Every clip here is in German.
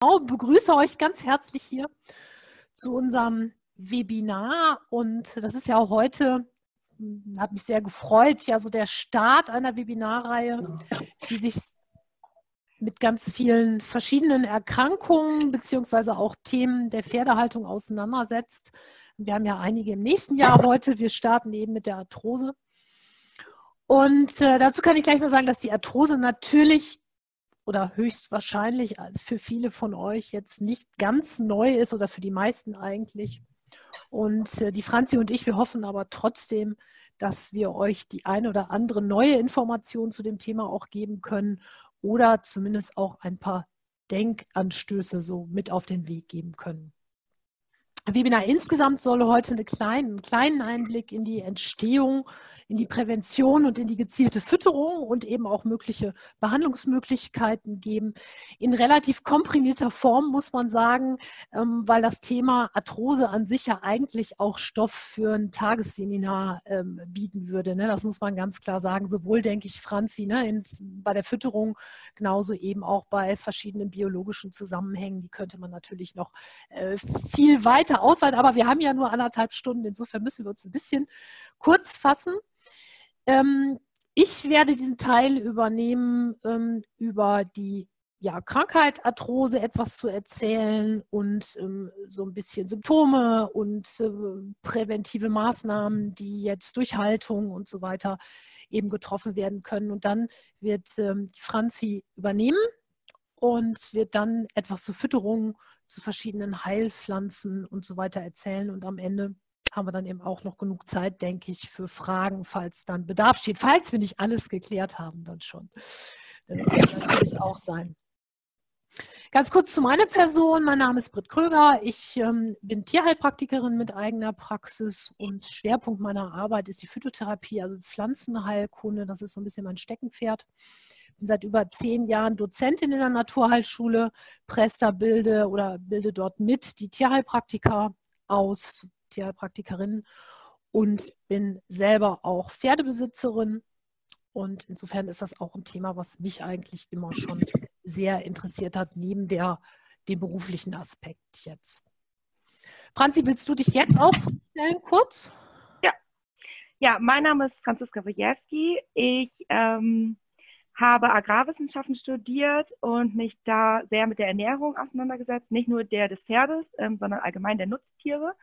begrüße euch ganz herzlich hier zu unserem Webinar und das ist ja auch heute, hm, hat mich sehr gefreut, ja so der Start einer Webinarreihe, die sich mit ganz vielen verschiedenen Erkrankungen beziehungsweise auch Themen der Pferdehaltung auseinandersetzt. Wir haben ja einige im nächsten Jahr heute. Wir starten eben mit der Arthrose. Und äh, dazu kann ich gleich mal sagen, dass die Arthrose natürlich oder höchstwahrscheinlich für viele von euch jetzt nicht ganz neu ist oder für die meisten eigentlich. Und äh, die Franzi und ich, wir hoffen aber trotzdem, dass wir euch die eine oder andere neue Information zu dem Thema auch geben können oder zumindest auch ein paar Denkanstöße so mit auf den Weg geben können. Webinar insgesamt soll heute eine kleinen, einen kleinen Einblick in die Entstehung, in die Prävention und in die gezielte Fütterung und eben auch mögliche Behandlungsmöglichkeiten geben. In relativ komprimierter Form muss man sagen, ähm, weil das Thema Arthrose an sich ja eigentlich auch Stoff für ein Tagesseminar ähm, bieten würde. Ne? Das muss man ganz klar sagen. Sowohl, denke ich, Franzi, ne, bei der Fütterung, genauso eben auch bei verschiedenen biologischen Zusammenhängen. Die könnte man natürlich noch äh, viel weiter weiter ausweiten, aber wir haben ja nur anderthalb Stunden. Insofern müssen wir uns ein bisschen kurz fassen. Ähm, ich werde diesen Teil übernehmen, ähm, über die ja, Krankheit, Arthrose etwas zu erzählen und ähm, so ein bisschen Symptome und äh, präventive Maßnahmen, die jetzt durch Haltung und so weiter eben getroffen werden können. Und dann wird ähm, Franzi übernehmen und wird dann etwas zur Fütterung, zu verschiedenen Heilpflanzen und so weiter erzählen. Und am Ende haben wir dann eben auch noch genug Zeit, denke ich, für Fragen, falls dann Bedarf steht. Falls wir nicht alles geklärt haben, dann schon. Das kann natürlich auch sein. Ganz kurz zu meiner Person. Mein Name ist Britt Kröger. Ich ähm, bin Tierheilpraktikerin mit eigener Praxis und Schwerpunkt meiner Arbeit ist die Phytotherapie, also Pflanzenheilkunde. Das ist so ein bisschen mein Steckenpferd seit über zehn Jahren Dozentin in der Naturheilschule, Prester bilde oder bilde dort mit die Tierheilpraktiker aus, Tierheilpraktikerinnen und bin selber auch Pferdebesitzerin. Und insofern ist das auch ein Thema, was mich eigentlich immer schon sehr interessiert hat, neben der, dem beruflichen Aspekt jetzt. Franzi, willst du dich jetzt auch vorstellen, kurz? Ja. Ja, mein Name ist Franziska Wojewski. Ich ähm, habe Agrarwissenschaften studiert und mich da sehr mit der Ernährung auseinandergesetzt, nicht nur der des Pferdes, ähm, sondern allgemein der Nutztiere.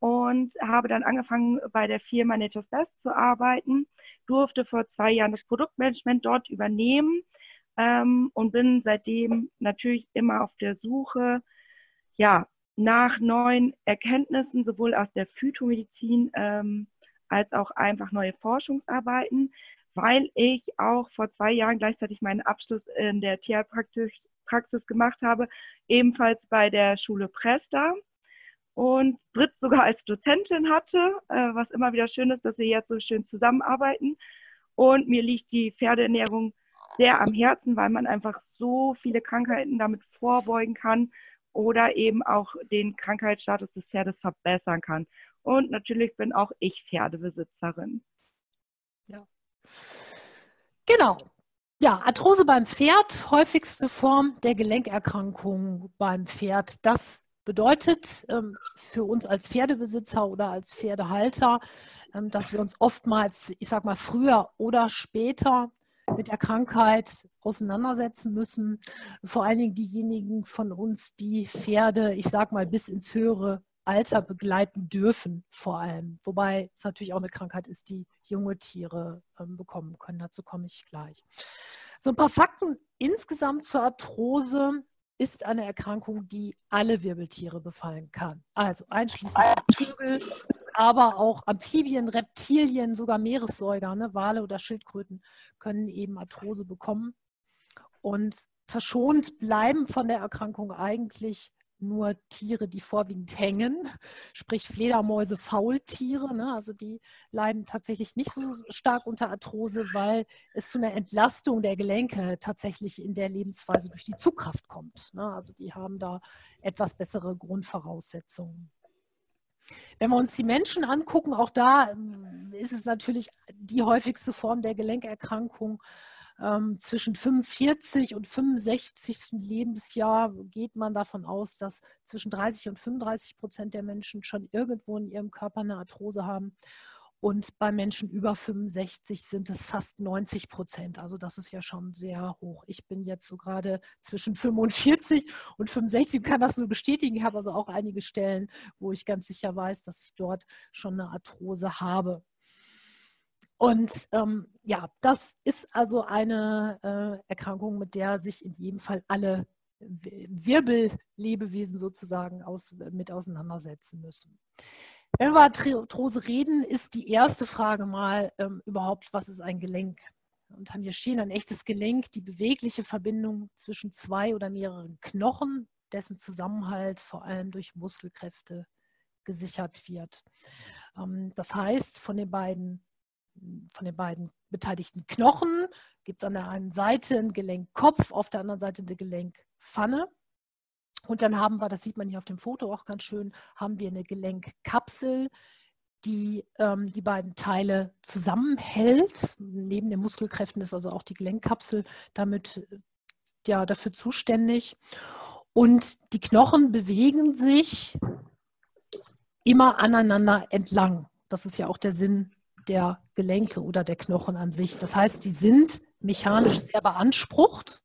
Und habe dann angefangen, bei der Firma Nature's Best zu arbeiten, durfte vor zwei Jahren das Produktmanagement dort übernehmen ähm, und bin seitdem natürlich immer auf der Suche ja, nach neuen Erkenntnissen, sowohl aus der Phytomedizin ähm, als auch einfach neue Forschungsarbeiten weil ich auch vor zwei Jahren gleichzeitig meinen Abschluss in der Tierpraxis gemacht habe, ebenfalls bei der Schule Presta und Brit sogar als Dozentin hatte, äh, was immer wieder schön ist, dass wir jetzt so schön zusammenarbeiten. Und mir liegt die Pferdeernährung sehr am Herzen, weil man einfach so viele Krankheiten damit vorbeugen kann oder eben auch den Krankheitsstatus des Pferdes verbessern kann. Und natürlich bin auch ich Pferdebesitzerin. Genau. Ja, Arthrose beim Pferd, häufigste Form der Gelenkerkrankung beim Pferd. Das bedeutet ähm, für uns als Pferdebesitzer oder als Pferdehalter, ähm, dass wir uns oftmals, ich sag mal, früher oder später mit der Krankheit auseinandersetzen müssen. Vor allen Dingen diejenigen von uns, die Pferde, ich sag mal, bis ins höhere Alter begleiten dürfen, vor allem. Wobei es natürlich auch eine Krankheit ist, die junge Tiere ähm, bekommen können. Dazu komme ich gleich. So ein paar Fakten insgesamt zur Arthrose ist eine Erkrankung, die alle Wirbeltiere befallen kann. Also einschließlich Vögel, aber auch Amphibien, Reptilien, sogar Meeressäuger, ne, Wale oder Schildkröten können eben Arthrose bekommen. Und verschont bleiben von der Erkrankung eigentlich nur Tiere, die vorwiegend hängen, sprich Fledermäuse, Faultiere. Ne? Also die leiden tatsächlich nicht so stark unter Arthrose, weil es zu einer Entlastung der Gelenke tatsächlich in der Lebensweise durch die Zugkraft kommt. Ne? Also die haben da etwas bessere Grundvoraussetzungen. Wenn wir uns die Menschen angucken, auch da ähm, ist es natürlich die häufigste Form der Gelenkerkrankung ähm, zwischen 45 und 65. Lebensjahr geht man davon aus, dass zwischen 30 und 35 Prozent der Menschen schon irgendwo in ihrem Körper eine Arthrose haben. Und bei Menschen über 65 sind es fast 90 Prozent. Also das ist ja schon sehr hoch. Ich bin jetzt so gerade zwischen 45 und 65 und kann das nur bestätigen. Ich habe also auch einige Stellen, wo ich ganz sicher weiß, dass ich dort schon eine Arthrose habe. Und ähm, ja, das ist also eine äh, Erkrankung, mit der sich in jedem Fall alle Wirbellebewesen sozusagen aus, mit auseinandersetzen müssen. Wenn wir über Arthrose reden, ist die erste Frage mal ähm, überhaupt, was ist ein Gelenk? Und hier stehen ein echtes Gelenk, die bewegliche Verbindung zwischen zwei oder mehreren Knochen, dessen Zusammenhalt vor allem durch Muskelkräfte gesichert wird. Ähm, das heißt, von den beiden von den beiden beteiligten Knochen gibt es an der einen Seite einen Gelenkkopf, auf der anderen Seite eine Gelenkpfanne. Und dann haben wir, das sieht man hier auf dem Foto auch ganz schön, haben wir eine Gelenkkapsel, die ähm, die beiden Teile zusammenhält. Neben den Muskelkräften ist also auch die Gelenkkapsel damit ja, dafür zuständig. Und die Knochen bewegen sich immer aneinander entlang. Das ist ja auch der Sinn der Gelenke oder der Knochen an sich. Das heißt, die sind mechanisch sehr beansprucht.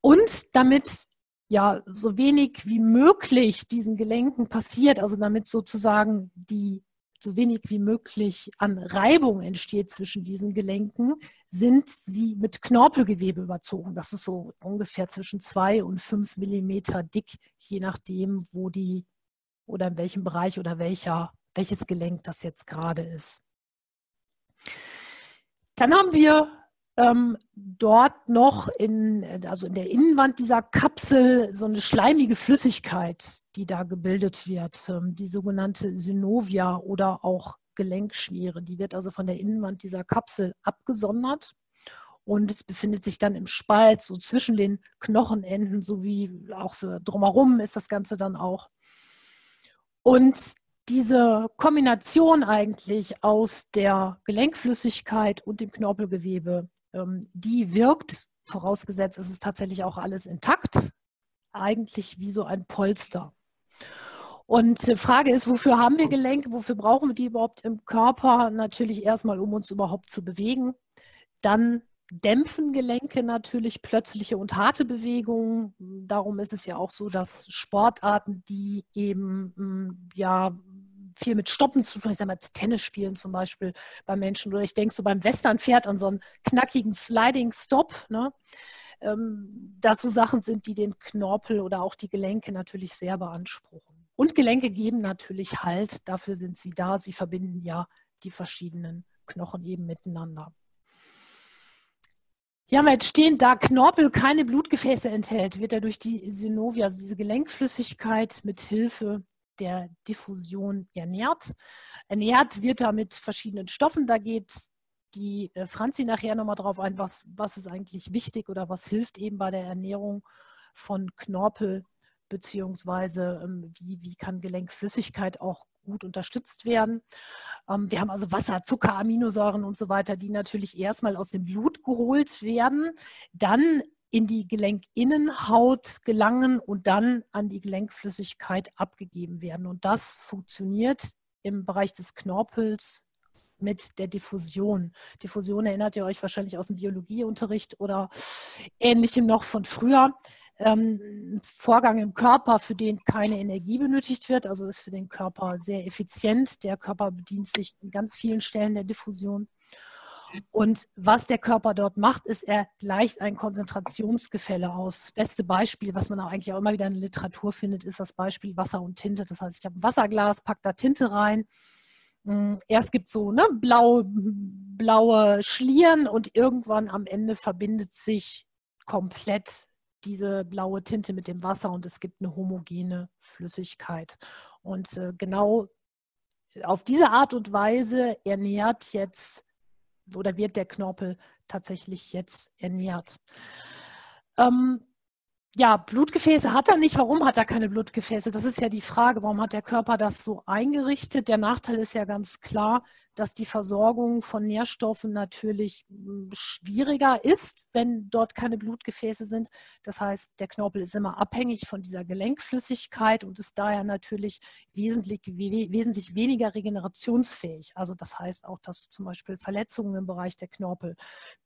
Und damit ja so wenig wie möglich diesen Gelenken passiert, also damit sozusagen die so wenig wie möglich an Reibung entsteht zwischen diesen Gelenken, sind sie mit Knorpelgewebe überzogen. Das ist so ungefähr zwischen zwei und fünf Millimeter dick, je nachdem, wo die oder in welchem Bereich oder welcher, welches Gelenk das jetzt gerade ist. Dann haben wir ähm, dort noch in, also in der Innenwand dieser Kapsel so eine schleimige Flüssigkeit, die da gebildet wird, ähm, die sogenannte Synovia oder auch Gelenkschmiere. Die wird also von der Innenwand dieser Kapsel abgesondert und es befindet sich dann im Spalt, so zwischen den Knochenenden, sowie auch so drumherum ist das Ganze dann auch. Und diese Kombination eigentlich aus der Gelenkflüssigkeit und dem Knorpelgewebe ähm, die wirkt, vorausgesetzt es ist tatsächlich auch alles intakt, eigentlich wie so ein Polster. Und die Frage ist, wofür haben wir Gelenke, wofür brauchen wir die überhaupt im Körper? Natürlich erstmal, um uns überhaupt zu bewegen. Dann dämpfen Gelenke natürlich plötzliche und harte Bewegungen. Darum ist es ja auch so, dass Sportarten, die eben mm, ja viel mit Stoppen zu tun. Ich sage mal, Tennis spielen zum Beispiel bei Menschen. Oder ich denke so beim Westernpferd an so einen knackigen Sliding Stop. Ne? Ähm, dass so Sachen sind, die den Knorpel oder auch die Gelenke natürlich sehr beanspruchen. Und Gelenke geben natürlich Halt. Dafür sind sie da. Sie verbinden ja die verschiedenen Knochen eben miteinander. Hier haben wir jetzt stehen, da Knorpel keine Blutgefäße enthält, wird er durch die Synovia, also diese Gelenkflüssigkeit mit Hilfe der Diffusion ernährt. Ernährt wird er mit verschiedenen Stoffen. Da geht die äh, Franzi nachher nochmal drauf ein, was, was ist eigentlich wichtig oder was hilft eben bei der Ernährung von Knorpel, beziehungsweise ähm, wie, wie kann Gelenkflüssigkeit auch gut unterstützt werden. Ähm, wir haben also Wasser, Zucker, Aminosäuren und so weiter, die natürlich erstmal aus dem Blut geholt werden, dann in die Gelenkinnenhaut gelangen und dann an die Gelenkflüssigkeit abgegeben werden. Und das funktioniert im Bereich des Knorpels mit der Diffusion. Diffusion erinnert ihr euch wahrscheinlich aus dem Biologieunterricht oder ähnlichem noch von früher. Ähm, Vorgang im Körper, für den keine Energie benötigt wird, also ist für den Körper sehr effizient. Der Körper bedient sich in ganz vielen Stellen der Diffusion. Und was der Körper dort macht, ist, er gleicht ein Konzentrationsgefälle aus. Das beste Beispiel, was man auch eigentlich auch immer wieder in der Literatur findet, ist das Beispiel Wasser und Tinte. Das heißt, ich habe ein Wasserglas, packe da Tinte rein. Hm, erst gibt es so ne, blau, blaue Schlieren und irgendwann am Ende verbindet sich komplett diese blaue Tinte mit dem Wasser und es gibt eine homogene Flüssigkeit. Und äh, genau auf diese Art und Weise ernährt jetzt oder wird der Knorpel tatsächlich jetzt ernährt. Ähm, ja, Blutgefäße hat er nicht. Warum hat er keine Blutgefäße? Das ist ja die Frage. Warum hat der Körper das so eingerichtet? Der Nachteil ist ja ganz klar, dass die Versorgung von Nährstoffen natürlich hm, schwieriger ist, wenn dort keine Blutgefäße sind. Das heißt, der Knorpel ist immer abhängig von dieser Gelenkflüssigkeit und ist daher natürlich wesentlich, wesentlich weniger regenerationsfähig. Also das heißt auch, dass zum Beispiel Verletzungen im Bereich der Knorpel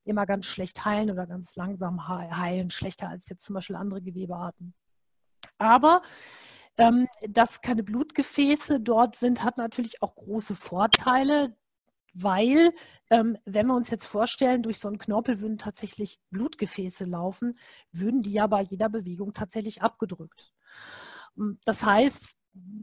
immer ganz schlecht heilen oder ganz langsam heilen, schlechter als jetzt zum Beispiel andere Gewebearten. Aber ähm, dass keine Blutgefäße dort sind, hat natürlich auch große Vorteile, weil, ähm, wenn wir uns jetzt vorstellen, durch so einen Knorpel würden tatsächlich Blutgefäße laufen, würden die ja bei jeder Bewegung tatsächlich abgedrückt. Ähm, das heißt,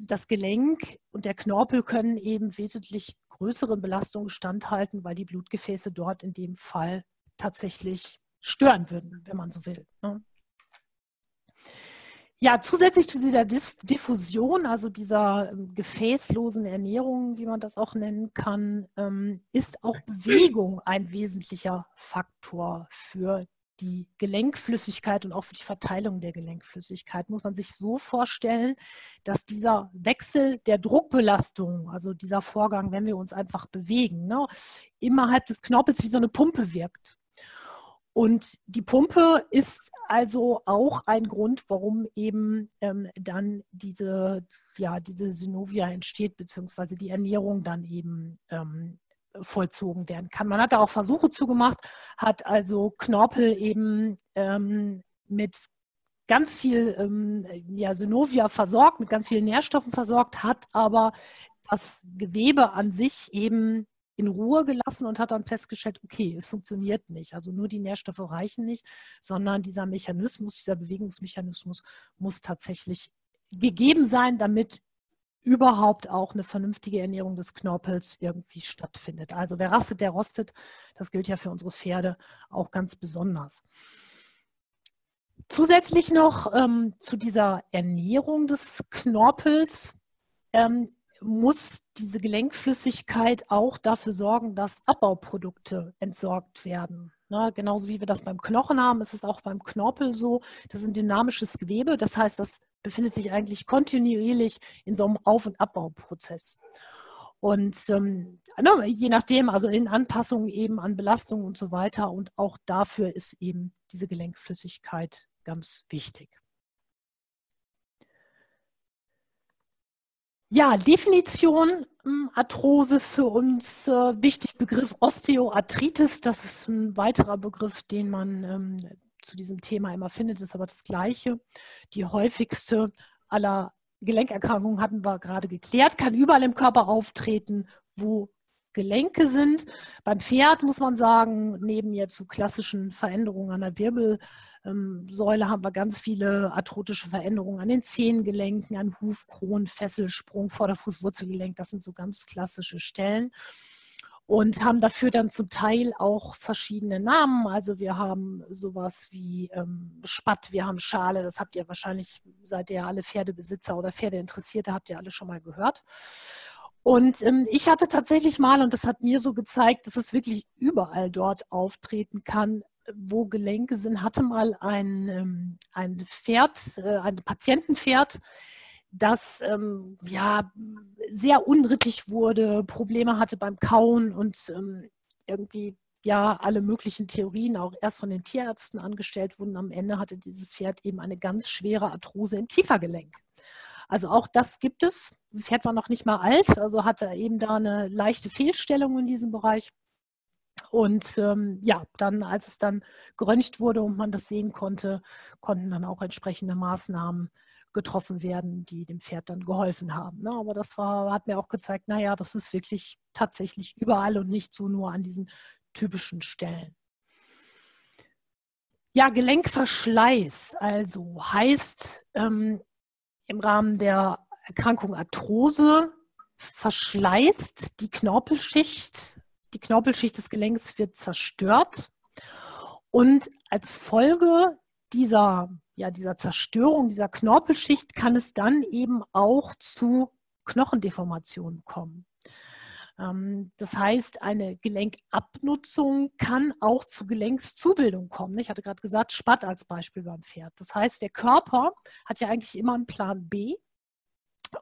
das Gelenk und der Knorpel können eben wesentlich größeren Belastungen standhalten, weil die Blutgefäße dort in dem Fall tatsächlich stören würden, wenn man so will. Ne? Ja, zusätzlich zu dieser Diffusion, also dieser ähm, gefäßlosen Ernährung, wie man das auch nennen kann, ähm, ist auch Bewegung ein wesentlicher Faktor für die Gelenkflüssigkeit und auch für die Verteilung der Gelenkflüssigkeit muss man sich so vorstellen, dass dieser Wechsel der Druckbelastung, also dieser Vorgang, wenn wir uns einfach bewegen, ne, innerhalb des Knorpels wie so eine Pumpe wirkt. Und die Pumpe ist also auch ein Grund, warum eben ähm, dann diese, ja, diese Synovia entsteht, beziehungsweise die Ernährung dann eben ähm, vollzogen werden kann. Man hat da auch Versuche zugemacht, hat also Knorpel eben ähm, mit ganz viel ähm, ja, Synovia versorgt, mit ganz vielen Nährstoffen versorgt, hat aber das Gewebe an sich eben in Ruhe gelassen und hat dann festgestellt, okay, es funktioniert nicht. Also nur die Nährstoffe reichen nicht, sondern dieser Mechanismus, dieser Bewegungsmechanismus muss tatsächlich gegeben sein, damit überhaupt auch eine vernünftige Ernährung des Knorpels irgendwie stattfindet. Also wer rastet, der rostet. Das gilt ja für unsere Pferde auch ganz besonders. Zusätzlich noch ähm, zu dieser Ernährung des Knorpels ähm, muss diese Gelenkflüssigkeit auch dafür sorgen, dass Abbauprodukte entsorgt werden. Na, genauso wie wir das beim Knochen haben, ist es auch beim Knorpel so. Das ist ein dynamisches Gewebe. Das heißt, das befindet sich eigentlich kontinuierlich in so einem Auf- und Abbauprozess. Und ähm, je nachdem, also in Anpassung eben an Belastung und so weiter. Und auch dafür ist eben diese Gelenkflüssigkeit ganz wichtig. Ja, Definition hm, Arthrose für uns äh, wichtig Begriff Osteoarthritis. Das ist ein weiterer Begriff, den man ähm, zu diesem Thema immer findet, ist aber das gleiche. Die häufigste aller Gelenkerkrankungen hatten wir gerade geklärt, kann überall im Körper auftreten, wo Gelenke sind. Beim Pferd muss man sagen, neben jetzt so klassischen Veränderungen an der Wirbelsäule haben wir ganz viele arthrotische Veränderungen an den Zehengelenken, an Hufkronen, Fesselsprung, Vorderfußwurzelgelenk. Das sind so ganz klassische Stellen und haben dafür dann zum Teil auch verschiedene Namen. Also wir haben sowas wie ähm, Spatt, wir haben Schale, das habt ihr wahrscheinlich, seid ihr alle Pferdebesitzer oder Pferdeinteressierte, habt ihr alle schon mal gehört. Und ähm, ich hatte tatsächlich mal, und das hat mir so gezeigt, dass es wirklich überall dort auftreten kann, wo Gelenke sind, hatte mal ein, ähm, ein Pferd, äh, ein Patientenpferd, das ähm, ja sehr unrittig wurde, Probleme hatte beim Kauen und ähm, irgendwie ja alle möglichen Theorien auch erst von den Tierärzten angestellt wurden. Am Ende hatte dieses Pferd eben eine ganz schwere Arthrose im Kiefergelenk. Also auch das gibt es. Pferd war noch nicht mal alt, also hatte eben da eine leichte Fehlstellung in diesem Bereich. Und ähm, ja, dann, als es dann geröntgt wurde und man das sehen konnte, konnten dann auch entsprechende Maßnahmen getroffen werden, die dem Pferd dann geholfen haben. Ne? Aber das war, hat mir auch gezeigt, naja, das ist wirklich tatsächlich überall und nicht so nur an diesen typischen Stellen. Ja, Gelenkverschleiß also heißt ähm, im Rahmen der Erkrankung Arthrose verschleißt die Knorpelschicht. Die Knorpelschicht des Gelenks wird zerstört. Und als Folge dieser ja, dieser Zerstörung dieser Knorpelschicht kann es dann eben auch zu Knochendeformationen kommen. Ähm, das heißt, eine Gelenkabnutzung kann auch zu Gelenkszubildung kommen. Ich hatte gerade gesagt, Spatt als Beispiel beim Pferd. Das heißt, der Körper hat ja eigentlich immer einen Plan B.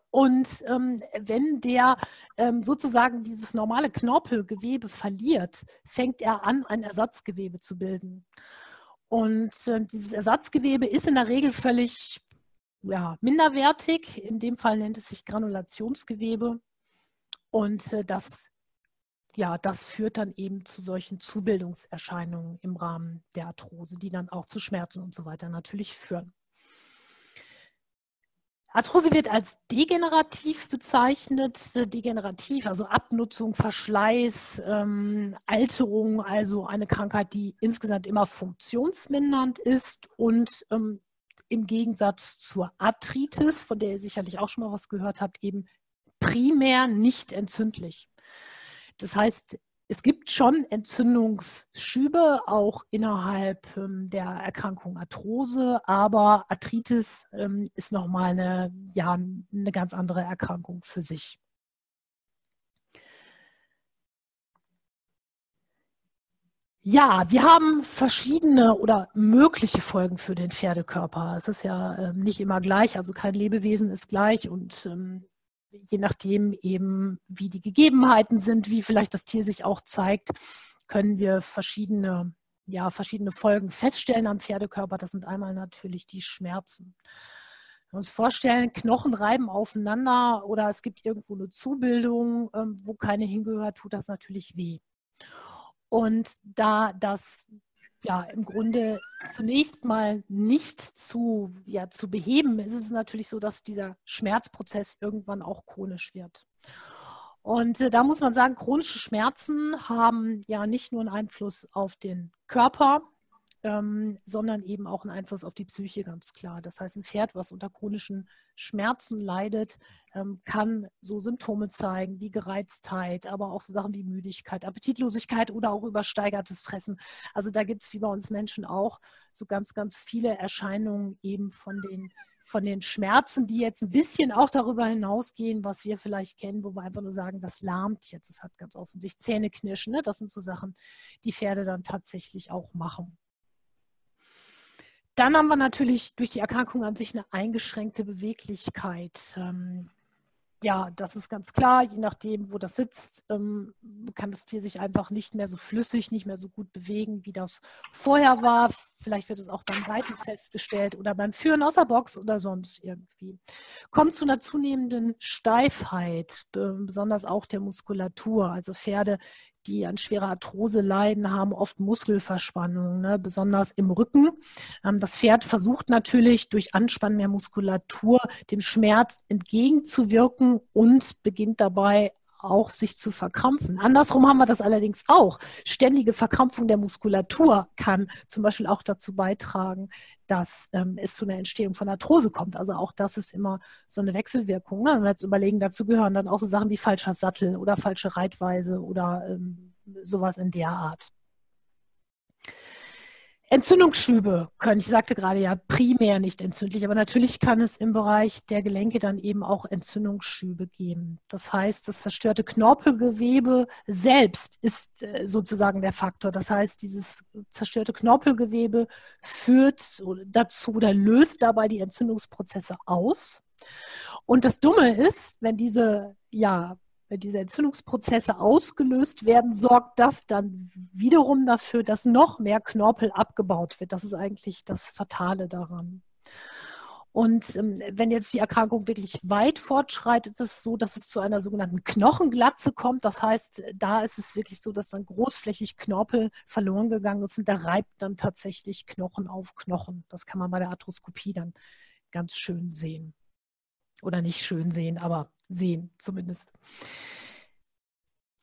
Und ähm, wenn der ähm, sozusagen dieses normale Knorpelgewebe verliert, fängt er an, ein Ersatzgewebe zu bilden. Und äh, dieses Ersatzgewebe ist in der Regel völlig ja, minderwertig. In dem Fall nennt es sich Granulationsgewebe. Und äh, das, ja, das führt dann eben zu solchen Zubildungserscheinungen im Rahmen der Arthrose, die dann auch zu Schmerzen und so weiter natürlich führen. Arthrose wird als degenerativ bezeichnet. Degenerativ, also Abnutzung, Verschleiß, ähm, Alterung, also eine Krankheit, die insgesamt immer funktionsmindernd ist und ähm, im Gegensatz zur Arthritis, von der ihr sicherlich auch schon mal was gehört habt, eben primär nicht entzündlich. Das heißt, es gibt schon Entzündungsschübe auch innerhalb ähm, der Erkrankung Arthrose, aber Arthritis ähm, ist nochmal eine, ja, eine ganz andere Erkrankung für sich. Ja, wir haben verschiedene oder mögliche Folgen für den Pferdekörper. Es ist ja ähm, nicht immer gleich, also kein Lebewesen ist gleich und je nachdem eben, wie die Gegebenheiten sind, wie vielleicht das Tier sich auch zeigt, können wir verschiedene, ja, verschiedene Folgen feststellen am Pferdekörper. Das sind einmal natürlich die Schmerzen. Wir uns vorstellen, Knochen reiben aufeinander oder es gibt irgendwo eine Zubildung, ähm, wo keine hingehört, tut das natürlich weh. Und da das ja im Grunde zunächst mal nicht zu, ja, zu beheben, ist es natürlich so, dass dieser Schmerzprozess irgendwann auch chronisch wird. Und äh, da muss man sagen, chronische Schmerzen haben ja nicht nur einen Einfluss auf den Körper, ähm, sondern eben auch einen Einfluss auf die Psyche, ganz klar. Das heißt, ein Pferd, was unter chronischen Schmerzen leidet, ähm, kann so Symptome zeigen wie Gereiztheit, aber auch so Sachen wie Müdigkeit, Appetitlosigkeit oder auch übersteigertes Fressen. Also da gibt es wie bei uns Menschen auch so ganz, ganz viele Erscheinungen eben von den von den Schmerzen, die jetzt ein bisschen auch darüber hinausgehen, was wir vielleicht kennen, wo wir einfach nur sagen, das lahmt jetzt. Das hat ganz offensichtlich Zähneknirschen. Ne? Das sind so Sachen, die Pferde dann tatsächlich auch machen. Dann haben wir natürlich durch die Erkrankung an sich eine eingeschränkte Beweglichkeit. Ähm, ja, das ist ganz klar. Je nachdem, wo das sitzt, ähm, kann das Tier sich einfach nicht mehr so flüssig, nicht mehr so gut bewegen, wie das vorher war. Vielleicht wird es auch beim Reiten festgestellt oder beim Führen aus der Box oder sonst irgendwie. Kommt zu einer zunehmenden Steifheit, besonders auch der Muskulatur. Also Pferde, die an schwerer Arthrose leiden, haben oft Muskelverspannungen, ne? besonders im Rücken. Ähm, das Pferd versucht natürlich durch Anspannen der Muskulatur dem Schmerz entgegenzuwirken und beginnt dabei auch sich zu verkrampfen. Andersrum haben wir das allerdings auch. Ständige Verkrampfung der Muskulatur kann zum Beispiel auch dazu beitragen, dass ähm, es zu einer Entstehung von Arthrose kommt. Also auch das ist immer so eine Wechselwirkung. Ne? Wenn wir jetzt überlegen, dazu gehören dann auch so Sachen wie falscher Sattel oder falsche Reitweise oder ähm, sowas in der Art. Entzündungsschübe können, ich sagte gerade ja, primär nicht entzündlich, aber natürlich kann es im Bereich der Gelenke dann eben auch Entzündungsschübe geben. Das heißt, das zerstörte Knorpelgewebe selbst ist äh, sozusagen der Faktor. Das heißt, dieses zerstörte Knorpelgewebe führt dazu oder löst dabei die Entzündungsprozesse aus. Und das Dumme ist, wenn diese ja, diese Entzündungsprozesse ausgelöst werden, sorgt das dann wiederum dafür, dass noch mehr Knorpel abgebaut wird. Das ist eigentlich das Fatale daran. Und ähm, wenn jetzt die Erkrankung wirklich weit fortschreitet, ist es so, dass es zu einer sogenannten Knochenglatze kommt. Das heißt, da ist es wirklich so, dass dann großflächig Knorpel verloren gegangen ist und da reibt dann tatsächlich Knochen auf Knochen. Das kann man bei der Arthroskopie dann ganz schön sehen. Oder nicht schön sehen, aber sehen zumindest.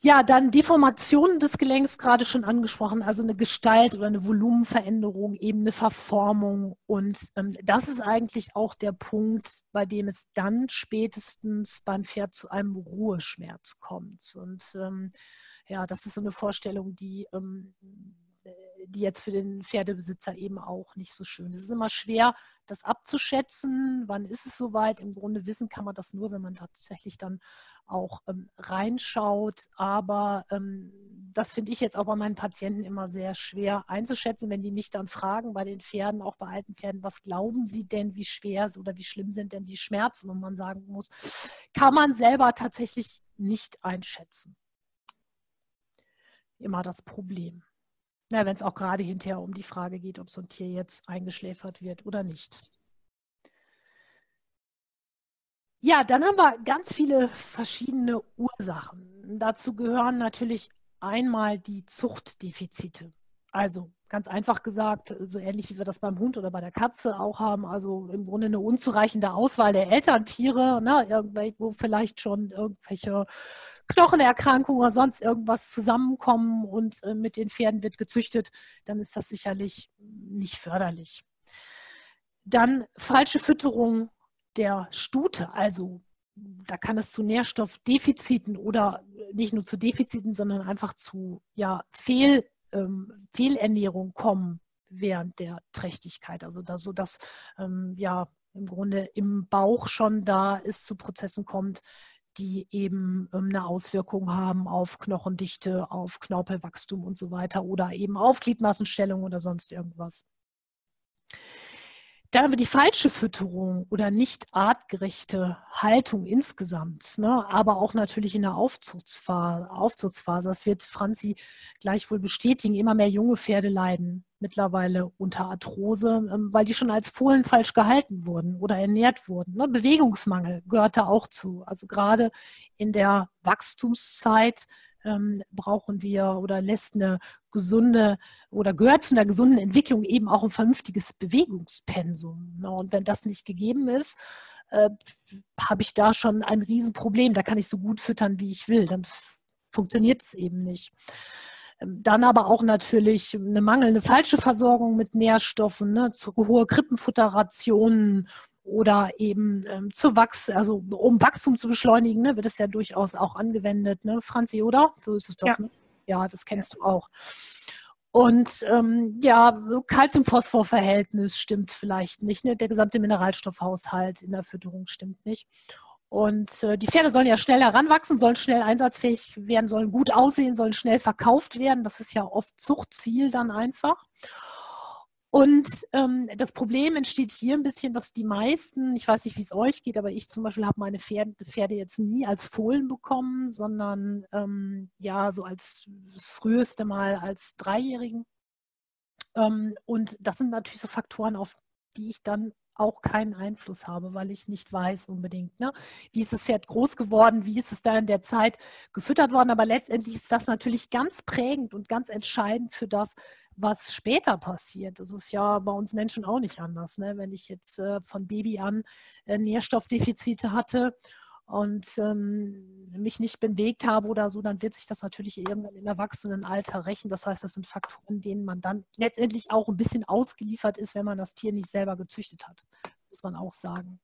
Ja, dann Deformationen des Gelenks gerade schon angesprochen, also eine Gestalt oder eine Volumenveränderung, eben eine Verformung. Und ähm, das ist eigentlich auch der Punkt, bei dem es dann spätestens beim Pferd zu einem Ruheschmerz kommt. Und ähm, ja, das ist so eine Vorstellung, die ähm, die jetzt für den Pferdebesitzer eben auch nicht so schön. Es ist immer schwer, das abzuschätzen. Wann ist es soweit? Im Grunde wissen kann man das nur, wenn man tatsächlich dann auch ähm, reinschaut. Aber ähm, das finde ich jetzt auch bei meinen Patienten immer sehr schwer einzuschätzen, wenn die mich dann fragen bei den Pferden, auch bei alten Pferden, was glauben sie denn, wie schwer oder wie schlimm sind denn die Schmerzen? Und man sagen muss, kann man selber tatsächlich nicht einschätzen. Immer das Problem. Ja, wenn es auch gerade hinterher um die Frage geht, ob so ein Tier jetzt eingeschläfert wird oder nicht. Ja, dann haben wir ganz viele verschiedene Ursachen. Dazu gehören natürlich einmal die Zuchtdefizite. Also ganz einfach gesagt, so ähnlich wie wir das beim Hund oder bei der Katze auch haben, also im Grunde eine unzureichende Auswahl der Elterntiere, ne, wo vielleicht schon irgendwelche Knochenerkrankungen oder sonst irgendwas zusammenkommen und äh, mit den Pferden wird gezüchtet, dann ist das sicherlich nicht förderlich. Dann falsche Fütterung der Stute, also da kann es zu Nährstoffdefiziten oder nicht nur zu Defiziten, sondern einfach zu ja, Fehl, ähm, Fehlernährung kommen während der Trächtigkeit. Also da, so dass ähm, ja im Grunde im Bauch schon da es zu Prozessen kommt, die eben ähm, eine Auswirkung haben auf Knochendichte, auf Knorpelwachstum und so weiter oder eben auf Gliedmassenstellung oder sonst irgendwas. Dann haben wir die falsche Fütterung oder nicht artgerechte Haltung insgesamt, ne? aber auch natürlich in der Aufzugsphase. Aufzugsphase. Das wird Franzi gleich wohl bestätigen. Immer mehr junge Pferde leiden mittlerweile unter Arthrose, ähm, weil die schon als Fohlen falsch gehalten wurden oder ernährt wurden. Ne? Bewegungsmangel gehört da auch zu. Also gerade in der Wachstumszeit ähm, brauchen wir oder lässt eine gesunde oder gehört zu einer gesunden Entwicklung eben auch ein vernünftiges Bewegungspensum. Ne? Und wenn das nicht gegeben ist, äh, habe ich da schon ein Riesenproblem. Da kann ich so gut füttern, wie ich will. Dann funktioniert es eben nicht. Ähm, dann aber auch natürlich eine mangelnde falsche Versorgung mit Nährstoffen, ne, zu hohe Krippenfutterrationen oder eben ähm, zu Wachs, also um Wachstum zu beschleunigen, ne, wird es ja durchaus auch angewendet, ne, Franzi, oder? So ist es doch. Ja, ne? ja das kennst ja. du auch. Und ähm, ja, Calcium-Phosphor-Verhältnis stimmt vielleicht nicht. Ne? Der gesamte Mineralstoffhaushalt in der Fütterung stimmt nicht. Und äh, die Pferde sollen ja schnell heranwachsen, sollen schnell einsatzfähig werden, sollen gut aussehen, sollen schnell verkauft werden. Das ist ja oft Zuchtziel dann einfach. Und ähm, das Problem entsteht hier ein bisschen, dass die meisten, ich weiß nicht, wie es euch geht, aber ich zum Beispiel habe meine Pferde, Pferde, jetzt nie als Fohlen bekommen, sondern ähm, ja, so als das früheste Mal als Dreijährigen. Ähm, und das sind natürlich so Faktoren, auf die ich dann auch keinen Einfluss habe, weil ich nicht weiß unbedingt, ne? wie ist das Pferd groß geworden, wie ist es da in der Zeit gefüttert worden. Aber letztendlich ist das natürlich ganz prägend und ganz entscheidend für das, was später passiert. Das ist ja bei uns Menschen auch nicht anders. Ne? Wenn ich jetzt äh, von Baby an äh, Nährstoffdefizite hatte und ähm, mich nicht bewegt habe oder so, dann wird sich das natürlich irgendwann im Erwachsenenalter rächen. Das heißt, das sind Faktoren, denen man dann letztendlich auch ein bisschen ausgeliefert ist, wenn man das Tier nicht selber gezüchtet hat, muss man auch sagen.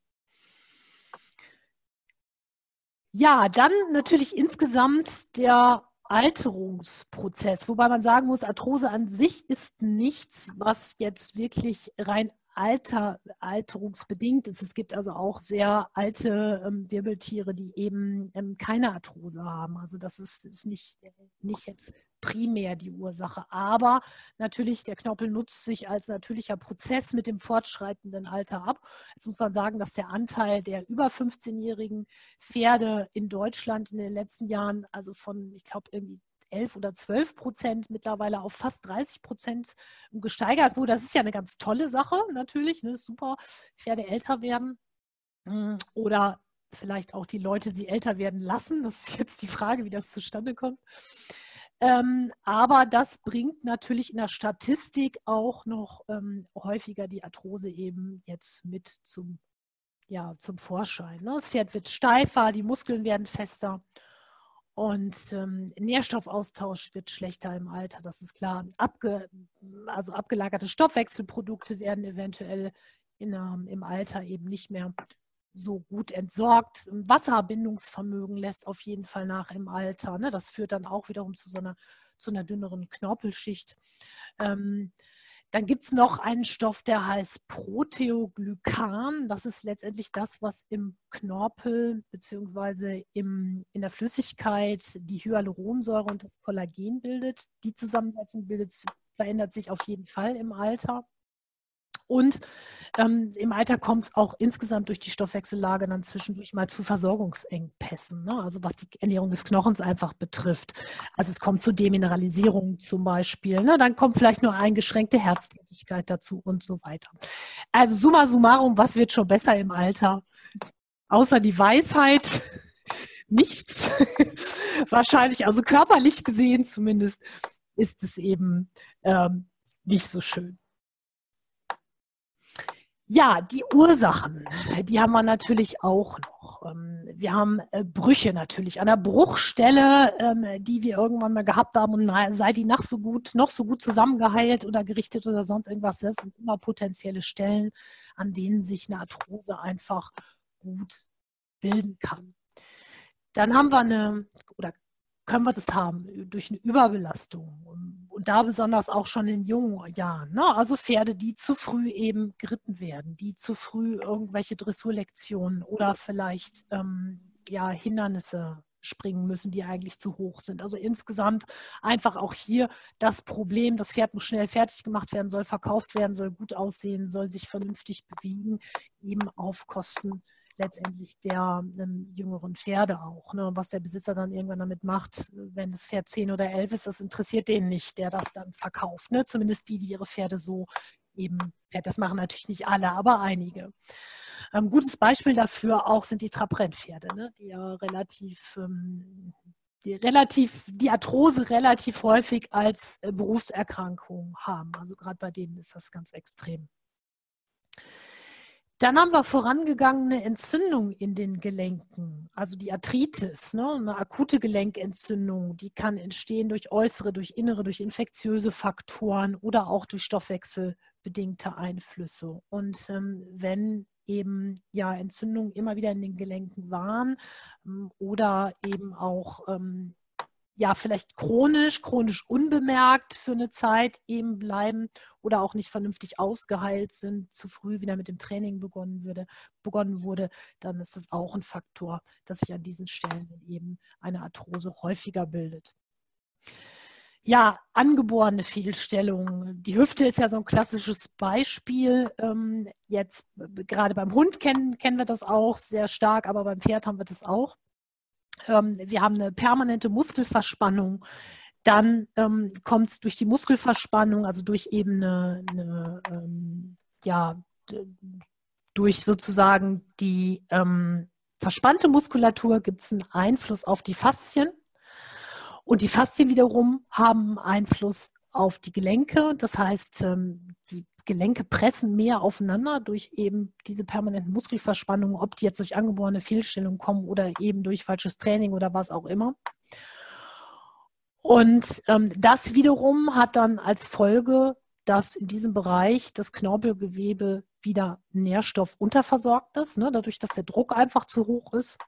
Ja, dann natürlich insgesamt der Alterungsprozess, wobei man sagen muss, Arthrose an sich ist nichts, was jetzt wirklich rein Alter, alterungsbedingt ist. Es gibt also auch sehr alte ähm, Wirbeltiere, die eben ähm, keine Arthrose haben. Also das ist, ist nicht, nicht jetzt primär die Ursache. Aber natürlich, der Knorpel nutzt sich als natürlicher Prozess mit dem fortschreitenden Alter ab. Jetzt muss man sagen, dass der Anteil der über 15-jährigen Pferde in Deutschland in den letzten Jahren, also von, ich glaube, irgendwie 11 oder 12 Prozent mittlerweile auf fast 30 Prozent gesteigert wurde. Das ist ja eine ganz tolle Sache natürlich. Ne? Super, Pferde älter werden. Hm, oder vielleicht auch die Leute sie älter werden lassen. Das ist jetzt die Frage, wie das zustande kommt. Ähm, aber das bringt natürlich in der Statistik auch noch ähm, häufiger die Arthrose eben jetzt mit zum, ja, zum Vorschein. Ne? Das Pferd wird steifer, die Muskeln werden fester und ähm, Nährstoffaustausch wird schlechter im Alter, das ist klar. Abge, also abgelagerte Stoffwechselprodukte werden eventuell in, ähm, im Alter eben nicht mehr so gut entsorgt. Wasserbindungsvermögen lässt auf jeden Fall nach im Alter. Ne? Das führt dann auch wiederum zu so einer zu einer dünneren Knorpelschicht. Ähm, dann gibt es noch einen Stoff, der heißt Proteoglykan. Das ist letztendlich das, was im Knorpel bzw. in der Flüssigkeit die Hyaluronsäure und das Kollagen bildet. Die Zusammensetzung bildet, verändert sich auf jeden Fall im Alter. Und ähm, im Alter kommt es auch insgesamt durch die Stoffwechsellage dann zwischendurch mal zu Versorgungsengpässen, ne? also was die Ernährung des Knochens einfach betrifft. Also es kommt zu Demineralisierung zum Beispiel, ne? dann kommt vielleicht nur eingeschränkte Herztätigkeit dazu und so weiter. Also summa summarum, was wird schon besser im Alter? Außer die Weisheit nichts. Wahrscheinlich, also körperlich gesehen zumindest, ist es eben ähm, nicht so schön. Ja, die Ursachen, die haben wir natürlich auch noch. Ähm, wir haben äh, Brüche natürlich an der Bruchstelle, ähm, die wir irgendwann mal gehabt haben und sei die noch so gut, noch so gut zusammengeheilt oder gerichtet oder sonst irgendwas. Das sind immer potenzielle Stellen, an denen sich eine Arthrose einfach gut bilden kann. Dann haben wir eine, oder können wir das haben durch eine Überbelastung und da besonders auch schon in jungen Jahren. Ne? Also Pferde, die zu früh eben geritten werden, die zu früh irgendwelche Dressurlektionen oder vielleicht ähm, ja, Hindernisse springen müssen, die eigentlich zu hoch sind. Also insgesamt einfach auch hier das Problem, das Pferd muss schnell fertig gemacht werden, soll verkauft werden, soll gut aussehen, soll sich vernünftig bewegen, eben auf Kosten letztendlich der ähm, jüngeren Pferde auch. Ne? Was der Besitzer dann irgendwann damit macht, wenn das Pferd 10 oder 11 ist, das interessiert den nicht, der das dann verkauft. Ne? Zumindest die, die ihre Pferde so eben, das machen natürlich nicht alle, aber einige. Ein ähm, gutes Beispiel dafür auch sind die Trabrennpferde, ne? die ja relativ ähm, die relativ, die Arthrose relativ häufig als äh, Berufserkrankung haben. Also gerade bei denen ist das ganz extrem. Dann haben wir vorangegangene Entzündung in den Gelenken, also die Arthritis, ne? eine akute Gelenkentzündung, die kann entstehen durch äußere, durch innere, durch infektiöse Faktoren oder auch durch stoffwechselbedingte Einflüsse. Und ähm, wenn eben ja Entzündungen immer wieder in den Gelenken waren ähm, oder eben auch ähm, ja vielleicht chronisch, chronisch unbemerkt für eine Zeit eben bleiben oder auch nicht vernünftig ausgeheilt sind, zu früh wieder mit dem Training begonnen, würde, begonnen wurde, dann ist das auch ein Faktor, dass sich an diesen Stellen eben eine Arthrose häufiger bildet. Ja, angeborene Fehlstellungen. Die Hüfte ist ja so ein klassisches Beispiel. Ähm, jetzt gerade beim Hund kennen, kennen wir das auch sehr stark, aber beim Pferd haben wir das auch ähm, wir haben eine permanente Muskelverspannung, dann ähm, kommt es durch die Muskelverspannung, also durch eben eine, eine ähm, ja, durch sozusagen die ähm, verspannte Muskulatur gibt es einen Einfluss auf die Faszien. Und die Faszien wiederum haben Einfluss auf die Gelenke. Das heißt, ähm, die Gelenke pressen mehr aufeinander durch eben diese permanenten Muskelverspannungen, ob die jetzt durch angeborene Fehlstellungen kommen oder eben durch falsches Training oder was auch immer. Und ähm, das wiederum hat dann als Folge, dass in diesem Bereich das Knorpelgewebe wieder nährstoffunterversorgt ist, ne, dadurch, dass der Druck einfach zu hoch ist.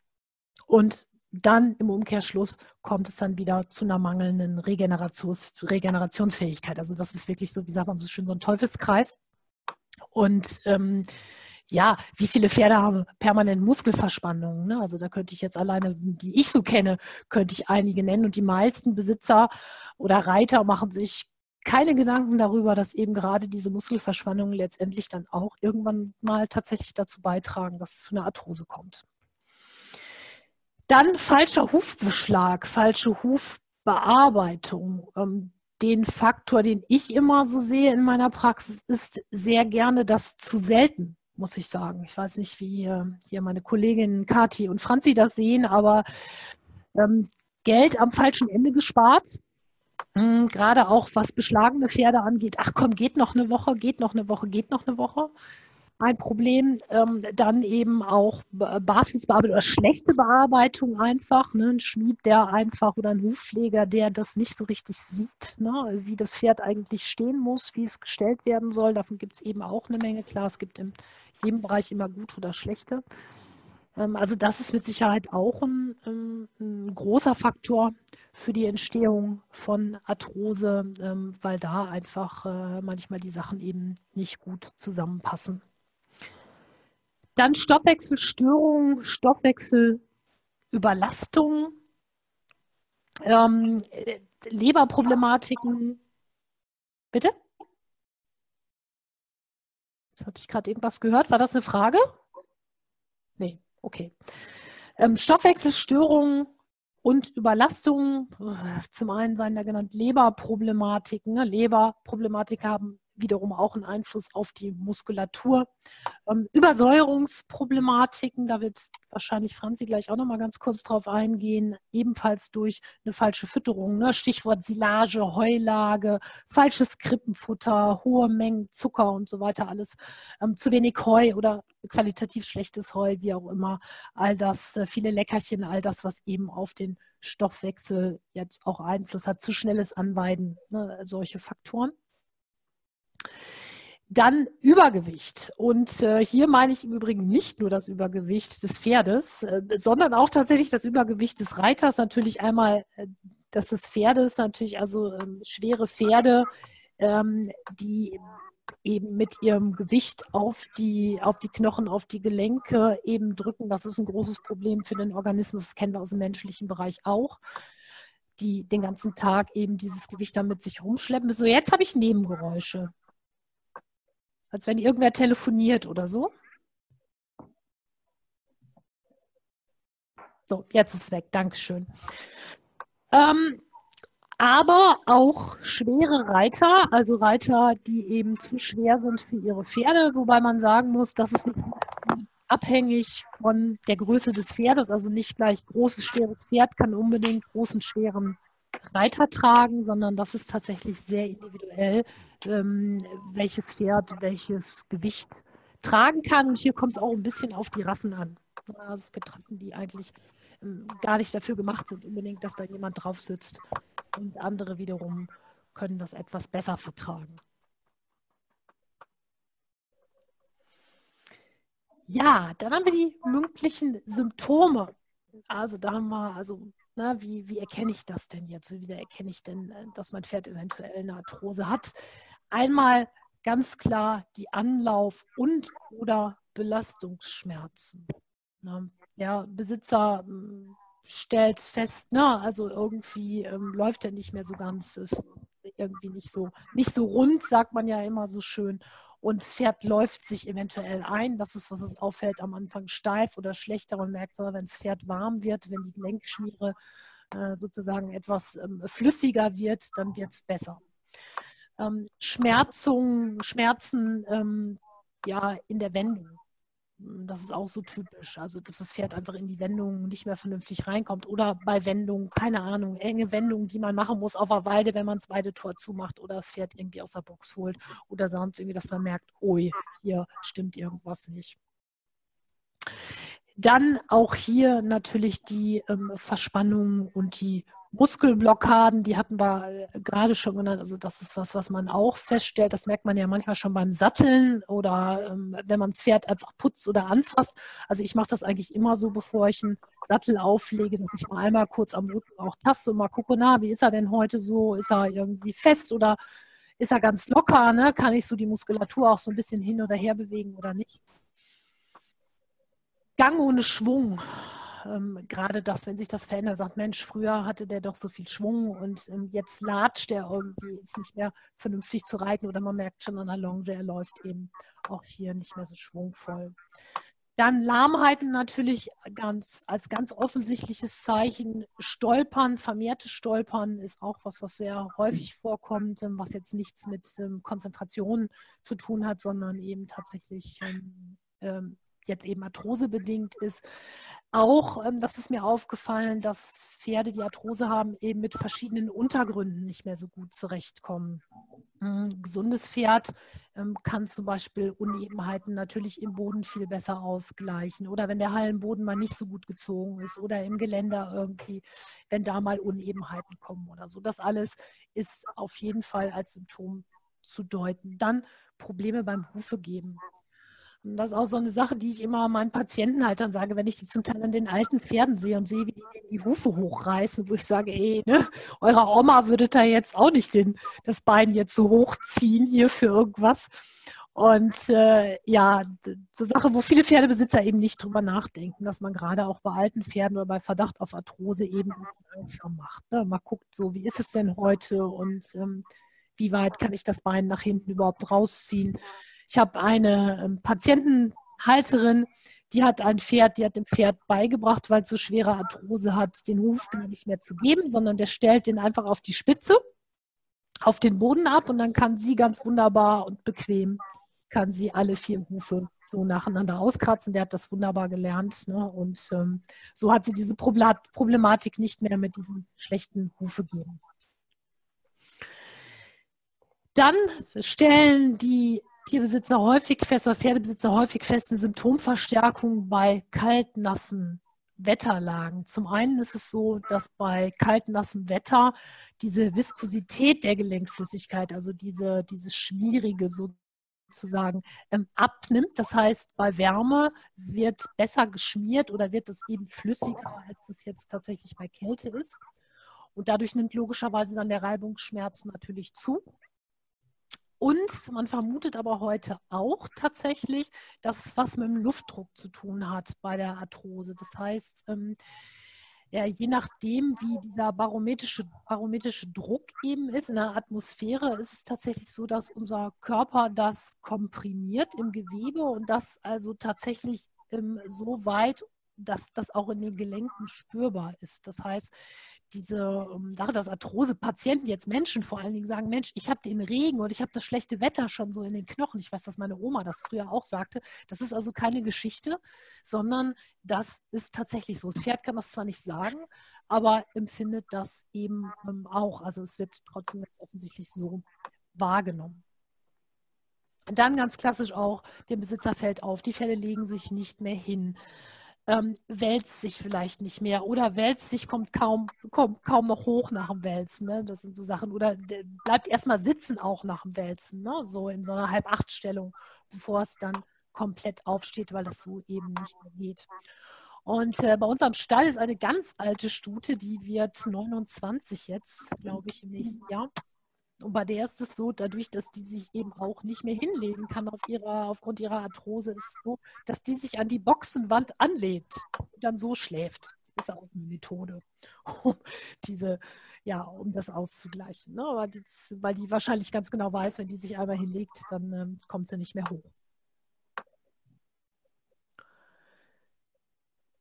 Und dann im Umkehrschluss kommt es dann wieder zu einer mangelnden Regenerations Regenerationsfähigkeit. Also das ist wirklich so, wie sagt man so schön, so ein Teufelskreis. Und ähm, ja, wie viele Pferde haben permanent Muskelverspannungen? Ne? Also da könnte ich jetzt alleine, die ich so kenne, könnte ich einige nennen. Und die meisten Besitzer oder Reiter machen sich keine Gedanken darüber, dass eben gerade diese Muskelverspannungen letztendlich dann auch irgendwann mal tatsächlich dazu beitragen, dass es zu einer Arthrose kommt. Dann falscher Hufbeschlag, falsche Hufbearbeitung. Ähm, den Faktor, den ich immer so sehe in meiner Praxis, ist sehr gerne das zu selten, muss ich sagen. Ich weiß nicht, wie hier meine Kolleginnen Kati und Franzi das sehen, aber ähm, Geld am falschen Ende gespart. Ähm, gerade auch was beschlagene Pferde angeht. Ach komm, geht noch eine Woche, geht noch eine Woche, geht noch eine Woche ein Problem. Ähm, dann eben auch Barfußbearbeitung oder schlechte Bearbeitung einfach. Ne? Ein Schmied, der einfach oder ein Hufpfleger, der das nicht so richtig sieht, ne? wie das Pferd eigentlich stehen muss, wie es gestellt werden soll. Davon gibt es eben auch eine Menge. Klar, es gibt in jedem Bereich immer gute oder schlechte. Ähm, also das ist mit Sicherheit auch ein, ähm, ein, großer Faktor für die Entstehung von Arthrose, ähm, weil da einfach äh, manchmal die Sachen eben nicht gut zusammenpassen. Dann Stoffwechselstörungen, Stoffwechselüberlastungen, ähm, Leberproblematiken. Bitte? Jetzt hatte ich gerade irgendwas gehört. War das eine Frage? Nee, okay. Ähm, Stoffwechselstörungen und Überlastungen, zum einen seien da genannt Leberproblematiken. Ne? Leberproblematik haben wiederum auch einen Einfluss auf die Muskulatur. Ähm, Übersäuerungsproblematiken, da wird wahrscheinlich Franzi gleich auch noch mal ganz kurz drauf eingehen, ebenfalls durch eine falsche Fütterung, ne? Stichwort Silage, Heulage, falsches Krippenfutter, hohe Mengen Zucker und so weiter, alles ähm, zu wenig Heu oder qualitativ schlechtes Heu, wie auch immer, all das, äh, viele Leckerchen, all das, was eben auf den Stoffwechsel jetzt auch Einfluss hat, zu schnelles Anweiden, ne? solche Faktoren. Dann Übergewicht. Und äh, hier meine ich im Übrigen nicht nur das Übergewicht des Pferdes, äh, sondern auch tatsächlich das Übergewicht des Reiters. Natürlich einmal äh, das des Pferdes, natürlich also ähm, schwere Pferde, ähm, die eben mit ihrem Gewicht auf die, auf die Knochen, auf die Gelenke eben drücken. Das ist ein großes Problem für den Organismus. Das kennen wir aus dem menschlichen Bereich auch die den ganzen Tag eben dieses Gewicht dann mit sich rumschleppen. So, jetzt habe ich Nebengeräusche. Als wenn irgendwer telefoniert oder so. So, jetzt ist es weg. Dankeschön. Ähm, aber auch schwere Reiter, also Reiter, die eben zu schwer sind für ihre Pferde, wobei man sagen muss, dass es nicht abhängig von der Größe des Pferdes, also nicht gleich großes, schweres Pferd kann unbedingt großen, schweren Reiter tragen, sondern das ist tatsächlich sehr individuell, ähm, welches Pferd welches Gewicht tragen kann. Und hier kommt es auch ein bisschen auf die Rassen an. Es gibt Rassen, die eigentlich ähm, gar nicht dafür gemacht sind, unbedingt, dass da jemand drauf sitzt. Und andere wiederum können das etwas besser vertragen. Ja, dann haben wir die mündlichen Symptome. Also da haben wir also na, wie, wie erkenne ich das denn jetzt? Wie erkenne ich denn, äh, dass mein Pferd eventuell eine Arthrose hat? Einmal ganz klar die Anlauf- und oder Belastungsschmerzen. Na, der Besitzer hm, stellt fest, na, also irgendwie ähm, läuft er nicht mehr so ganz, ist irgendwie nicht so, nicht so rund, sagt man ja immer so schön und das Pferd läuft sich eventuell ein. Das ist, was es auffällt, am Anfang steif oder schlechter. Man merkt, wenn das Pferd warm wird, wenn die Gelenkschmiere äh, sozusagen etwas ähm, flüssiger wird, dann wird es besser. Ähm, Schmerzung, Schmerzen ähm, ja, in der Wendung. Das ist auch so typisch. Also, dass das Pferd einfach in die Wendung nicht mehr vernünftig reinkommt. Oder bei Wendungen, keine Ahnung, enge Wendungen, die man machen muss auf der Weide, wenn man das Weidetor zumacht oder das Pferd irgendwie aus der Box holt. Oder sonst irgendwie, dass man merkt, ui, hier stimmt irgendwas nicht. Dann auch hier natürlich die ähm, Verspannung und die Muskelblockaden, die hatten wir äh, gerade schon genannt. Also das ist was, was man auch feststellt. Das merkt man ja manchmal schon beim Satteln oder ähm, wenn man das Pferd einfach putzt oder anfasst. Also ich mache das eigentlich immer so, bevor ich einen Sattel auflege, dass ich mal einmal kurz am Rücken auch taste und mal gucke, na, wie ist er denn heute so? Ist er irgendwie fest oder ist er ganz locker? Ne? Kann ich so die Muskulatur auch so ein bisschen hin oder her bewegen oder nicht? Gang ohne Schwung ähm, gerade das, wenn sich das verändert, sagt, Mensch, früher hatte der doch so viel Schwung und ähm, jetzt latscht der irgendwie, ist nicht mehr vernünftig zu reiten oder man merkt schon an der Longe, er läuft eben auch hier nicht mehr so schwungvoll. Dann Lahmheiten natürlich ganz, als ganz offensichtliches Zeichen. Stolpern, vermehrtes Stolpern ist auch was, was sehr häufig vorkommt, ähm, was jetzt nichts mit ähm, Konzentration zu tun hat, sondern eben tatsächlich ähm, jetzt eben Arthrose bedingt ist. Auch, ähm, das ist mir aufgefallen, dass Pferde, die Arthrose haben, eben mit verschiedenen Untergründen nicht mehr so gut zurechtkommen. Ein gesundes Pferd ähm, kann zum Beispiel Unebenheiten natürlich im Boden viel besser ausgleichen oder wenn der Hallenboden mal nicht so gut gezogen ist oder im Geländer irgendwie, wenn da mal Unebenheiten kommen oder so. Das alles ist auf jeden Fall als Symptom zu deuten. Dann Probleme beim Hufegeben. Und das ist auch so eine Sache, die ich immer meinen Patienten halt dann sage, wenn ich die zum Teil an den alten Pferden sehe und sehe, wie die die Hufe hochreißen, wo ich sage, ey, ne, eurer Oma würde da jetzt auch nicht den, das Bein jetzt so hochziehen hier für irgendwas. Und äh, ja, so Sache, wo viele Pferdebesitzer eben nicht drüber nachdenken, dass man gerade auch bei alten Pferden oder bei Verdacht auf Arthrose eben ein bisschen langsam macht. Ne? Man guckt so, wie ist es denn heute und ähm, wie weit kann ich das Bein nach hinten überhaupt rausziehen. Ich habe eine ähm, Patientenhalterin, die hat ein Pferd, die hat dem Pferd beigebracht, weil es so schwere Arthrose hat, den Huf gar nicht mehr zu geben, sondern der stellt den einfach auf die Spitze, auf den Boden ab und dann kann sie ganz wunderbar und bequem kann sie alle vier Hufe so nacheinander auskratzen. Der hat das wunderbar gelernt. Ne? Und ähm, so hat sie diese Problematik nicht mehr mit diesen schlechten Hufe geben. Dann stellen die Tierbesitzer häufig fest oder Pferdebesitzer häufig fest eine Symptomverstärkung bei kaltnassen Wetterlagen. Zum einen ist es so, dass bei kaltnassem Wetter diese Viskosität der Gelenkflüssigkeit, also diese, dieses schmierige, so sozusagen ähm, abnimmt. Das heißt, bei Wärme wird besser geschmiert oder wird es eben flüssiger, als es jetzt tatsächlich bei Kälte ist. Und dadurch nimmt logischerweise dann der Reibungsschmerz natürlich zu. Und man vermutet aber heute auch tatsächlich, dass es was mit dem Luftdruck zu tun hat bei der Arthrose. Das heißt, ähm, ja, je nachdem, wie dieser barometrische, barometrische Druck eben ist in der Atmosphäre, ist es tatsächlich so, dass unser Körper das komprimiert im Gewebe und das also tatsächlich ähm, so weit, dass das auch in den Gelenken spürbar ist. Das heißt, diese um, Sache, dass Arthrose-Patienten, jetzt Menschen vor allen Dingen sagen, Mensch, ich habe den Regen und ich habe das schlechte Wetter schon so in den Knochen. Ich weiß, dass meine Oma das früher auch sagte. Das ist also keine Geschichte, sondern das ist tatsächlich so. Das Pferd kann das zwar nicht sagen, aber empfindet das eben ähm, auch. Also es wird trotzdem offensichtlich so wahrgenommen. Dann ganz klassisch auch, dem Besitzer fällt auf, die Fälle legen sich nicht mehr hin ähm, wälzt sich vielleicht nicht mehr oder wälzt sich, kommt kaum, kommt kaum noch hoch nach dem Wälzen. Ne? Das sind so Sachen. Oder bleibt erstmal sitzen auch nach dem Wälzen, ne? so in so einer Halb-Acht-Stellung, bevor es dann komplett aufsteht, weil das so eben nicht mehr geht. Und äh, bei uns am Stall ist eine ganz alte Stute, die wird 29 jetzt, glaube ich, im nächsten Jahr. Und bei der ist es so, dadurch, dass die sich eben auch nicht mehr hinlegen kann auf ihrer, aufgrund ihrer Arthrose, ist es so, dass die sich an die Boxenwand anlehnt und dann so schläft. Ist auch eine Methode, um diese, ja, um das auszugleichen. Ne? Aber das, weil die wahrscheinlich ganz genau weiß, wenn die sich einmal hinlegt, dann ähm, kommt sie nicht mehr hoch.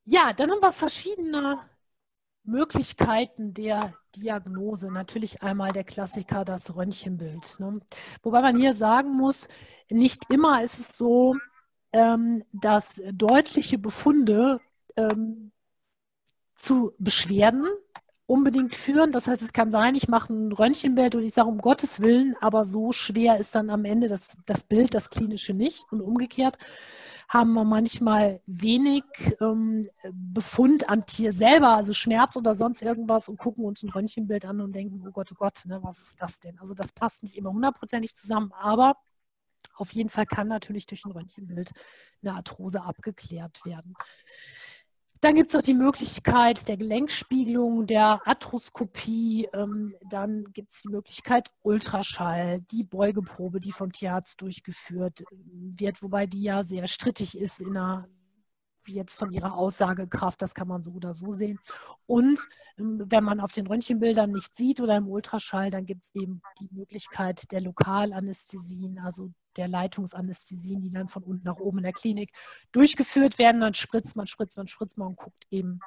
Ja, dann haben wir verschiedene Möglichkeiten der Diagnose. Natürlich einmal der Klassiker, das Röntgenbild. Ne? Wobei man hier sagen muss, nicht immer ist es so, ähm, dass deutliche Befunde ähm, zu Beschwerden unbedingt führen. Das heißt, es kann sein, ich mache ein Röntgenbild und ich sage um Gottes Willen, aber so schwer ist dann am Ende das, das Bild, das klinische nicht und umgekehrt haben wir manchmal wenig ähm, Befund am Tier selber, also Schmerz oder sonst irgendwas und gucken uns ein Röntgenbild an und denken, oh Gott, oh Gott, ne, was ist das denn? Also das passt nicht immer hundertprozentig zusammen, aber auf jeden Fall kann natürlich durch ein Röntgenbild eine Arthrose abgeklärt werden. Dann gibt es noch die Möglichkeit der Gelenkspiegelung, der Arthroskopie. Ähm, dann gibt es die Möglichkeit Ultraschall, die Beugeprobe, die vom Tierarzt durchgeführt ähm, wird, wobei die ja sehr strittig ist in einer jetzt von ihrer Aussagekraft, das kann man so oder so sehen. Und ähm, wenn man auf den Röntgenbildern nicht sieht oder im Ultraschall, dann gibt es eben die Möglichkeit der Lokalanästhesien, also der Leitungsanästhesien, die dann von unten nach oben in der Klinik durchgeführt werden. Dann spritzt man, spritzt man, spritzt man und guckt eben,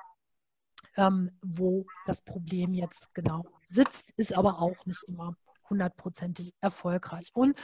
ähm, wo das Problem jetzt genau sitzt, ist aber auch nicht immer hundertprozentig erfolgreich. Und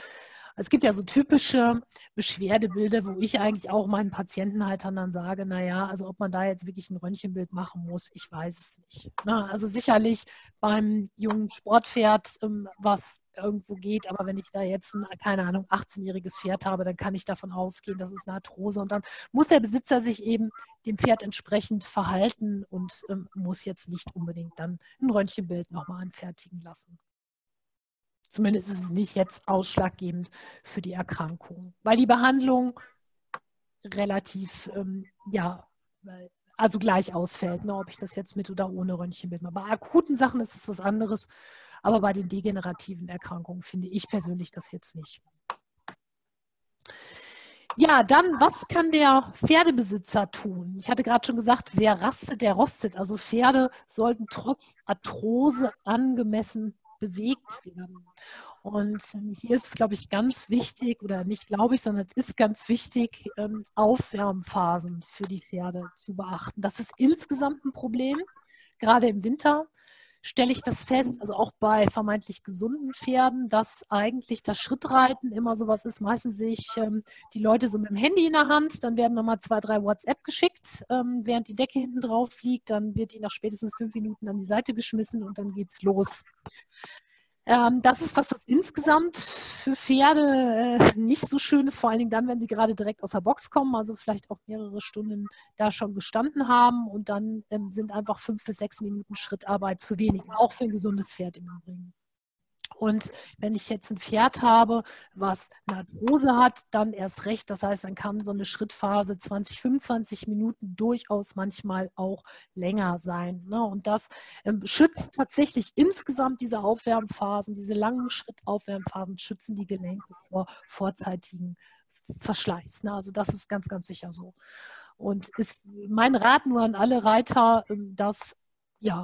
es gibt ja so typische Beschwerdebilder, wo ich eigentlich auch meinen Patientenhaltern dann sage, naja, also ob man da jetzt wirklich ein Röntgenbild machen muss, ich weiß es nicht. Na, also sicherlich beim jungen Sportpferd, ähm, was irgendwo geht, aber wenn ich da jetzt ein, keine Ahnung, 18-jähriges Pferd habe, dann kann ich davon ausgehen, das ist eine Arthrose und dann muss der Besitzer sich eben dem Pferd entsprechend verhalten und ähm, muss jetzt nicht unbedingt dann ein Röntgenbild nochmal anfertigen lassen. Zumindest ist es nicht jetzt ausschlaggebend für die Erkrankung, weil die Behandlung relativ, ähm, ja, also gleich ausfällt, ne, ob ich das jetzt mit oder ohne Röntgenbild mache. Bei akuten Sachen ist es was anderes, aber bei den degenerativen Erkrankungen finde ich persönlich das jetzt nicht. Ja, dann, was kann der Pferdebesitzer tun? Ich hatte gerade schon gesagt, wer rastet, der rostet. Also Pferde sollten trotz Arthrose angemessen bewegt werden. Und ähm, hier ist es, glaube ich, ganz wichtig, oder nicht glaube ich, sondern es ist ganz wichtig, ähm, Aufwärmphasen für die Pferde zu beachten. Das ist insgesamt ein Problem, gerade im Winter stelle ich das fest, also auch bei vermeintlich gesunden Pferden, dass eigentlich das Schrittreiten immer sowas ist. Meistens sehe ich ähm, die Leute so mit dem Handy in der Hand, dann werden nochmal zwei, drei WhatsApp geschickt, ähm, während die Decke hinten drauf liegt, dann wird die nach spätestens fünf Minuten an die Seite geschmissen und dann geht's los. Ähm, das ist was, was insgesamt für Pferde äh, nicht so schön ist, vor allen Dingen dann, wenn sie gerade direkt aus der Box kommen, also vielleicht auch mehrere Stunden da schon gestanden haben und dann ähm, sind einfach fünf bis sechs Minuten Schrittarbeit zu wenig, auch für ein gesundes Pferd im Übrigen. Und wenn ich jetzt ein Pferd habe, was Arthrose hat, dann erst recht. Das heißt, dann kann so eine Schrittphase 20, 25 Minuten durchaus manchmal auch länger sein. Ne? Und das ähm, schützt tatsächlich insgesamt diese Aufwärmphasen, diese langen Schrittaufwärmphasen, schützen die Gelenke vor vorzeitigen Verschleiß. Ne? Also das ist ganz, ganz sicher so. Und ist mein Rat nur an alle Reiter, ähm, dass ja,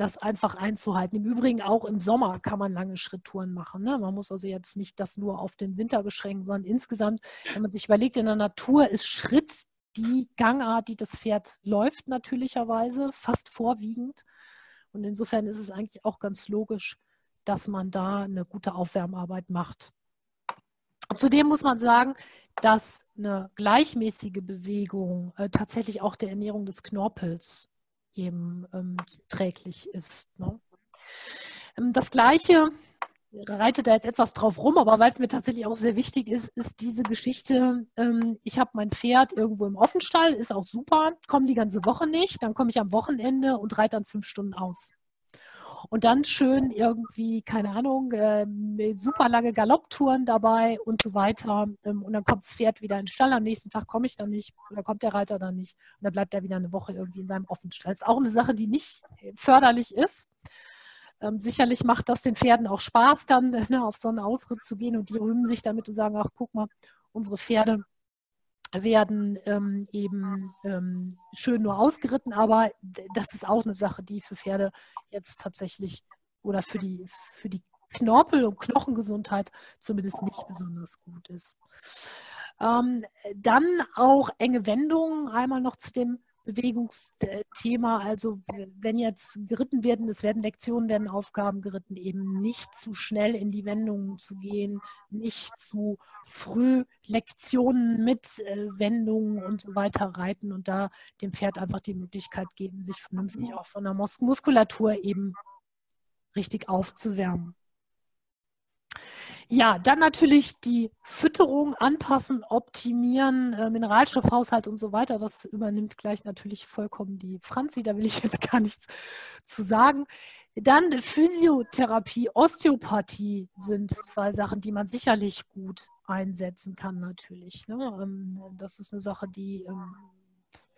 das einfach einzuhalten. Im Übrigen auch im Sommer kann man lange Schritttouren machen. Ne? Man muss also jetzt nicht das nur auf den Winter beschränken, sondern insgesamt, wenn man sich überlegt, in der Natur ist Schritt die Gangart, die das Pferd läuft, natürlicherweise, fast vorwiegend. Und insofern ist es eigentlich auch ganz logisch, dass man da eine gute Aufwärmarbeit macht. Zudem muss man sagen, dass eine gleichmäßige Bewegung äh, tatsächlich auch der Ernährung des Knorpels eben ähm, zuträglich ist. Ne? Ähm, das Gleiche reite da jetzt etwas drauf rum, aber weil es mir tatsächlich auch sehr wichtig ist, ist diese Geschichte, ähm, ich habe mein Pferd irgendwo im Offenstall, ist auch super, komme die ganze Woche nicht, dann komme ich am Wochenende und reite dann fünf Stunden aus. Und dann schön irgendwie, keine Ahnung, äh, super lange Galopptouren dabei und so weiter. Ähm, und dann kommt das Pferd wieder in den Stall. Am nächsten Tag komme ich dann nicht oder kommt der Reiter dann nicht. Und dann bleibt er wieder eine Woche irgendwie in seinem Offenstall. Das ist auch eine Sache, die nicht förderlich ist. Ähm, sicherlich macht das den Pferden auch Spaß, dann ne, auf so einen Ausritt zu gehen und die rühmen sich damit und sagen, ach guck mal, unsere Pferde werden ähm, eben ähm, schön nur ausgeritten, aber das ist auch eine Sache, die für Pferde jetzt tatsächlich oder für die, für die Knorpel- und Knochengesundheit zumindest nicht besonders gut ist. Ähm, dann auch enge Wendungen, einmal noch zu dem Bewegungsthema. Also wenn jetzt geritten werden, es werden Lektionen, werden Aufgaben geritten, eben nicht zu schnell in die Wendungen zu gehen, nicht zu früh Lektionen mit äh, Wendungen und so weiter reiten und da dem Pferd einfach die Möglichkeit geben, sich vernünftig auch von der Muskulatur eben richtig aufzuwärmen. Ja, dann natürlich die Fütterung anpassen, optimieren, äh, Mineralstoffhaushalt und so weiter. Das übernimmt gleich natürlich vollkommen die Franzi, da will ich jetzt gar nichts zu sagen. Dann Physiotherapie, Osteopathie sind zwei Sachen, die man sicherlich gut einsetzen kann natürlich. Ne? Ähm, das ist eine Sache, die, ähm,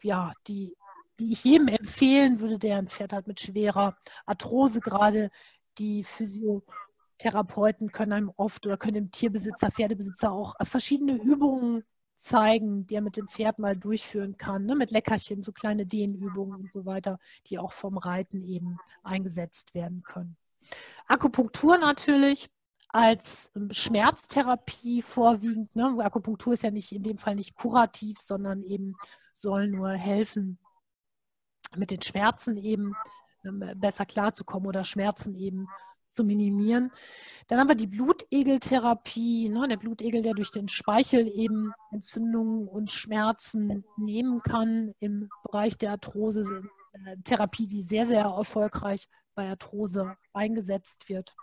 ja, die, die ich jedem empfehlen würde, der ein Pferd hat mit schwerer Arthrose gerade die Physio Therapeuten können einem oft oder können dem Tierbesitzer, Pferdebesitzer auch verschiedene Übungen zeigen, die er mit dem Pferd mal durchführen kann, ne? mit Leckerchen, so kleine Dehnübungen und so weiter, die auch vom Reiten eben eingesetzt werden können. Akupunktur natürlich als ähm, Schmerztherapie vorwiegend. Ne? Akupunktur ist ja nicht in dem Fall nicht kurativ, sondern eben soll nur helfen, mit den Schmerzen eben ähm, besser klarzukommen oder Schmerzen eben zu minimieren. Dann haben wir die Blutegeltherapie, ne, der Blutegel, der durch den Speichel eben Entzündungen und Schmerzen nehmen kann im Bereich der Arthrose. Äh, Therapie, die sehr, sehr erfolgreich bei Arthrose eingesetzt wird.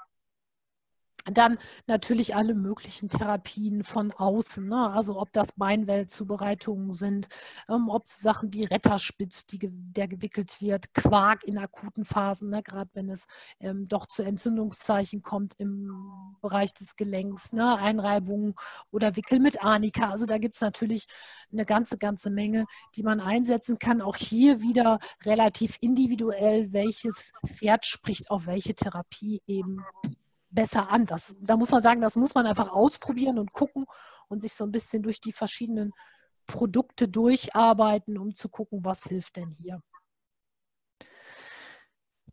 Dann natürlich alle möglichen Therapien von außen, ne? also ob das Beinwellzubereitungen sind, ähm, ob Sachen wie Retterspitz, die, der gewickelt wird, Quark in akuten Phasen, ne? gerade wenn es ähm, doch zu Entzündungszeichen kommt im Bereich des Gelenks, ne? Einreibungen oder Wickel mit Arnika. Also da gibt es natürlich eine ganze, ganze Menge, die man einsetzen kann. Auch hier wieder relativ individuell, welches Pferd spricht auf welche Therapie eben besser an. Das, da muss man sagen, das muss man einfach ausprobieren und gucken und sich so ein bisschen durch die verschiedenen Produkte durcharbeiten, um zu gucken, was hilft denn hier.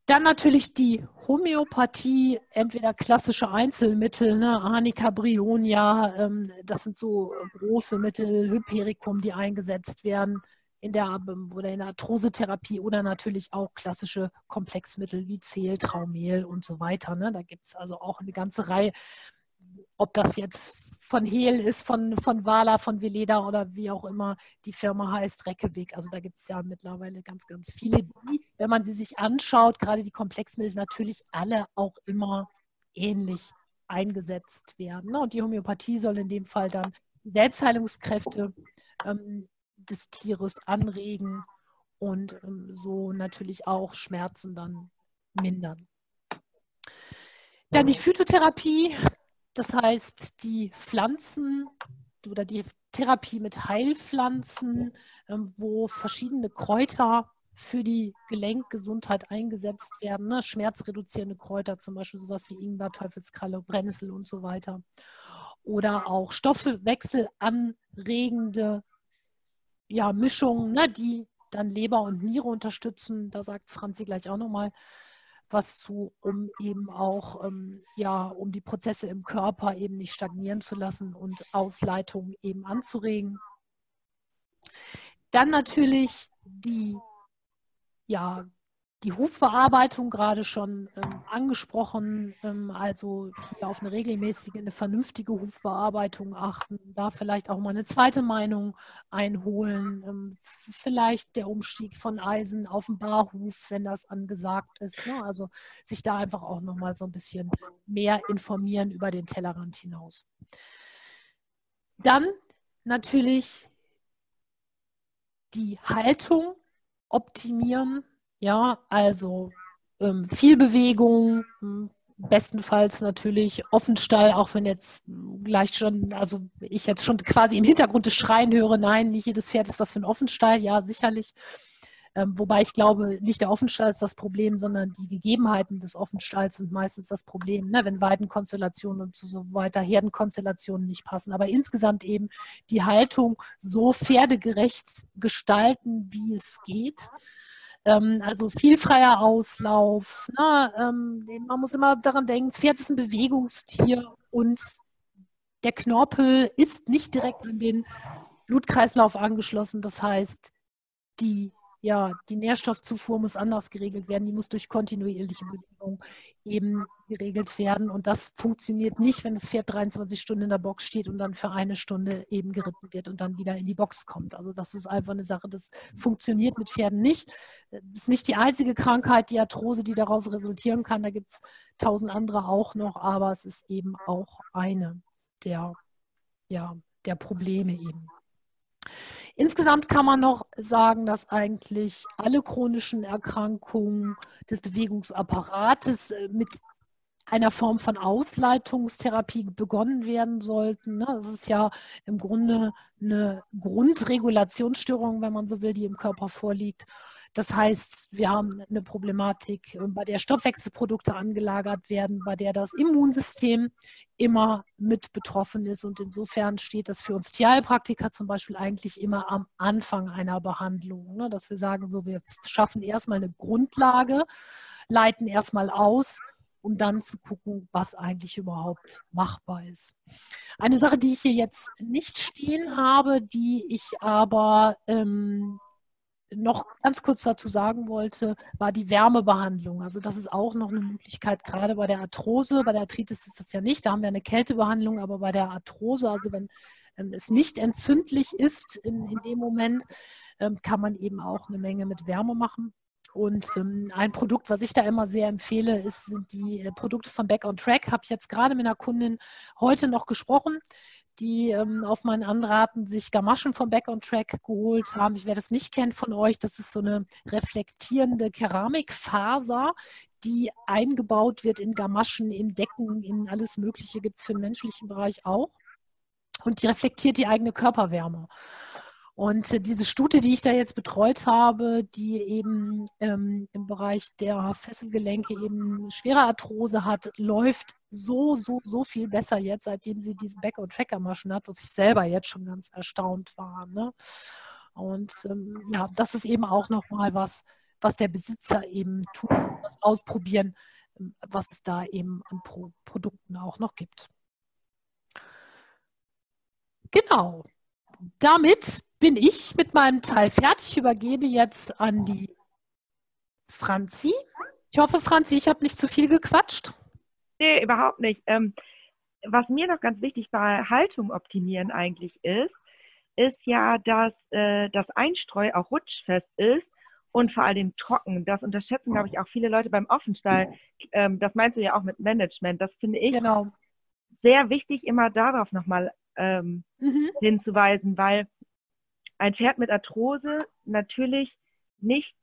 Dann natürlich die Homöopathie, entweder klassische Einzelmittel, ne, Arnica brionia, ähm, das sind so große Mittel, Hypericum, die eingesetzt werden in der oder in der Arthrosetherapie oder natürlich auch klassische Komplexmittel wie Zehl, Traumel und so weiter. Ne? Da gibt es also auch eine ganze Reihe, ob das jetzt von Hehl ist, von, von Wala, von Veleda oder wie auch immer die Firma heißt, Reckeweg. Also da gibt es ja mittlerweile ganz, ganz viele, die, wenn man sie sich anschaut, gerade die Komplexmittel natürlich alle auch immer ähnlich eingesetzt werden. Ne? Und die Homöopathie soll in dem Fall dann Selbstheilungskräfte ähm, des Tieres anregen und ähm, so natürlich auch Schmerzen dann mindern. Dann die Phytotherapie, das heißt die Pflanzen oder die Therapie mit Heilpflanzen, ähm, wo verschiedene Kräuter für die Gelenkgesundheit eingesetzt werden. Ne? Schmerzreduzierende Kräuter, zum Beispiel sowas wie Ingwer, Teufelskralle, Brennnessel und so weiter. Oder auch stoffwechselanregende ja, Mischungen, ne, die dann Leber und Niere unterstützen. Da sagt Franzi gleich auch nochmal was zu, um eben auch, ähm, ja, um die Prozesse im Körper eben nicht stagnieren zu lassen und Ausleitungen eben anzuregen. Dann natürlich die, ja, die Hufbearbeitung gerade schon ähm, angesprochen, ähm, also hier auf eine regelmäßige, eine vernünftige Hufbearbeitung achten, da vielleicht auch mal eine zweite Meinung einholen, ähm, vielleicht der Umstieg von Eisen auf den Barhuf, wenn das angesagt ist. Ne? Also sich da einfach auch nochmal so ein bisschen mehr informieren über den Tellerrand hinaus. Dann natürlich die Haltung optimieren ja, also ähm, viel Bewegung, hm, bestenfalls natürlich Offenstall, auch wenn jetzt gleich schon, also ich jetzt schon quasi im Hintergrund das Schreien höre, nein, nicht jedes Pferd ist was für ein Offenstall, ja, sicherlich. Ähm, wobei ich glaube, nicht der Offenstall ist das Problem, sondern die Gegebenheiten des Offenstalls sind meistens das Problem, ne? wenn Weidenkonstellationen und so weiter, Herdenkonstellationen nicht passen. Aber insgesamt eben die Haltung so pferdegerecht gestalten, wie es geht. Ähm, also viel freier Auslauf. Ne? Ähm, man muss immer daran denken, das Pferd ist ein Bewegungstier und der Knorpel ist nicht direkt an den Blutkreislauf angeschlossen. Das heißt, die ja, die Nährstoffzufuhr muss anders geregelt werden. Die muss durch kontinuierliche Bewegung eben geregelt werden. Und das funktioniert nicht, wenn das Pferd 23 Stunden in der Box steht und dann für eine Stunde eben geritten wird und dann wieder in die Box kommt. Also das ist einfach eine Sache, das funktioniert mit Pferden nicht. Das ist nicht die einzige Krankheit, die Arthrose, die daraus resultieren kann. Da gibt es tausend andere auch noch, aber es ist eben auch eine der, ja, der Probleme eben. Insgesamt kann man noch sagen, dass eigentlich alle chronischen Erkrankungen des Bewegungsapparates äh, mit einer Form von Ausleitungstherapie begonnen werden sollten. Ne? Das ist ja im Grunde eine Grundregulationsstörung, wenn man so will, die im Körper vorliegt. Das heißt, wir haben eine Problematik, äh, bei der Stoffwechselprodukte angelagert werden, bei der das Immunsystem immer mit betroffen ist. Und insofern steht das für uns Tierheilpraktiker zum Beispiel eigentlich immer am Anfang einer Behandlung, ne? dass wir sagen, so, wir schaffen erstmal eine Grundlage, leiten erstmal aus um dann zu gucken, was eigentlich überhaupt machbar ist. Eine Sache, die ich hier jetzt nicht stehen habe, die ich aber ähm, noch ganz kurz dazu sagen wollte, war die Wärmebehandlung. Also das ist auch noch eine Möglichkeit, gerade bei der Arthrose. Bei der Arthritis ist das ja nicht, da haben wir eine Kältebehandlung, aber bei der Arthrose, also wenn ähm, es nicht entzündlich ist in, in dem Moment, ähm, kann man eben auch eine Menge mit Wärme machen. Und ähm, ein Produkt, was ich da immer sehr empfehle, ist, sind die äh, Produkte von Back on Track. Habe ich jetzt gerade mit einer Kundin heute noch gesprochen, die ähm, auf meinen Anraten sich Gamaschen von Back on Track geholt haben. Ich werde es nicht kennen von euch. Das ist so eine reflektierende Keramikfaser, die eingebaut wird in Gamaschen, in Decken, in alles Mögliche gibt es für den menschlichen Bereich auch. Und die reflektiert die eigene Körperwärme. Und äh, diese Stute, die ich da jetzt betreut habe, die eben ähm, im Bereich der Fesselgelenke eben schwere Arthrose hat, läuft so, so, so viel besser jetzt, seitdem sie diese Back- und Tracker-Maschen hat, dass ich selber jetzt schon ganz erstaunt war. Ne? Und ähm, ja, das ist eben auch nochmal was, was der Besitzer eben tut, was ausprobieren, ähm, was es da eben an Pro Produkten auch noch gibt. Genau. Damit bin ich mit meinem Teil fertig. Ich übergebe jetzt an die Franzi. Ich hoffe, Franzi, ich habe nicht zu viel gequatscht. Nee, überhaupt nicht. Ähm, was mir noch ganz wichtig bei Haltung optimieren eigentlich ist, ist ja, dass äh, das Einstreu auch rutschfest ist und vor allem trocken. Das unterschätzen, glaube ich, auch viele Leute beim Offenstall. Ähm, das meinst du ja auch mit Management. Das finde ich genau. sehr wichtig, immer darauf nochmal ähm, mhm. hinzuweisen, weil ein Pferd mit Arthrose natürlich nicht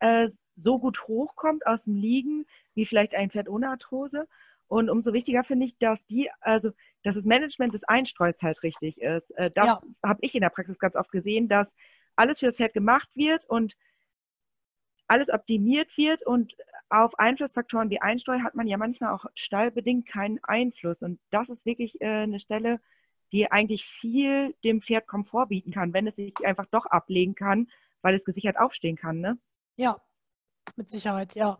äh, so gut hochkommt aus dem Liegen wie vielleicht ein Pferd ohne Arthrose. Und umso wichtiger finde ich, dass die, also dass das Management des Einstreus halt richtig ist. Äh, das ja. habe ich in der Praxis ganz oft gesehen, dass alles für das Pferd gemacht wird und alles optimiert wird und auf Einflussfaktoren wie Einstreu hat man ja manchmal auch stallbedingt keinen Einfluss. Und das ist wirklich äh, eine Stelle, die eigentlich viel dem Pferd Komfort bieten kann, wenn es sich einfach doch ablegen kann, weil es gesichert aufstehen kann. Ne? Ja, mit Sicherheit, ja.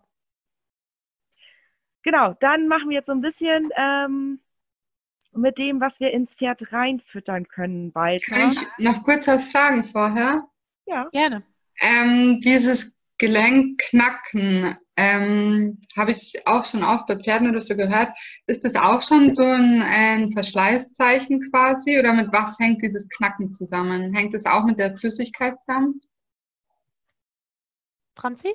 Genau, dann machen wir jetzt so ein bisschen ähm, mit dem, was wir ins Pferd reinfüttern können, weiter. Kann ich noch kurz was fragen vorher? Ja, gerne. Ähm, dieses Gelenkknacken, ähm, habe ich auch schon oft bei Pferden oder so gehört. Ist das auch schon so ein, ein Verschleißzeichen quasi oder mit was hängt dieses Knacken zusammen? Hängt es auch mit der Flüssigkeit zusammen? Franzi?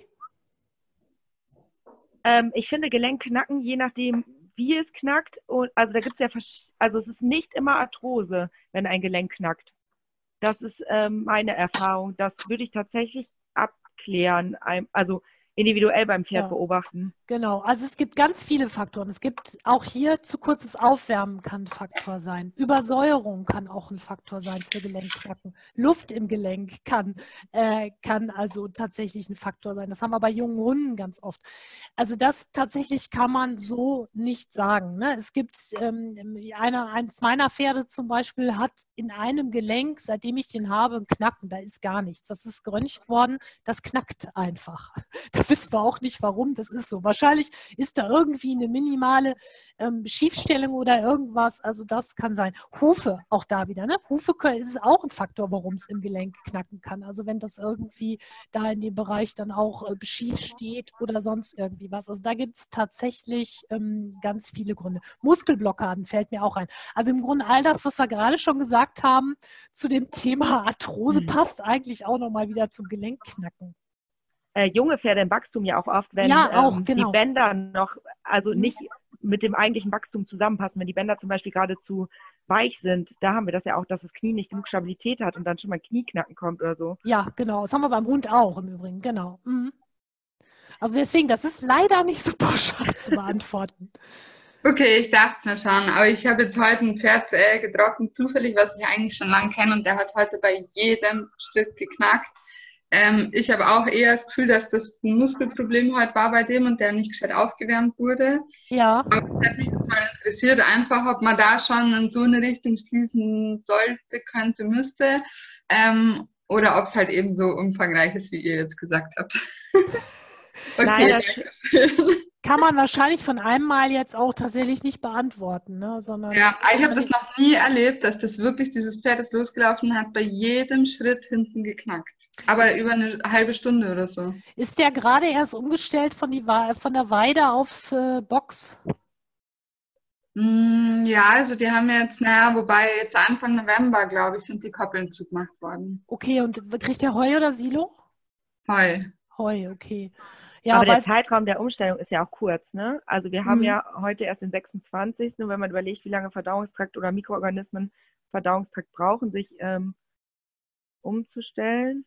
Ähm, ich finde Gelenkknacken, je nachdem, wie es knackt, und, also da gibt es ja, also es ist nicht immer Arthrose, wenn ein Gelenk knackt. Das ist ähm, meine Erfahrung. Das würde ich tatsächlich abklären. Also individuell beim Pferd ja. beobachten. Genau, also es gibt ganz viele Faktoren. Es gibt auch hier zu kurzes Aufwärmen kann ein Faktor sein. Übersäuerung kann auch ein Faktor sein für Gelenkknacken. Luft im Gelenk kann, äh, kann also tatsächlich ein Faktor sein. Das haben wir bei jungen Hunden ganz oft. Also das tatsächlich kann man so nicht sagen. Ne? Es gibt ähm, eine, eins meiner Pferde zum Beispiel hat in einem Gelenk, seitdem ich den habe, ein Knacken. Da ist gar nichts. Das ist geröntgt worden. Das knackt einfach. Da wissen wir auch nicht, warum. Das ist so. Wahrscheinlich ist da irgendwie eine minimale ähm, Schiefstellung oder irgendwas. Also das kann sein. Hufe, auch da wieder. Ne? Hufe ist auch ein Faktor, warum es im Gelenk knacken kann. Also wenn das irgendwie da in dem Bereich dann auch äh, schief steht oder sonst irgendwie was. Also da gibt es tatsächlich ähm, ganz viele Gründe. Muskelblockaden fällt mir auch ein. Also im Grunde all das, was wir gerade schon gesagt haben zu dem Thema Arthrose, mhm. passt eigentlich auch nochmal wieder zum Gelenkknacken äh, junge Pferde im Wachstum ja auch oft, wenn ja, auch, ähm, genau. die Bänder noch, also mhm. nicht mit dem eigentlichen Wachstum zusammenpassen, wenn die Bänder zum Beispiel gerade zu weich sind, da haben wir das ja auch, dass das Knie nicht genug Stabilität hat und dann schon mal Knieknacken kommt oder so. Ja, genau. Das haben wir beim Hund auch im Übrigen, genau. Mhm. Also deswegen, das ist leider nicht so pauschal zu beantworten. Okay, ich dachte es mir schon, aber ich habe jetzt heute ein Pferd äh, getroffen, zufällig, was ich eigentlich schon lange kenne und der hat heute bei jedem Schritt geknackt. Ähm, ich habe auch eher das Gefühl, dass das ein Muskelproblem heute war bei dem und der nicht gescheit aufgewärmt wurde. Ja. Aber es hat mich mal interessiert, einfach, ob man da schon in so eine Richtung schließen sollte, könnte, müsste. Ähm, oder ob es halt eben so umfangreich ist, wie ihr jetzt gesagt habt. okay, Nein, kann man wahrscheinlich von einem Mal jetzt auch tatsächlich nicht beantworten, ne? sondern. Ja, ich habe das noch nie erlebt, dass das wirklich dieses Pferd, das losgelaufen hat, bei jedem Schritt hinten geknackt. Aber über eine halbe Stunde oder so. Ist der gerade erst umgestellt von, die, von der Weide auf äh, Box? Mm, ja, also die haben jetzt, naja, wobei jetzt Anfang November, glaube ich, sind die Koppeln zugemacht worden. Okay, und kriegt der Heu oder Silo? Heu. Heu, okay. Ja, aber der Zeitraum der Umstellung ist ja auch kurz, ne? Also wir haben mhm. ja heute erst den 26. Und wenn man überlegt, wie lange Verdauungstrakt oder Mikroorganismen Verdauungstrakt brauchen, sich ähm, umzustellen.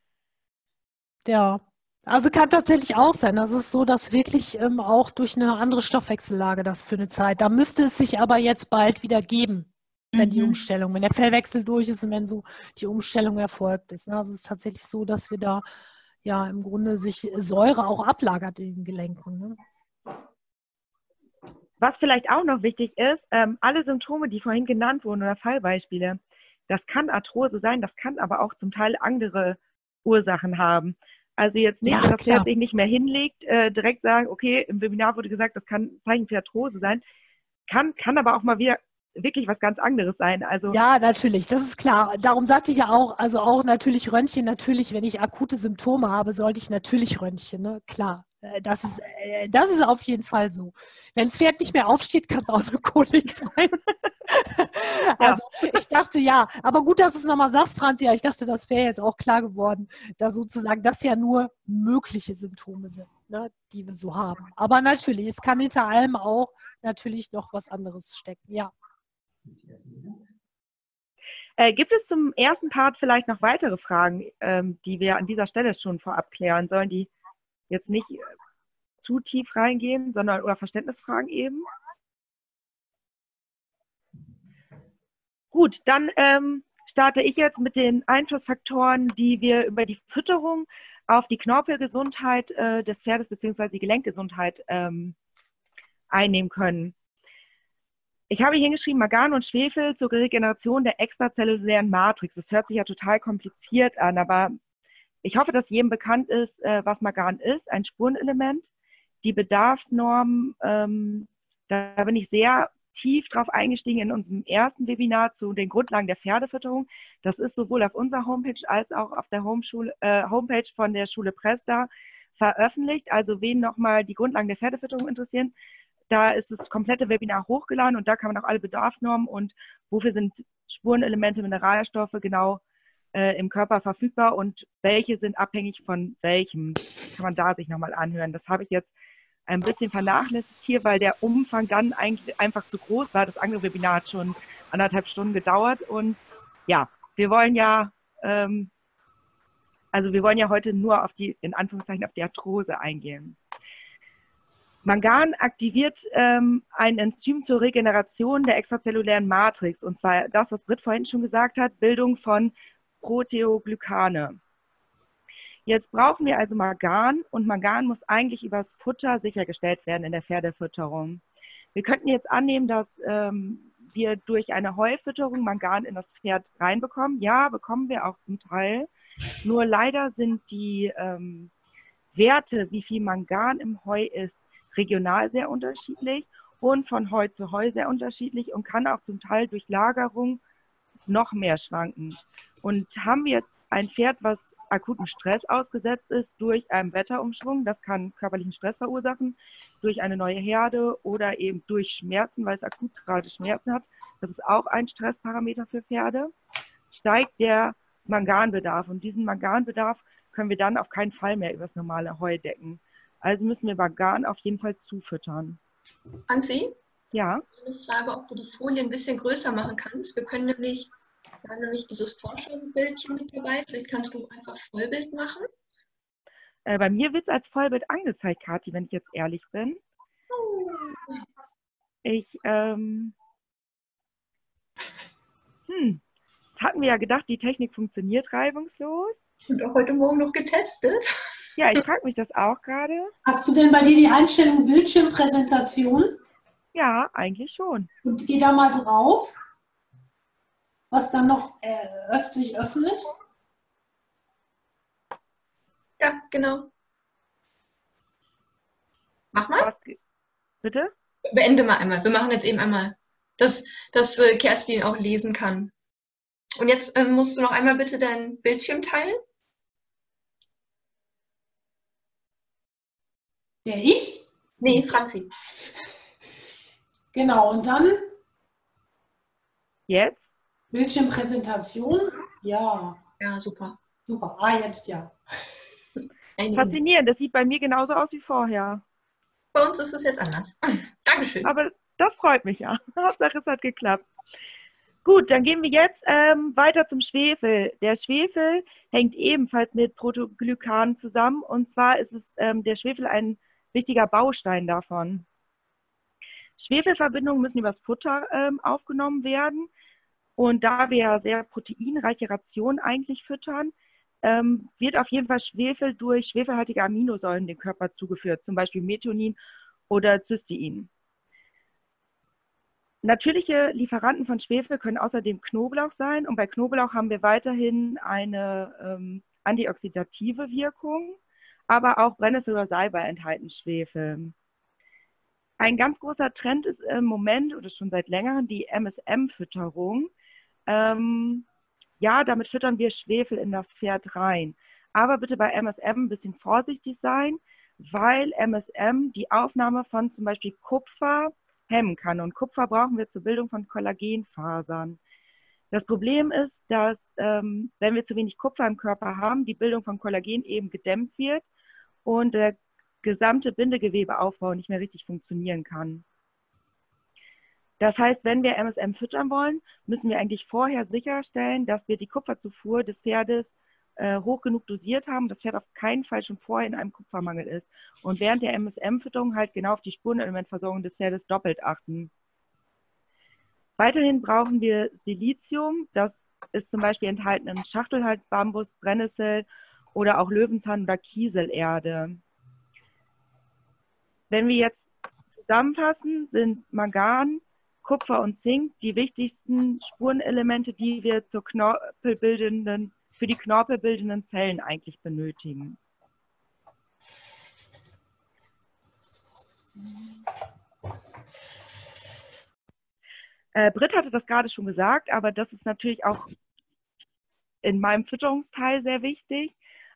Ja, also kann tatsächlich auch sein. Das ist so, dass wirklich ähm, auch durch eine andere Stoffwechsellage das für eine Zeit. Da müsste es sich aber jetzt bald wieder geben, wenn mhm. die Umstellung, wenn der Fellwechsel durch ist und wenn so die Umstellung erfolgt ist. Ne? Also es ist tatsächlich so, dass wir da ja im Grunde sich Säure auch ablagert in den Gelenken. Ne? Was vielleicht auch noch wichtig ist, ähm, alle Symptome, die vorhin genannt wurden oder Fallbeispiele, das kann Arthrose sein, das kann aber auch zum Teil andere Ursachen haben. Also jetzt nicht, ja, dass der sich nicht mehr hinlegt, äh, direkt sagen, okay, im Webinar wurde gesagt, das kann Zeichen für Arthrose sein. Kann, kann aber auch mal wieder wirklich was ganz anderes sein. Also ja, natürlich, das ist klar. Darum sagte ich ja auch, also auch natürlich Röntgen, natürlich, wenn ich akute Symptome habe, sollte ich natürlich Röntgen, ne? klar. Äh, das ist, äh, das ist auf jeden Fall so. Wenn das Pferd nicht mehr aufsteht, kann es auch eine Kolik sein. also ich dachte ja, aber gut, dass du es nochmal sagst, Franzi. Ja, ich dachte, das wäre jetzt auch klar geworden, da sozusagen das ja nur mögliche Symptome sind, ne, die wir so haben. Aber natürlich, es kann hinter allem auch natürlich noch was anderes stecken, ja. Äh, gibt es zum ersten Part vielleicht noch weitere Fragen, ähm, die wir an dieser Stelle schon vorab klären sollen, die jetzt nicht äh, zu tief reingehen, sondern oder Verständnisfragen eben? Gut, dann ähm, starte ich jetzt mit den Einflussfaktoren, die wir über die Fütterung auf die Knorpelgesundheit äh, des Pferdes bzw. die Gelenkgesundheit ähm, einnehmen können. Ich habe hier hingeschrieben, Magan und Schwefel zur Regeneration der extrazellulären Matrix. Das hört sich ja total kompliziert an, aber ich hoffe, dass jedem bekannt ist, äh, was Magan ist, ein Spurenelement. Die Bedarfsnormen, ähm, da bin ich sehr tief drauf eingestiegen in unserem ersten Webinar zu den Grundlagen der Pferdefütterung. Das ist sowohl auf unserer Homepage als auch auf der äh, Homepage von der Schule Presta veröffentlicht. Also wen nochmal die Grundlagen der Pferdefütterung interessieren, da ist das komplette Webinar hochgeladen und da kann man auch alle Bedarfsnormen und wofür sind Spurenelemente, Mineralstoffe genau äh, im Körper verfügbar und welche sind abhängig von welchem, kann man da sich nochmal anhören. Das habe ich jetzt ein bisschen vernachlässigt hier, weil der Umfang dann eigentlich einfach zu groß war. Das andere Webinar hat schon anderthalb Stunden gedauert und ja, wir wollen ja, ähm, also wir wollen ja heute nur auf die, in Anführungszeichen, auf die Arthrose eingehen. Mangan aktiviert ähm, ein Enzym zur Regeneration der extrazellulären Matrix. Und zwar das, was Britt vorhin schon gesagt hat, Bildung von Proteoglykane. Jetzt brauchen wir also Mangan und Mangan muss eigentlich übers Futter sichergestellt werden in der Pferdefütterung. Wir könnten jetzt annehmen, dass ähm, wir durch eine Heufütterung Mangan in das Pferd reinbekommen. Ja, bekommen wir auch zum Teil. Nur leider sind die ähm, Werte, wie viel Mangan im Heu ist, regional sehr unterschiedlich und von Heu zu Heu sehr unterschiedlich und kann auch zum Teil durch Lagerung noch mehr schwanken. Und haben wir jetzt ein Pferd, was akuten Stress ausgesetzt ist durch einen Wetterumschwung, das kann körperlichen Stress verursachen, durch eine neue Herde oder eben durch Schmerzen, weil es akut gerade Schmerzen hat, das ist auch ein Stressparameter für Pferde, steigt der Manganbedarf. Und diesen Manganbedarf können wir dann auf keinen Fall mehr über das normale Heu decken. Also müssen wir Bagan auf jeden Fall zufüttern. Anzi? Ja. Eine Frage, ob du die Folie ein bisschen größer machen kannst. Wir können nämlich, wir haben nämlich dieses Forschungsbildchen mit dabei. Vielleicht kannst du einfach Vollbild machen. Äh, bei mir wird es als Vollbild angezeigt, Kathi, wenn ich jetzt ehrlich bin. Oh. Ich, ähm, hm, hatten wir ja gedacht, die Technik funktioniert reibungslos. Und auch heute Morgen noch getestet. Ja, ich frage mich das auch gerade. Hast du denn bei dir die Einstellung Bildschirmpräsentation? Ja, eigentlich schon. Und geh da mal drauf, was dann noch äh, sich öffnet. Ja, genau. Mach mal. Was, bitte? Beende mal einmal. Wir machen jetzt eben einmal, dass, dass äh, Kerstin auch lesen kann. Und jetzt äh, musst du noch einmal bitte deinen Bildschirm teilen. Wer ich? Nee, Franzi. Genau, und dann? Jetzt? Bildschirmpräsentation? Ja. Ja, super. Super. Ah, jetzt ja. Faszinierend, das sieht bei mir genauso aus wie vorher. Bei uns ist es jetzt anders. Dankeschön. Aber das freut mich ja. Hauptsache, es hat geklappt. Gut, dann gehen wir jetzt ähm, weiter zum Schwefel. Der Schwefel hängt ebenfalls mit Protoglykan zusammen und zwar ist es ähm, der Schwefel ein wichtiger Baustein davon. Schwefelverbindungen müssen übers Futter ähm, aufgenommen werden und da wir ja sehr proteinreiche Rationen eigentlich füttern, ähm, wird auf jeden Fall Schwefel durch schwefelhaltige Aminosäuren dem Körper zugeführt, zum Beispiel Methionin oder Cystein. Natürliche Lieferanten von Schwefel können außerdem Knoblauch sein und bei Knoblauch haben wir weiterhin eine ähm, antioxidative Wirkung, aber auch Brennnessel oder Salbei enthalten Schwefel. Ein ganz großer Trend ist im Moment oder schon seit längerem die MSM-Fütterung. Ähm, ja, damit füttern wir Schwefel in das Pferd rein. Aber bitte bei MSM ein bisschen vorsichtig sein, weil MSM die Aufnahme von zum Beispiel Kupfer hemmen kann. Und Kupfer brauchen wir zur Bildung von Kollagenfasern. Das Problem ist, dass ähm, wenn wir zu wenig Kupfer im Körper haben, die Bildung von Kollagen eben gedämmt wird und der gesamte Bindegewebeaufbau nicht mehr richtig funktionieren kann. Das heißt, wenn wir MSM füttern wollen, müssen wir eigentlich vorher sicherstellen, dass wir die Kupferzufuhr des Pferdes äh, hoch genug dosiert haben, das Pferd auf keinen Fall schon vorher in einem Kupfermangel ist. Und während der MSM-Fütterung halt genau auf die Spurenelementversorgung des Pferdes doppelt achten. Weiterhin brauchen wir Silizium, das ist zum Beispiel enthalten in Schachtelhalt, Bambus, Brennnessel oder auch Löwenzahn oder Kieselerde. Wenn wir jetzt zusammenfassen, sind Mangan, Kupfer und Zink die wichtigsten Spurenelemente, die wir zur knorpelbildenden, für die knorpelbildenden Zellen eigentlich benötigen. Äh, Britt hatte das gerade schon gesagt, aber das ist natürlich auch in meinem Fütterungsteil sehr wichtig.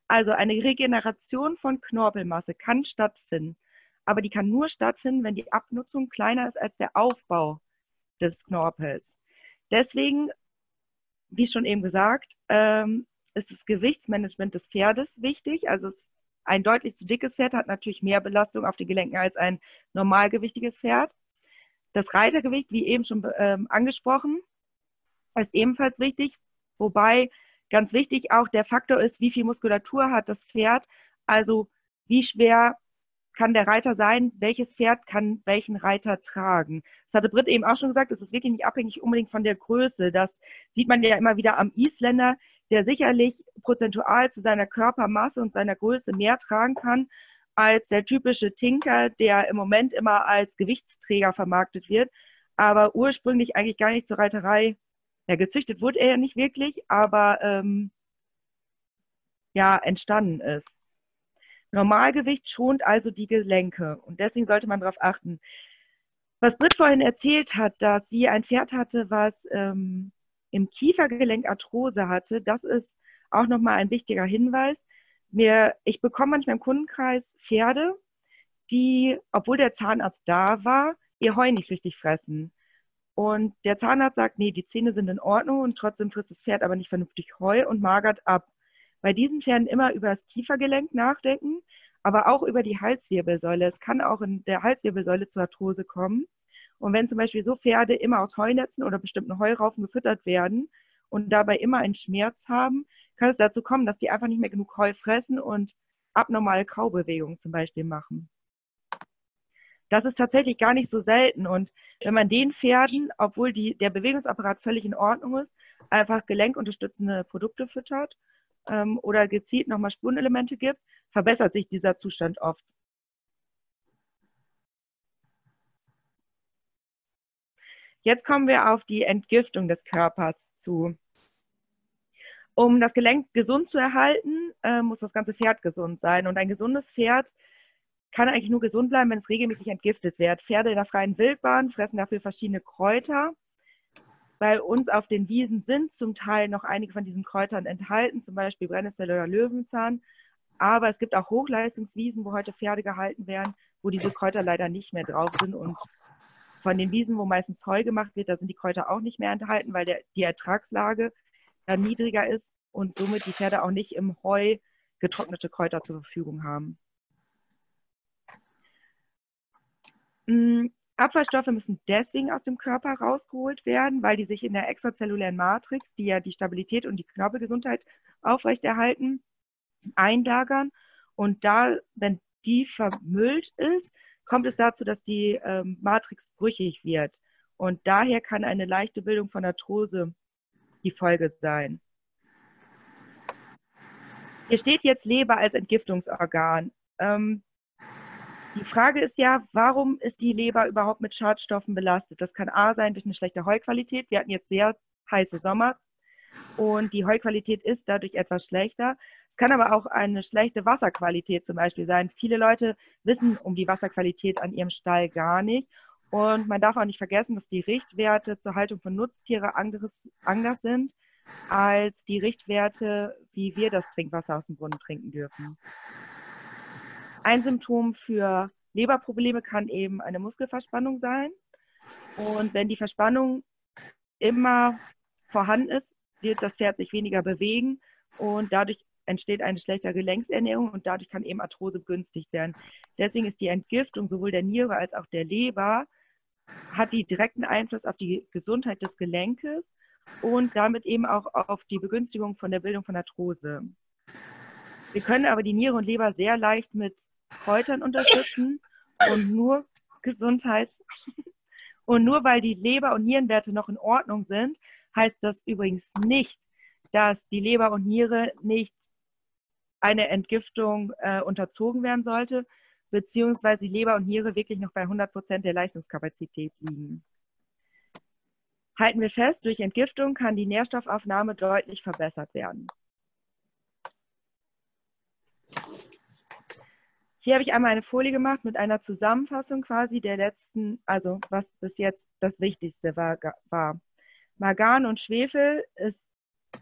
Also eine Regeneration von Knorpelmasse kann stattfinden, aber die kann nur stattfinden, wenn die Abnutzung kleiner ist als der Aufbau des Knorpels. Deswegen, wie schon eben gesagt, ähm, ist das Gewichtsmanagement des Pferdes wichtig. Also ein deutlich zu dickes Pferd hat natürlich mehr Belastung auf die Gelenken als ein normalgewichtiges Pferd. Das Reitergewicht, wie eben schon ähm, angesprochen, ist ebenfalls wichtig, wobei ganz wichtig auch der Faktor ist, wie viel Muskulatur hat das Pferd, also wie schwer kann der Reiter sein, welches Pferd kann welchen Reiter tragen. Das hatte Britt eben auch schon gesagt, es ist wirklich nicht abhängig unbedingt von der Größe. Das sieht man ja immer wieder am Isländer, der sicherlich prozentual zu seiner Körpermasse und seiner Größe mehr tragen kann als der typische Tinker, der im Moment immer als Gewichtsträger vermarktet wird, aber ursprünglich eigentlich gar nicht zur Reiterei. Ja, gezüchtet wurde er ja nicht wirklich, aber ähm, ja, entstanden ist. Normalgewicht schont also die Gelenke und deswegen sollte man darauf achten. Was Britt vorhin erzählt hat, dass sie ein Pferd hatte, was ähm, im Kiefergelenk Arthrose hatte, das ist auch nochmal ein wichtiger Hinweis. Mir, ich bekomme manchmal im Kundenkreis Pferde, die, obwohl der Zahnarzt da war, ihr Heu nicht richtig fressen. Und der Zahnarzt sagt, nee, die Zähne sind in Ordnung und trotzdem frisst das Pferd aber nicht vernünftig Heu und magert ab bei diesen Pferden immer über das Kiefergelenk nachdenken, aber auch über die Halswirbelsäule. Es kann auch in der Halswirbelsäule zu Arthrose kommen. Und wenn zum Beispiel so Pferde immer aus Heunetzen oder bestimmten Heuraufen gefüttert werden und dabei immer einen Schmerz haben, kann es dazu kommen, dass die einfach nicht mehr genug Heu fressen und abnormale Kaubewegungen zum Beispiel machen. Das ist tatsächlich gar nicht so selten. Und wenn man den Pferden, obwohl die, der Bewegungsapparat völlig in Ordnung ist, einfach gelenkunterstützende Produkte füttert ähm, oder gezielt nochmal Spurenelemente gibt, verbessert sich dieser Zustand oft. Jetzt kommen wir auf die Entgiftung des Körpers zu. Um das Gelenk gesund zu erhalten, äh, muss das ganze Pferd gesund sein. Und ein gesundes Pferd kann eigentlich nur gesund bleiben, wenn es regelmäßig entgiftet wird. Pferde in der freien Wildbahn fressen dafür verschiedene Kräuter bei uns auf den Wiesen sind zum Teil noch einige von diesen Kräutern enthalten, zum Beispiel Brennnessel oder Löwenzahn. Aber es gibt auch Hochleistungswiesen, wo heute Pferde gehalten werden, wo diese Kräuter leider nicht mehr drauf sind. Und von den Wiesen, wo meistens Heu gemacht wird, da sind die Kräuter auch nicht mehr enthalten, weil der, die Ertragslage dann niedriger ist und somit die Pferde auch nicht im Heu getrocknete Kräuter zur Verfügung haben. Mm, Abfallstoffe müssen deswegen aus dem Körper rausgeholt werden, weil die sich in der extrazellulären Matrix, die ja die Stabilität und die Knorpelgesundheit aufrechterhalten, einlagern. Und da, wenn die vermüllt ist, kommt es dazu, dass die ähm, Matrix brüchig wird. Und daher kann eine leichte Bildung von Arthrose die Folge sein. Hier steht jetzt Leber als Entgiftungsorgan. Ähm, die Frage ist ja, warum ist die Leber überhaupt mit Schadstoffen belastet? Das kann A sein durch eine schlechte Heuqualität. Wir hatten jetzt sehr heiße Sommer und die Heuqualität ist dadurch etwas schlechter. Es kann aber auch eine schlechte Wasserqualität zum Beispiel sein. Viele Leute wissen um die Wasserqualität an ihrem Stall gar nicht. Und man darf auch nicht vergessen, dass die Richtwerte zur Haltung von Nutztieren anders, anders sind als die Richtwerte, wie wir das Trinkwasser aus dem Brunnen trinken dürfen. Ein Symptom für Leberprobleme kann eben eine Muskelverspannung sein. Und wenn die Verspannung immer vorhanden ist, wird das Pferd sich weniger bewegen und dadurch entsteht eine schlechte Gelenksernährung und dadurch kann eben Arthrose begünstigt werden. Deswegen ist die Entgiftung sowohl der Niere als auch der Leber hat die direkten Einfluss auf die Gesundheit des Gelenkes und damit eben auch auf die Begünstigung von der Bildung von Arthrose. Wir können aber die Niere und Leber sehr leicht mit Kräutern unterstützen und nur Gesundheit. Und nur weil die Leber- und Nierenwerte noch in Ordnung sind, heißt das übrigens nicht, dass die Leber und Niere nicht eine Entgiftung äh, unterzogen werden sollte, beziehungsweise die Leber und Niere wirklich noch bei 100 Prozent der Leistungskapazität liegen. Halten wir fest, durch Entgiftung kann die Nährstoffaufnahme deutlich verbessert werden. Hier habe ich einmal eine Folie gemacht mit einer Zusammenfassung quasi der letzten, also was bis jetzt das Wichtigste war. war. Mangan und Schwefel ist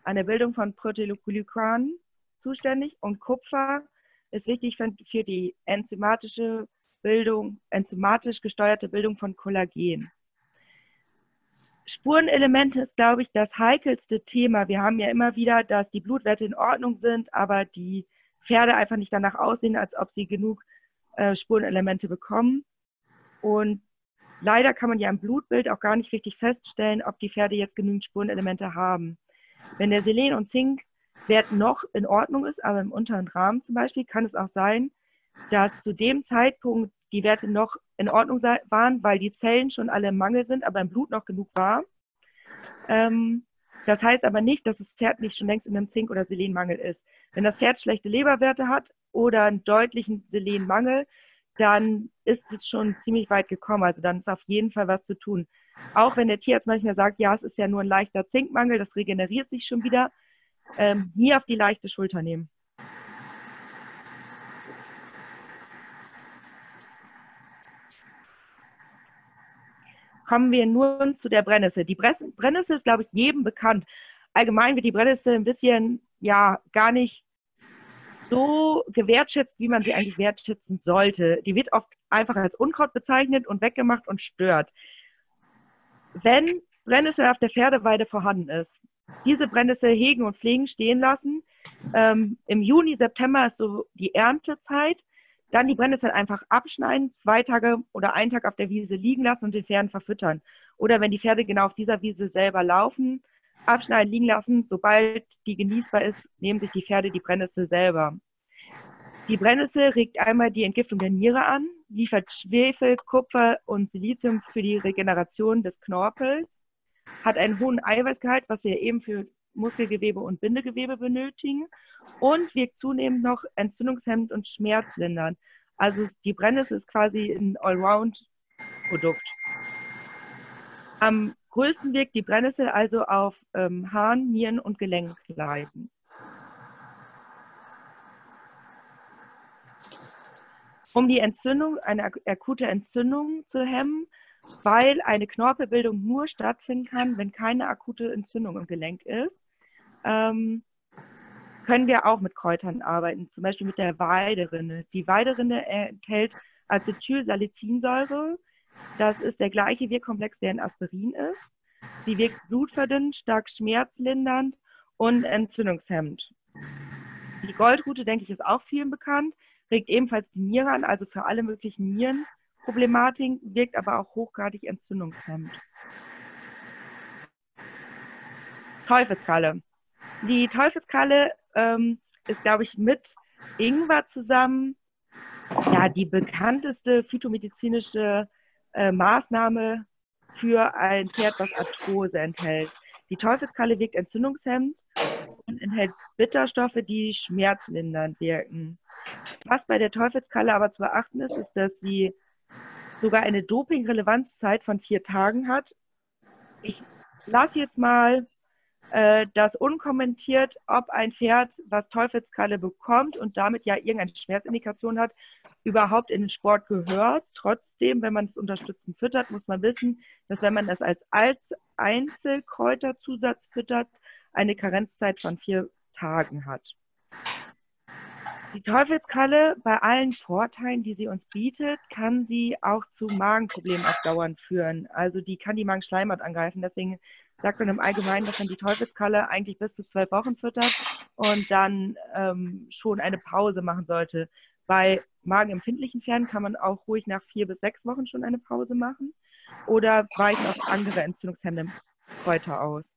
eine Bildung von Proteoglykanen zuständig und Kupfer ist wichtig für die enzymatische Bildung, enzymatisch gesteuerte Bildung von Kollagen. Spurenelemente ist, glaube ich, das heikelste Thema. Wir haben ja immer wieder, dass die Blutwerte in Ordnung sind, aber die Pferde einfach nicht danach aussehen, als ob sie genug äh, Spurenelemente bekommen. Und leider kann man ja im Blutbild auch gar nicht richtig feststellen, ob die Pferde jetzt genügend Spurenelemente haben. Wenn der Selen- und Zinkwert noch in Ordnung ist, aber im unteren Rahmen zum Beispiel, kann es auch sein, dass zu dem Zeitpunkt die Werte noch in Ordnung waren, weil die Zellen schon alle im Mangel sind, aber im Blut noch genug war. Ähm, das heißt aber nicht, dass das Pferd nicht schon längst in einem Zink- oder Selenmangel ist. Wenn das Pferd schlechte Leberwerte hat oder einen deutlichen Selenmangel, dann ist es schon ziemlich weit gekommen. Also dann ist auf jeden Fall was zu tun. Auch wenn der Tierarzt manchmal sagt, ja, es ist ja nur ein leichter Zinkmangel, das regeneriert sich schon wieder, ähm, nie auf die leichte Schulter nehmen. Kommen wir nun zu der Brennnessel. Die Brennnessel ist, glaube ich, jedem bekannt. Allgemein wird die Brennnessel ein bisschen, ja, gar nicht so gewertschätzt, wie man sie eigentlich wertschätzen sollte. Die wird oft einfach als Unkraut bezeichnet und weggemacht und stört. Wenn Brennnessel auf der Pferdeweide vorhanden ist, diese Brennnessel hegen und pflegen stehen lassen. Ähm, Im Juni, September ist so die Erntezeit. Dann die Brennnessel einfach abschneiden, zwei Tage oder einen Tag auf der Wiese liegen lassen und den Pferden verfüttern. Oder wenn die Pferde genau auf dieser Wiese selber laufen, abschneiden, liegen lassen. Sobald die genießbar ist, nehmen sich die Pferde die Brennnessel selber. Die Brennnessel regt einmal die Entgiftung der Niere an, liefert Schwefel, Kupfer und Silizium für die Regeneration des Knorpels, hat einen hohen Eiweißgehalt, was wir eben für Muskelgewebe und Bindegewebe benötigen und wirkt zunehmend noch entzündungshemmend und schmerzlindernd. Also die Brennnessel ist quasi ein Allround-Produkt. Am größten wirkt die Brennnessel also auf ähm, Harn, Nieren und Gelenkleiden. Um die Entzündung, eine akute Entzündung zu hemmen, weil eine Knorpelbildung nur stattfinden kann, wenn keine akute Entzündung im Gelenk ist, ähm, können wir auch mit Kräutern arbeiten, zum Beispiel mit der Weiderinde. Die Weiderinde enthält Acetylsalicinsäure. Das ist der gleiche Wirkkomplex, der in Aspirin ist. Sie wirkt blutverdünnend, stark schmerzlindernd und entzündungshemmend. Die Goldrute, denke ich, ist auch vielen bekannt, regt ebenfalls die Niere an, also für alle möglichen Nierenproblematiken, wirkt aber auch hochgradig entzündungshemmend. Teufelskralle. Die Teufelskralle ähm, ist, glaube ich, mit Ingwer zusammen ja, die bekannteste phytomedizinische äh, Maßnahme für ein Pferd, was Arthrose enthält. Die Teufelskralle wirkt entzündungshemmend und enthält Bitterstoffe, die schmerzlindernd wirken. Was bei der Teufelskralle aber zu beachten ist, ist, dass sie sogar eine Doping-Relevanzzeit von vier Tagen hat. Ich lasse jetzt mal äh, das unkommentiert, ob ein Pferd, was Teufelskralle bekommt und damit ja irgendeine Schmerzindikation hat, überhaupt in den Sport gehört. Trotzdem, wenn man es unterstützend füttert, muss man wissen, dass wenn man das als, Einzelkräuterzusatz füttert, eine Karenzzeit von vier Tagen hat. Die Teufelskralle, bei allen Vorteilen, die sie uns bietet, kann sie auch zu Magenproblemen auf Dauern führen. Also die kann die Magenschleimhaut angreifen. Deswegen sagt man im Allgemeinen, dass man die Teufelskralle eigentlich bis zu zwölf Wochen füttert und dann ähm, schon eine Pause machen sollte. Bei magenempfindlichen Pferden kann man auch ruhig nach vier bis sechs Wochen schon eine Pause machen oder weichen auf andere entzündungshemmende Kräuter aus.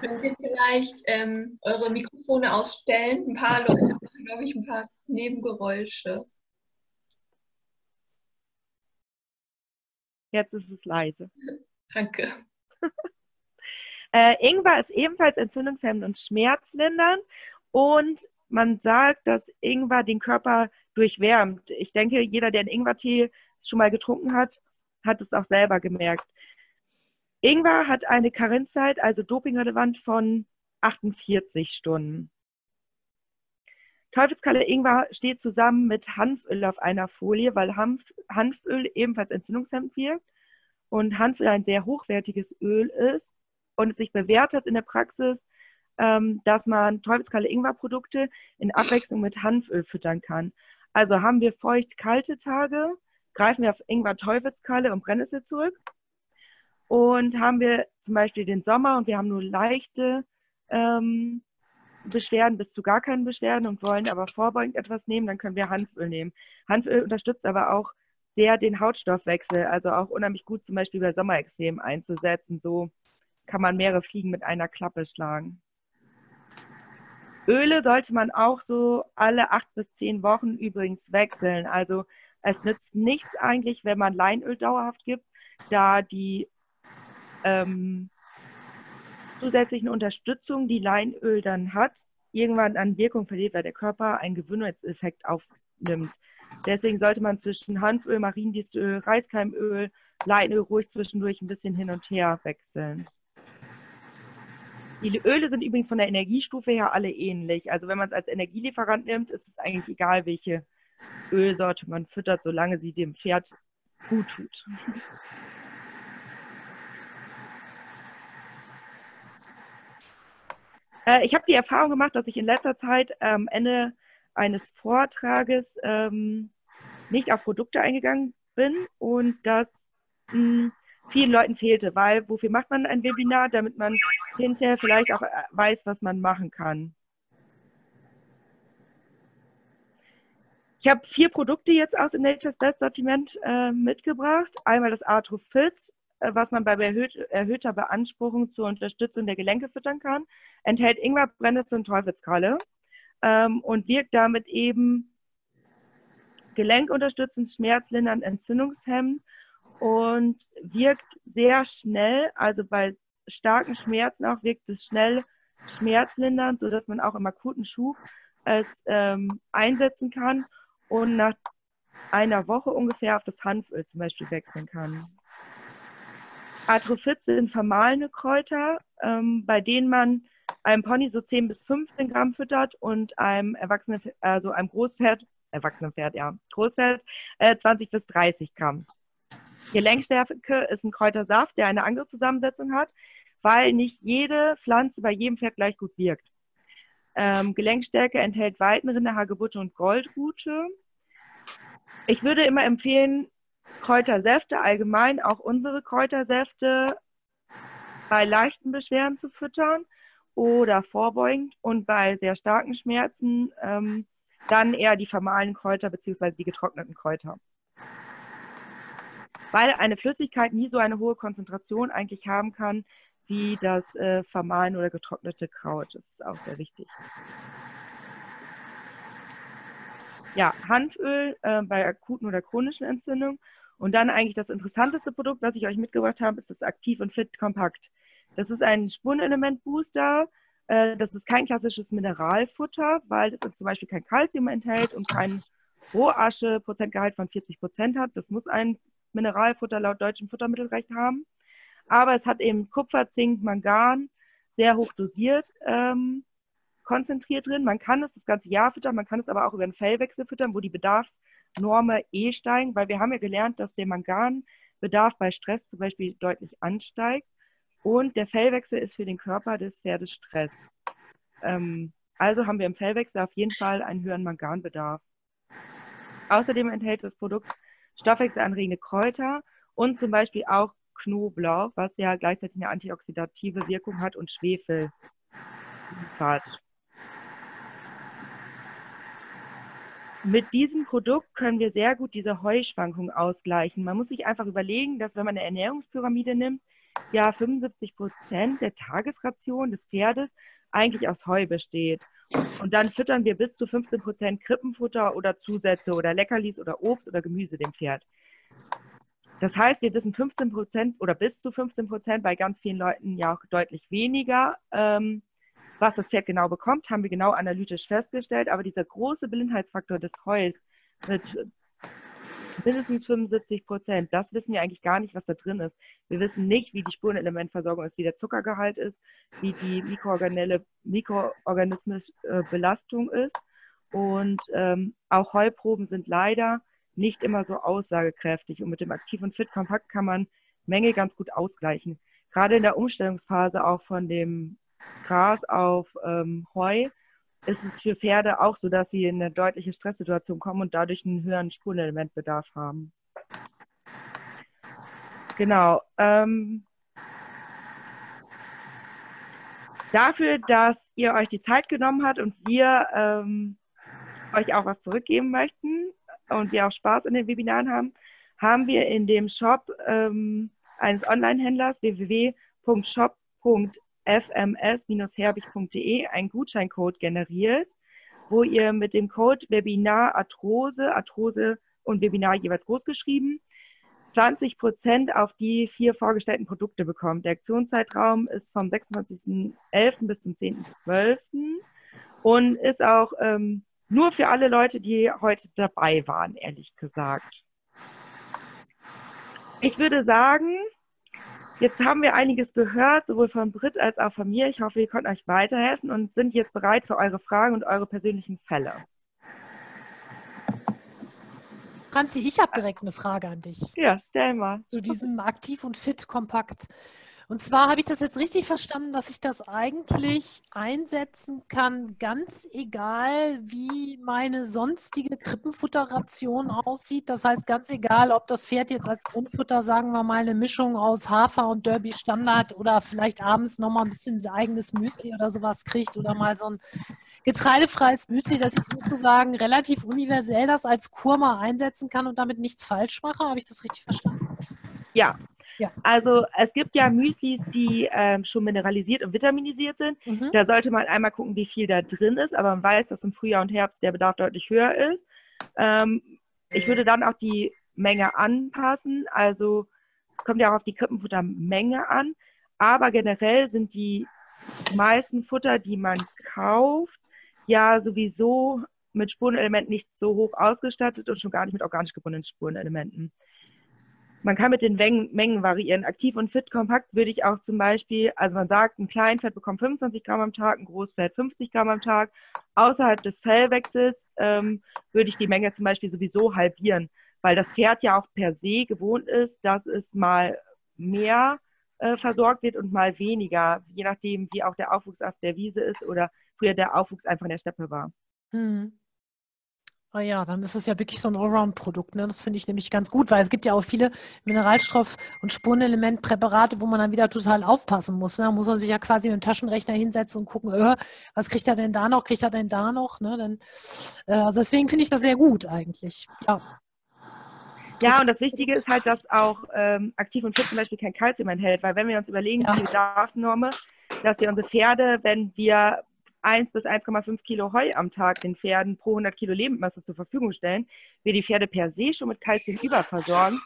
Könnt ihr vielleicht ähm, eure Mikrofone ausstellen? Ein paar Leute machen, glaube ich, ein paar Nebengeräusche. Jetzt ist es leise. Danke. äh, Ingwer ist ebenfalls entzündungshemmend und schmerzlindernd und man sagt, dass Ingwer den Körper durchwärmt. Ich denke, jeder, der einen Ingwertee schon mal getrunken hat, hat es auch selber gemerkt. Ingwer hat eine Karenzzeit, also dopingrelevant, von 48 Stunden. Teufelskralle Ingwer steht zusammen mit Hanföl auf einer Folie, weil Hanf, Hanföl ebenfalls entzündungshemmend wirkt und Hanföl ein sehr hochwertiges Öl ist und es sich bewährt hat in der Praxis, ähm, dass man Teufelskralle Ingwer-Produkte in Abwechslung mit Hanföl füttern kann. Also haben wir feucht-kalte Tage, greifen wir auf Ingwer Teufelskralle und Brennnessel zurück. Und haben wir zum Beispiel den Sommer und wir haben nur leichte ähm, Beschwerden bis zu gar keinen Beschwerden und wollen aber vorbeugend etwas nehmen, dann können wir Hanföl nehmen. Hanföl unterstützt aber auch sehr den Hautstoffwechsel, also auch unheimlich gut zum Beispiel bei Sommerexem einzusetzen. So kann man mehrere Fliegen mit einer Klappe schlagen. Öle sollte man auch so alle acht bis zehn Wochen übrigens wechseln. Also es nützt nichts eigentlich, wenn man Leinöl dauerhaft gibt, da die ähm, zusätzlichen Unterstützung, die Leinöl dann hat, irgendwann an Wirkung verliert, weil der Körper einen Gewöhnungseffekt aufnimmt. Deswegen sollte man zwischen Hanföl, Mariendistelöl, Reiskeimöl, Leinöl ruhig zwischendurch ein bisschen hin und her wechseln. Die Öle sind übrigens von der Energiestufe her alle ähnlich. Also wenn man es als Energielieferant nimmt, ist es eigentlich egal, welche Ölsorte man füttert, solange sie dem Pferd gut tut. Äh, ich habe die Erfahrung gemacht, dass ich in letzter Zeit ähm, Ende eines Vortrages ähm, nicht auf Produkte eingegangen bin und das mh, hm, vielen Leuten fehlte, weil wofür macht man ein Webinar, damit man hinterher vielleicht auch äh, weiß, was man machen kann. Ich habe vier Produkte jetzt aus dem Nature's Best Sortiment äh, mitgebracht. Einmal das Arthrofit, äh, was man bei erhöht, erhöhter Beanspruchung zur Unterstützung der Gelenke füttern kann, enthält Ingwer, Brennnessel und Teufelskralle ähm, und wirkt damit eben gelenkunterstützend, schmerzlindernd, entzündungshemmend und wirkt sehr schnell, also bei starken Schmerzen auch wirkt es schnell schmerzlindernd, sodass man auch im akuten Schub es ähm, einsetzen kann und nach einer Woche ungefähr auf das Hanföl zum Beispiel wechseln kann. Atrophyt sind vermahlene Kräuter, ähm, bei denen man einem Pony so 10 bis 15 Gramm füttert und einem Erwachsenen, also einem Großpferd, Erwachsenenpferd, ja, Großpferd, äh, 20 bis 30 Gramm. Gelenkstärke ist ein Kräutersaft, der eine andere Zusammensetzung hat, weil nicht jede Pflanze bei jedem Pferd gleich gut wirkt. Ähm, Gelenkstärke enthält Weidenrinde, Hagebutte und Goldrute. Ich würde immer empfehlen, Kräutersäfte allgemein, auch unsere Kräutersäfte bei leichten Beschwerden zu füttern oder vorbeugend und bei sehr starken Schmerzen ähm, dann eher die vermahlenen Kräuter bzw. die getrockneten Kräuter. Weil eine Flüssigkeit nie so eine hohe Konzentration eigentlich haben kann wie das äh, vermahlene oder getrocknete Kraut. Das ist auch sehr wichtig. Ja, Hanföl äh, bei akuten oder chronischen Entzündungen. Und dann eigentlich das interessanteste Produkt, was ich euch mitgebracht habe, ist das Aktiv und Fit Kompakt. Das ist ein Spurenelement-Booster. Äh, das ist kein klassisches Mineralfutter, weil es zum Beispiel kein Kalzium enthält und kein Rohasche-Prozentgehalt von 40 Prozent hat. Das muss ein Mineralfutter laut deutschem Futtermittelrecht haben. Aber es hat eben Kupfer, Zink, Mangan, sehr hoch dosiert ähm, konzentriert drin. Man kann es das ganze Jahr füttern, man kann es aber auch über einen Fellwechsel füttern, wo die Bedarfsnorme eh steigen, weil wir haben ja gelernt, dass der Manganbedarf bei Stress zum Beispiel deutlich ansteigt. Und der Fellwechsel ist für den Körper des Pferdes Stress. Ähm, also haben wir im Fellwechsel auf jeden Fall einen höheren Manganbedarf. Außerdem enthält das Produkt stoffwechselanregende Kräuter und zum Beispiel auch Knoblauch, was ja gleichzeitig eine antioxidative Wirkung hat und Schwefel. Mit diesem Produkt können wir sehr gut diese Heuschwankung ausgleichen. Man muss sich einfach überlegen, dass wenn man eine Ernährungspyramide nimmt, ja 75 Prozent der Tagesration des Pferdes eigentlich aus Heu besteht. Und dann füttern wir bis zu 15 Prozent Krippenfutter oder Zusätze oder Leckerlis oder Obst oder Gemüse dem Pferd. Das heißt, wir wissen 15 Prozent oder bis zu 15 Prozent, bei ganz vielen Leuten ja auch deutlich weniger, ähm, was das Pferd genau bekommt, haben wir genau analytisch festgestellt. Aber dieser große Blindheitsfaktor des Heus mit mindestens 75 Prozent. Das wissen wir eigentlich gar nicht, was da drin ist. Wir wissen nicht, wie die Spurenelementversorgung ist, wie der Zuckergehalt ist, wie die mikroorganismische äh, Belastung ist. Und ähm, auch Heuproben sind leider nicht immer so aussagekräftig. Und mit dem Aktiv- und Fit-Kompakt kann man Menge ganz gut ausgleichen. Gerade in der Umstellungsphase auch von dem Gras auf ähm, Heu ist es für Pferde auch so, dass sie in eine deutliche Stresssituation kommen und dadurch einen höheren Spurenelementbedarf haben. Genau. Ähm, dafür, dass ihr euch die Zeit genommen habt und wir ähm, euch auch was zurückgeben möchten und wir auch Spaß in den Webinaren haben, haben wir in dem Shop ähm, eines Online-Händlers www.shop.de fms-herbig.de einen Gutscheincode generiert, wo ihr mit dem Code Webinar Arthrose, Arthrose und Webinar jeweils groß geschrieben, 20 Prozent auf die vier vorgestellten Produkte bekommt. Der Aktionszeitraum ist vom 26.11. bis zum 10.12. und ist auch ähm, nur für alle Leute, die heute dabei waren, ehrlich gesagt. Ich würde sagen, Jetzt haben wir einiges gehört, sowohl von Britt als auch von mir. Ich hoffe, wir konnten euch weiterhelfen und sind jetzt bereit für eure Fragen und eure persönlichen Fälle. Franzi, ich habe direkt eine Frage an dich. Ja, stell mal. Zu diesem Aktiv und Fit Kompakt. Und zwar habe ich das jetzt richtig verstanden, dass ich das eigentlich einsetzen kann, ganz egal, wie meine sonstige Krippenfutterration aussieht. Das heißt, ganz egal, ob das Pferd jetzt als Grundfutter, sagen wir mal, eine Mischung aus Hafer und Derby Standard oder vielleicht abends nochmal ein bisschen sein eigenes Müsli oder sowas kriegt oder mal so ein getreidefreies Müsli, dass ich sozusagen relativ universell das als Kur mal einsetzen kann und damit nichts falsch mache. Habe ich das richtig verstanden? Ja, ja. Also es gibt ja Müslis, die ähm, schon mineralisiert und vitaminisiert sind. Mhm. Da sollte man einmal gucken, wie viel da drin ist, aber man weiß, dass im Frühjahr und Herbst der Bedarf deutlich höher ist. Ähm, ich würde dann auch die Menge anpassen. Also kommt ja auch auf die Krippenfuttermenge an. Aber generell sind die meisten Futter, die man kauft, ja sowieso mit Spurenelementen nicht so hoch ausgestattet und schon gar nicht mit organisch gebundenen Spurenelementen. Man kann mit den Mengen variieren. Aktiv und fit kompakt würde ich auch zum Beispiel, also man sagt, ein Kleinfett bekommt 25 Gramm am Tag, ein Großfett 50 Gramm am Tag. Außerhalb des Fellwechsels ähm, würde ich die Menge zum Beispiel sowieso halbieren, weil das Pferd ja auch per se gewohnt ist, dass es mal mehr äh, versorgt wird und mal weniger, je nachdem, wie auch der Aufwuchs auf der Wiese ist oder früher der Aufwuchs einfach in der Steppe war. Hm. Ah ja, dann ist es ja wirklich so ein Allround-Produkt. Ne? Das finde ich nämlich ganz gut, weil es gibt ja auch viele Mineralstoff- und Spurenelementpräparate, wo man dann wieder total aufpassen muss. Ne? Da muss man sich ja quasi mit dem Taschenrechner hinsetzen und gucken, äh, was kriegt er denn da noch, kriegt er denn da noch? Ne? Dann, äh, also deswegen finde ich das sehr gut eigentlich. Ja. Ja, und das Wichtige ist halt, dass auch ähm, aktiv und fit zum Beispiel kein Kalzium enthält, weil wenn wir uns überlegen, ja. die Bedarfsnorme, dass wir unsere Pferde, wenn wir 1 bis 1,5 Kilo Heu am Tag den Pferden pro 100 Kilo Lebendmasse zur Verfügung stellen, wir die Pferde per se schon mit Kalzium überversorgen,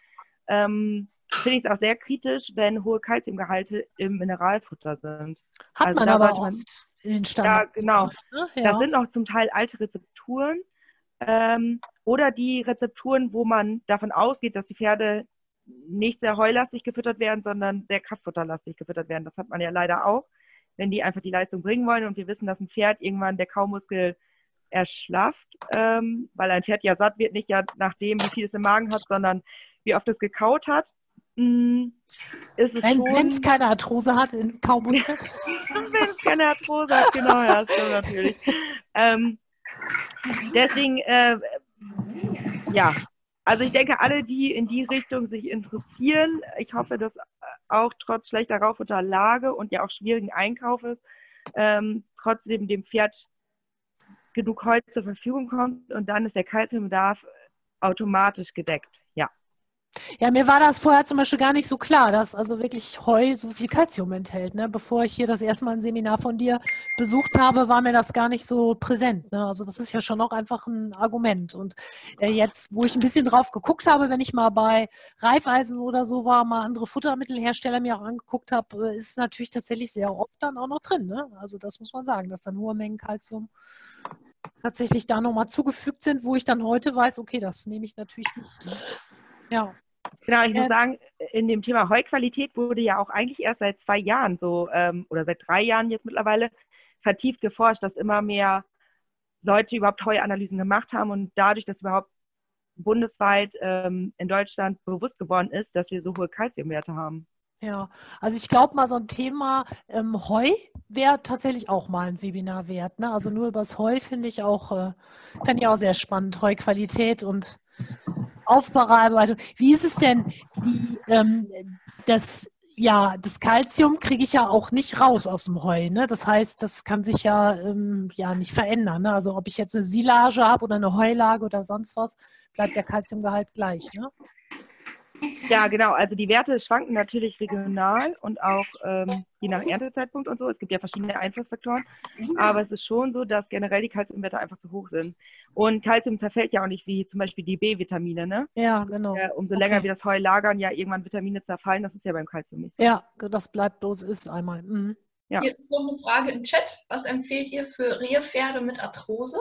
ähm, finde ich es auch sehr kritisch, wenn hohe Kalziumgehalte im Mineralfutter sind. Hat also man aber oft in den Standard. Ja, genau. Ja. Das sind auch zum Teil alte Rezepturen ähm, oder die Rezepturen, wo man davon ausgeht, dass die Pferde nicht sehr heulastig gefüttert werden, sondern sehr kraftfutterlastig gefüttert werden. Das hat man ja leider auch wenn die einfach die Leistung bringen wollen. Und wir wissen, dass ein Pferd irgendwann der Kaumuskel erschlafft, ähm, weil ein Pferd ja satt wird, nicht ja nach dem, wie viel es im Magen hat, sondern wie oft es gekaut hat. Mm, ist es wenn es keine Arthrose hat im Kaumuskel. wenn es keine Arthrose hat, genau, ja, stimmt natürlich. Ähm, deswegen, äh, ja, also ich denke, alle, die in die Richtung sich interessieren, ich hoffe, dass auch trotz schlechter Raufutterlage und ja auch schwierigen Einkaufes ähm, trotzdem dem Pferd genug Heu zur Verfügung kommt und dann ist der Kalziumbedarf automatisch gedeckt. Ja. Mir war das vorher zum Beispiel gar nicht so klar, dass also wirklich Heu so viel Kalzium enthält. Ne? Bevor ich hier das erste Mal ein Seminar von dir besucht habe, war mir das gar nicht so präsent. Ne? Also das ist ja schon auch einfach ein Argument. Und äh, jetzt, wo ich ein bisschen drauf geguckt habe, wenn ich mal bei Reifeisen oder so war, mal andere Futtermittelhersteller mir auch angeguckt habe, äh, ist es natürlich tatsächlich sehr oft dann auch noch drin. Ne? Also das muss man sagen, dass dann hohe Mengen Kalzium tatsächlich da nochmal zugefügt sind, wo ich dann heute weiß, okay, das nehme ich natürlich nicht. Ne? Ja. Genau, ich muss sagen, in dem Thema Heuqualität wurde ja auch eigentlich erst seit zwei Jahren so, ähm, oder seit drei Jahren jetzt mittlerweile, vertieft geforscht, dass immer mehr Leute überhaupt Heuanalysen gemacht haben und dadurch, dass überhaupt bundesweit ähm, in Deutschland bewusst geworden ist, dass wir so hohe Kalziumwerte haben. Ja, also ich glaube mal, so ein Thema ähm, Heu wäre tatsächlich auch mal ein Webinar wert. Ne? Also nur übers Heu finde ich auch, äh, ich auch sehr spannend, Heuqualität und Aufbereitung. Wie ist es denn, die, ähm, das, ja, das Kalzium kriege ich ja auch nicht raus aus dem Heu. Ne? Das heißt, das kann sich ja, ähm, ja nicht verändern. Ne? Also ob ich jetzt eine Silage habe oder eine Heulage oder sonst was, bleibt der Kalziumgehalt gleich. Ne? Ja, genau. Also die Werte schwanken natürlich regional und auch ähm, je nach Erntezeitpunkt und so. Es gibt ja verschiedene Einflussfaktoren. Aber es ist schon so, dass generell die Kalziumwerte einfach zu hoch sind. Und Kalzium zerfällt ja auch nicht wie zum Beispiel die B-Vitamine, ne? Ja, genau. Äh, umso länger okay. wir das Heu lagern, ja irgendwann Vitamine zerfallen. Das ist ja beim Kalzium nicht so. Ja, das bleibt bloß ist einmal. Mhm. Ja. Hier ist noch eine Frage im Chat. Was empfehlt ihr für Rehpferde mit Arthrose?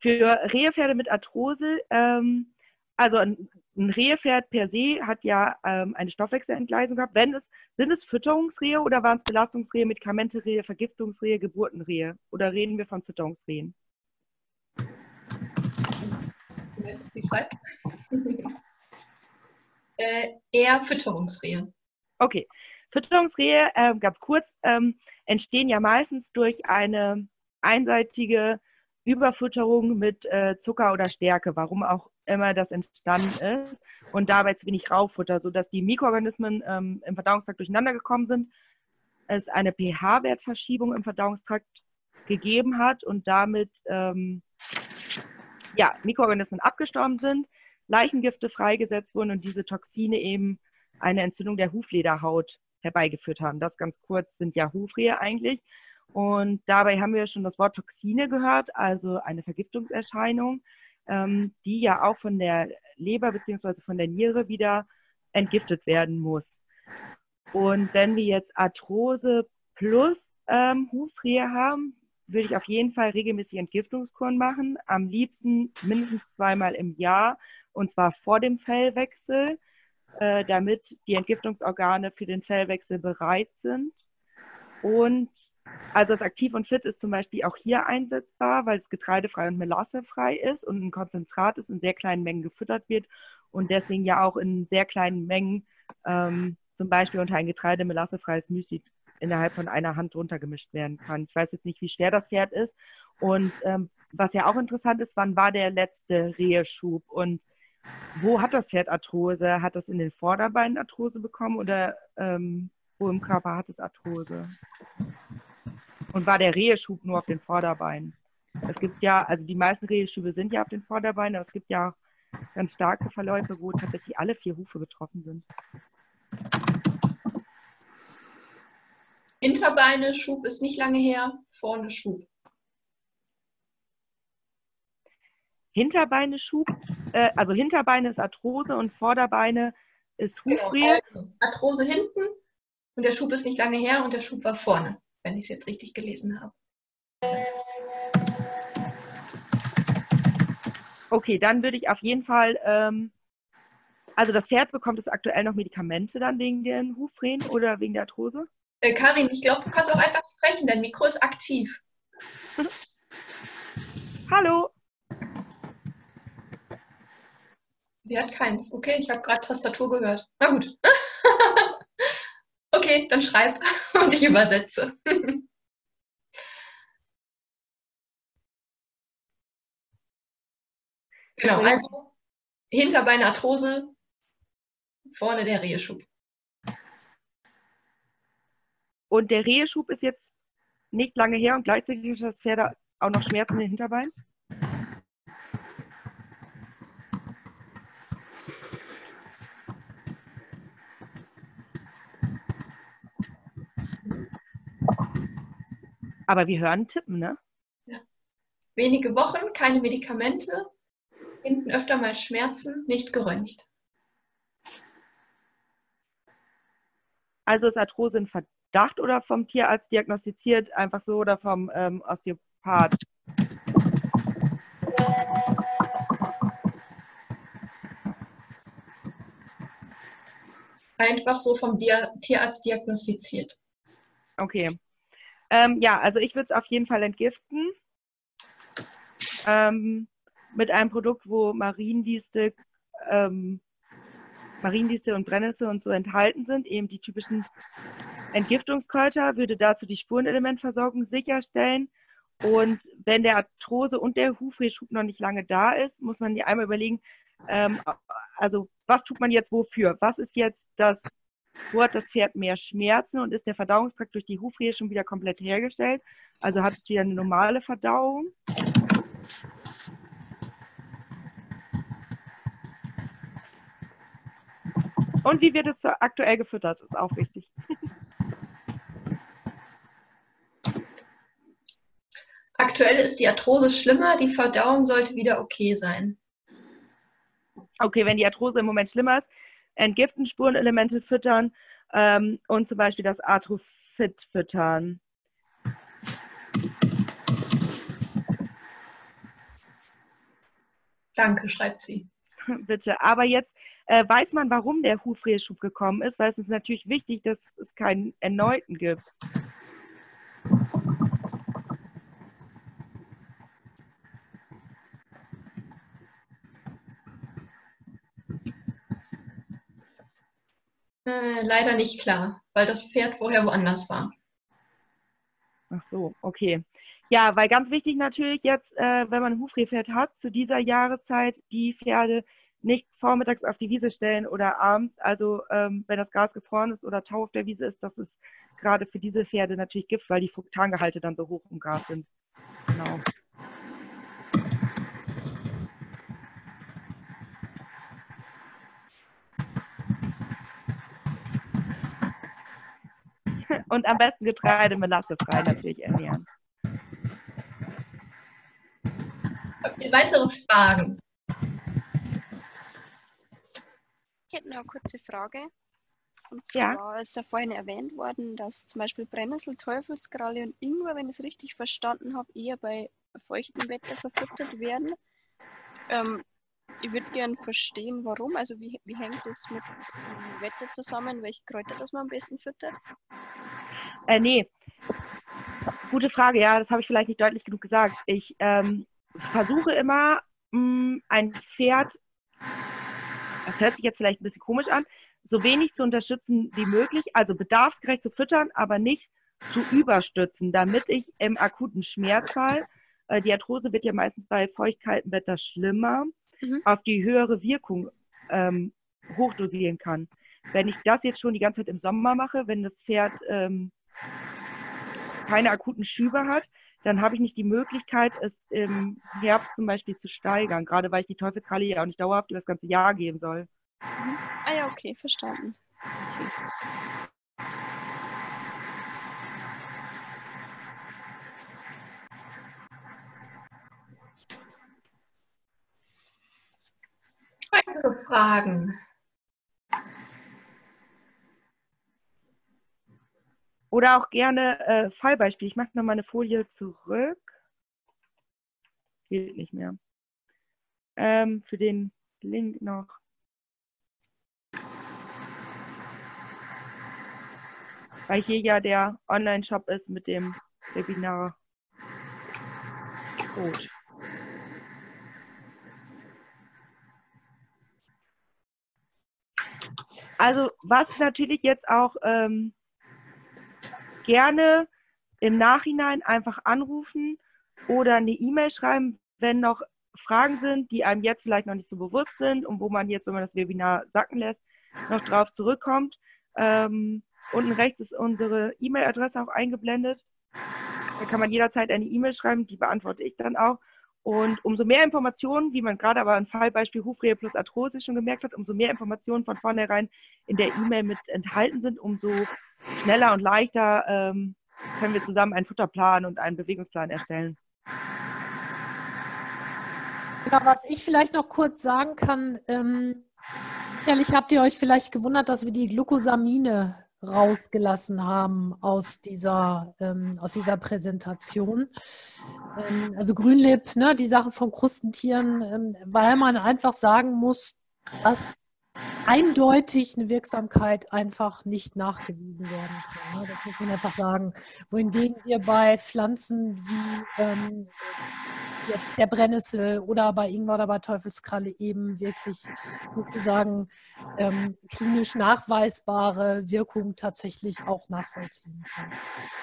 Für Rehpferde mit Arthrose ähm, also ein, ein Rehepferd per se hat ja ähm, eine Stoffwechselentgleisung gehabt. Wenn es, sind es Fütterungsrehe oder waren es Belastungsrehe, Medikamenterehe, Vergiftungsrehe, Geburtenrehe? Oder reden wir von Fütterungsrehen? äh, eher Fütterungsrehe. Okay. Fütterungsrehe, äh, ganz kurz, ähm, entstehen ja meistens durch eine einseitige Überfütterung mit äh, Zucker oder Stärke, warum auch immer das entstanden ist. Und dabei zu wenig Raufutter, sodass die Mikroorganismen ähm, im Verdauungstrakt durcheinander gekommen sind, es eine pH-Wertverschiebung im Verdauungstrakt gegeben hat und damit ähm, ja, Mikroorganismen abgestorben sind, Leichengifte freigesetzt wurden und diese Toxine eben eine Entzündung der Huflederhaut herbeigeführt haben. Das ganz kurz sind ja Hufrehe eigentlich. Und dabei haben wir schon das Wort Toxine gehört, also eine Vergiftungserscheinung, ähm, die ja auch von der Leber bzw. von der Niere wieder entgiftet werden muss. Und wenn wir jetzt Arthrose plus ähm, Hufrehe haben, würde ich auf jeden Fall regelmäßig Entgiftungskuren machen. Am liebsten mindestens zweimal im Jahr und zwar vor dem Fellwechsel, äh, damit die Entgiftungsorgane für den Fellwechsel bereit sind. Und also das Aktiv und Fit ist zum Beispiel auch hier einsetzbar, weil es getreidefrei und melassefrei ist und ein Konzentrat ist, in sehr kleinen Mengen gefüttert wird und deswegen ja auch in sehr kleinen Mengen ähm, zum Beispiel unter ein Getreide melassefreies Müsli innerhalb von einer Hand runtergemischt werden kann. Ich weiß jetzt nicht, wie schwer das Pferd ist. Und ähm, was ja auch interessant ist, wann war der letzte Reheschub und wo hat das Pferd Arthrose? Hat das in den Vorderbeinen Arthrose bekommen oder ähm, wo im Körper hat es Arthrose? Und war der Reheschub nur auf den Vorderbeinen? Es gibt ja, also die meisten Reheschübe sind ja auf den Vorderbeinen, aber es gibt ja auch ganz starke Verläufe, wo tatsächlich alle vier Hufe betroffen sind. Hinterbeine, Schub ist nicht lange her, vorne Schub. Hinterbeine Schub, äh, also Hinterbeine ist Arthrose und Vorderbeine ist Hufrehe. Genau, also Arthrose hinten und der Schub ist nicht lange her und der Schub war vorne, wenn ich es jetzt richtig gelesen habe. Okay, dann würde ich auf jeden Fall, ähm, also das Pferd bekommt es aktuell noch Medikamente dann wegen den Hufrehen oder wegen der Arthrose? Äh, Karin, ich glaube, du kannst auch einfach sprechen, dein Mikro ist aktiv. Hallo. Sie hat keins. Okay, ich habe gerade Tastatur gehört. Na gut. okay, dann schreib und ich übersetze. Genau, also Hinterbeinarthrose, vorne der Reheschub. Und der Reheschub ist jetzt nicht lange her und gleichzeitig hat das Pferd auch noch Schmerzen in den Aber wir hören tippen, ne? Ja. Wenige Wochen, keine Medikamente, hinten öfter mal Schmerzen, nicht geröntgt. Also ist Arthrose ein Verdacht oder vom Tierarzt diagnostiziert, einfach so oder vom ähm, Osteopath? Einfach so vom Dia Tierarzt diagnostiziert. Okay. Ähm, ja, also ich würde es auf jeden Fall entgiften. Ähm, mit einem Produkt, wo Mariendistel, ähm, Mariendistel und Brennnessel und so enthalten sind, eben die typischen Entgiftungskräuter, würde dazu die Spurenelementversorgung sicherstellen. Und wenn der Arthrose und der Hufrehschub noch nicht lange da ist, muss man ja einmal überlegen, ähm, also was tut man jetzt wofür? Was ist jetzt das, wo hat das Pferd mehr Schmerzen und ist der Verdauungstrakt durch die Hufrehe schon wieder komplett hergestellt? Also hat es wieder eine normale Verdauung? Und wie wird es aktuell gefüttert, ist auch wichtig. Aktuell ist die Arthrose schlimmer, die Verdauung sollte wieder okay sein. Okay, wenn die Arthrose im Moment schlimmer ist, entgiften, Spurenelemente füttern ähm, und zum Beispiel das Arthrofit füttern. Danke, schreibt sie. Bitte. Aber jetzt äh, weiß man, warum der Hufreheschub gekommen ist, weil es ist natürlich wichtig, dass es keinen erneuten gibt. Äh, leider nicht klar, weil das Pferd vorher woanders war. Ach so, okay. Ja, weil ganz wichtig natürlich jetzt, äh, wenn man ein Hufrehpferd hat, zu dieser Jahreszeit die Pferde nicht vormittags auf die Wiese stellen oder abends. Also ähm, wenn das Gras gefroren ist oder Tau auf der Wiese ist, das ist gerade für diese Pferde natürlich Gift, weil die Fruktangehalte dann so hoch im Gras sind. Genau. Und am besten Getreide melassefrei natürlich ernähren. Habt ihr weitere Fragen? Ich hätte noch eine kurze Frage. Und zwar ja. ist ja vorhin erwähnt worden, dass zum Beispiel Brennnessel, Teufelskralle und Ingwer, wenn ich es richtig verstanden habe, eher bei feuchtem Wetter verfüttert werden. Ähm, ich würde gerne verstehen, warum. Also wie, wie hängt das mit dem Wetter zusammen? Welche Kräuter das man am besten füttert? Äh, nee. Gute Frage, ja, das habe ich vielleicht nicht deutlich genug gesagt. Ich ähm, versuche immer, mh, mm, ein Pferd das hört sich jetzt vielleicht ein bisschen komisch an, so wenig zu unterstützen wie möglich, also bedarfsgerecht zu füttern, aber nicht zu überstützen, damit ich im akuten Schmerzfall äh, die Arthrose wird ja meistens bei feuchtkaltem Wetter schlimmer, mhm. auf die höhere Wirkung ähm, hochdosieren kann. Wenn ich das jetzt schon die ganze Zeit im Sommer mache, wenn das Pferd ähm, keine akuten Schübe hat, dann habe ich nicht die Möglichkeit, es im Herbst zum Beispiel zu steigern, gerade weil ich die Teufelskralle ja auch nicht dauerhaft über das ganze Jahr geben soll. Mhm. Ah ja, okay, verstanden. Okay. Weitere Fragen? Oder auch gerne äh, Fallbeispiel. Ich mache noch mal eine Folie zurück. Geht nicht mehr. Ähm, für den Link noch. Weil hier ja der Online-Shop ist mit dem Webinar. Gut. Also was natürlich jetzt auch ähm, gerne im Nachhinein einfach anrufen oder eine E-Mail schreiben, wenn noch Fragen sind, die einem jetzt vielleicht noch nicht so bewusst sind und wo man jetzt, wenn man das Webinar sacken lässt, noch drauf zurückkommt. Ähm, unten rechts ist unsere E-Mail-Adresse auch eingeblendet. Da kann man jederzeit eine E-Mail schreiben, die beantworte ich dann auch. Und umso mehr Informationen, wie man gerade aber im Fallbeispiel Hufrehe plus Arthrose schon gemerkt hat, umso mehr Informationen von vornherein in der E-Mail mit enthalten sind, umso schneller und leichter ähm, können wir zusammen einen Futterplan und einen Bewegungsplan erstellen. Ja, was ich vielleicht noch kurz sagen kann, ähm, sicherlich habt ihr euch vielleicht gewundert, dass wir die Glucosamine rausgelassen haben aus dieser, ähm, aus dieser Präsentation. Ähm, also Grünlib, ne, die Sache von Krustentieren, ähm, weil man einfach sagen muss, dass eindeutig eine Wirksamkeit einfach nicht nachgewiesen werden kann. Ne? Das muss man einfach sagen. Wohingegen wir bei Pflanzen wie ähm, jetzt der Brennnessel oder bei Ingwer oder bei Teufelskralle eben wirklich sozusagen ähm, klinisch nachweisbare Wirkung tatsächlich auch nachvollziehen kann.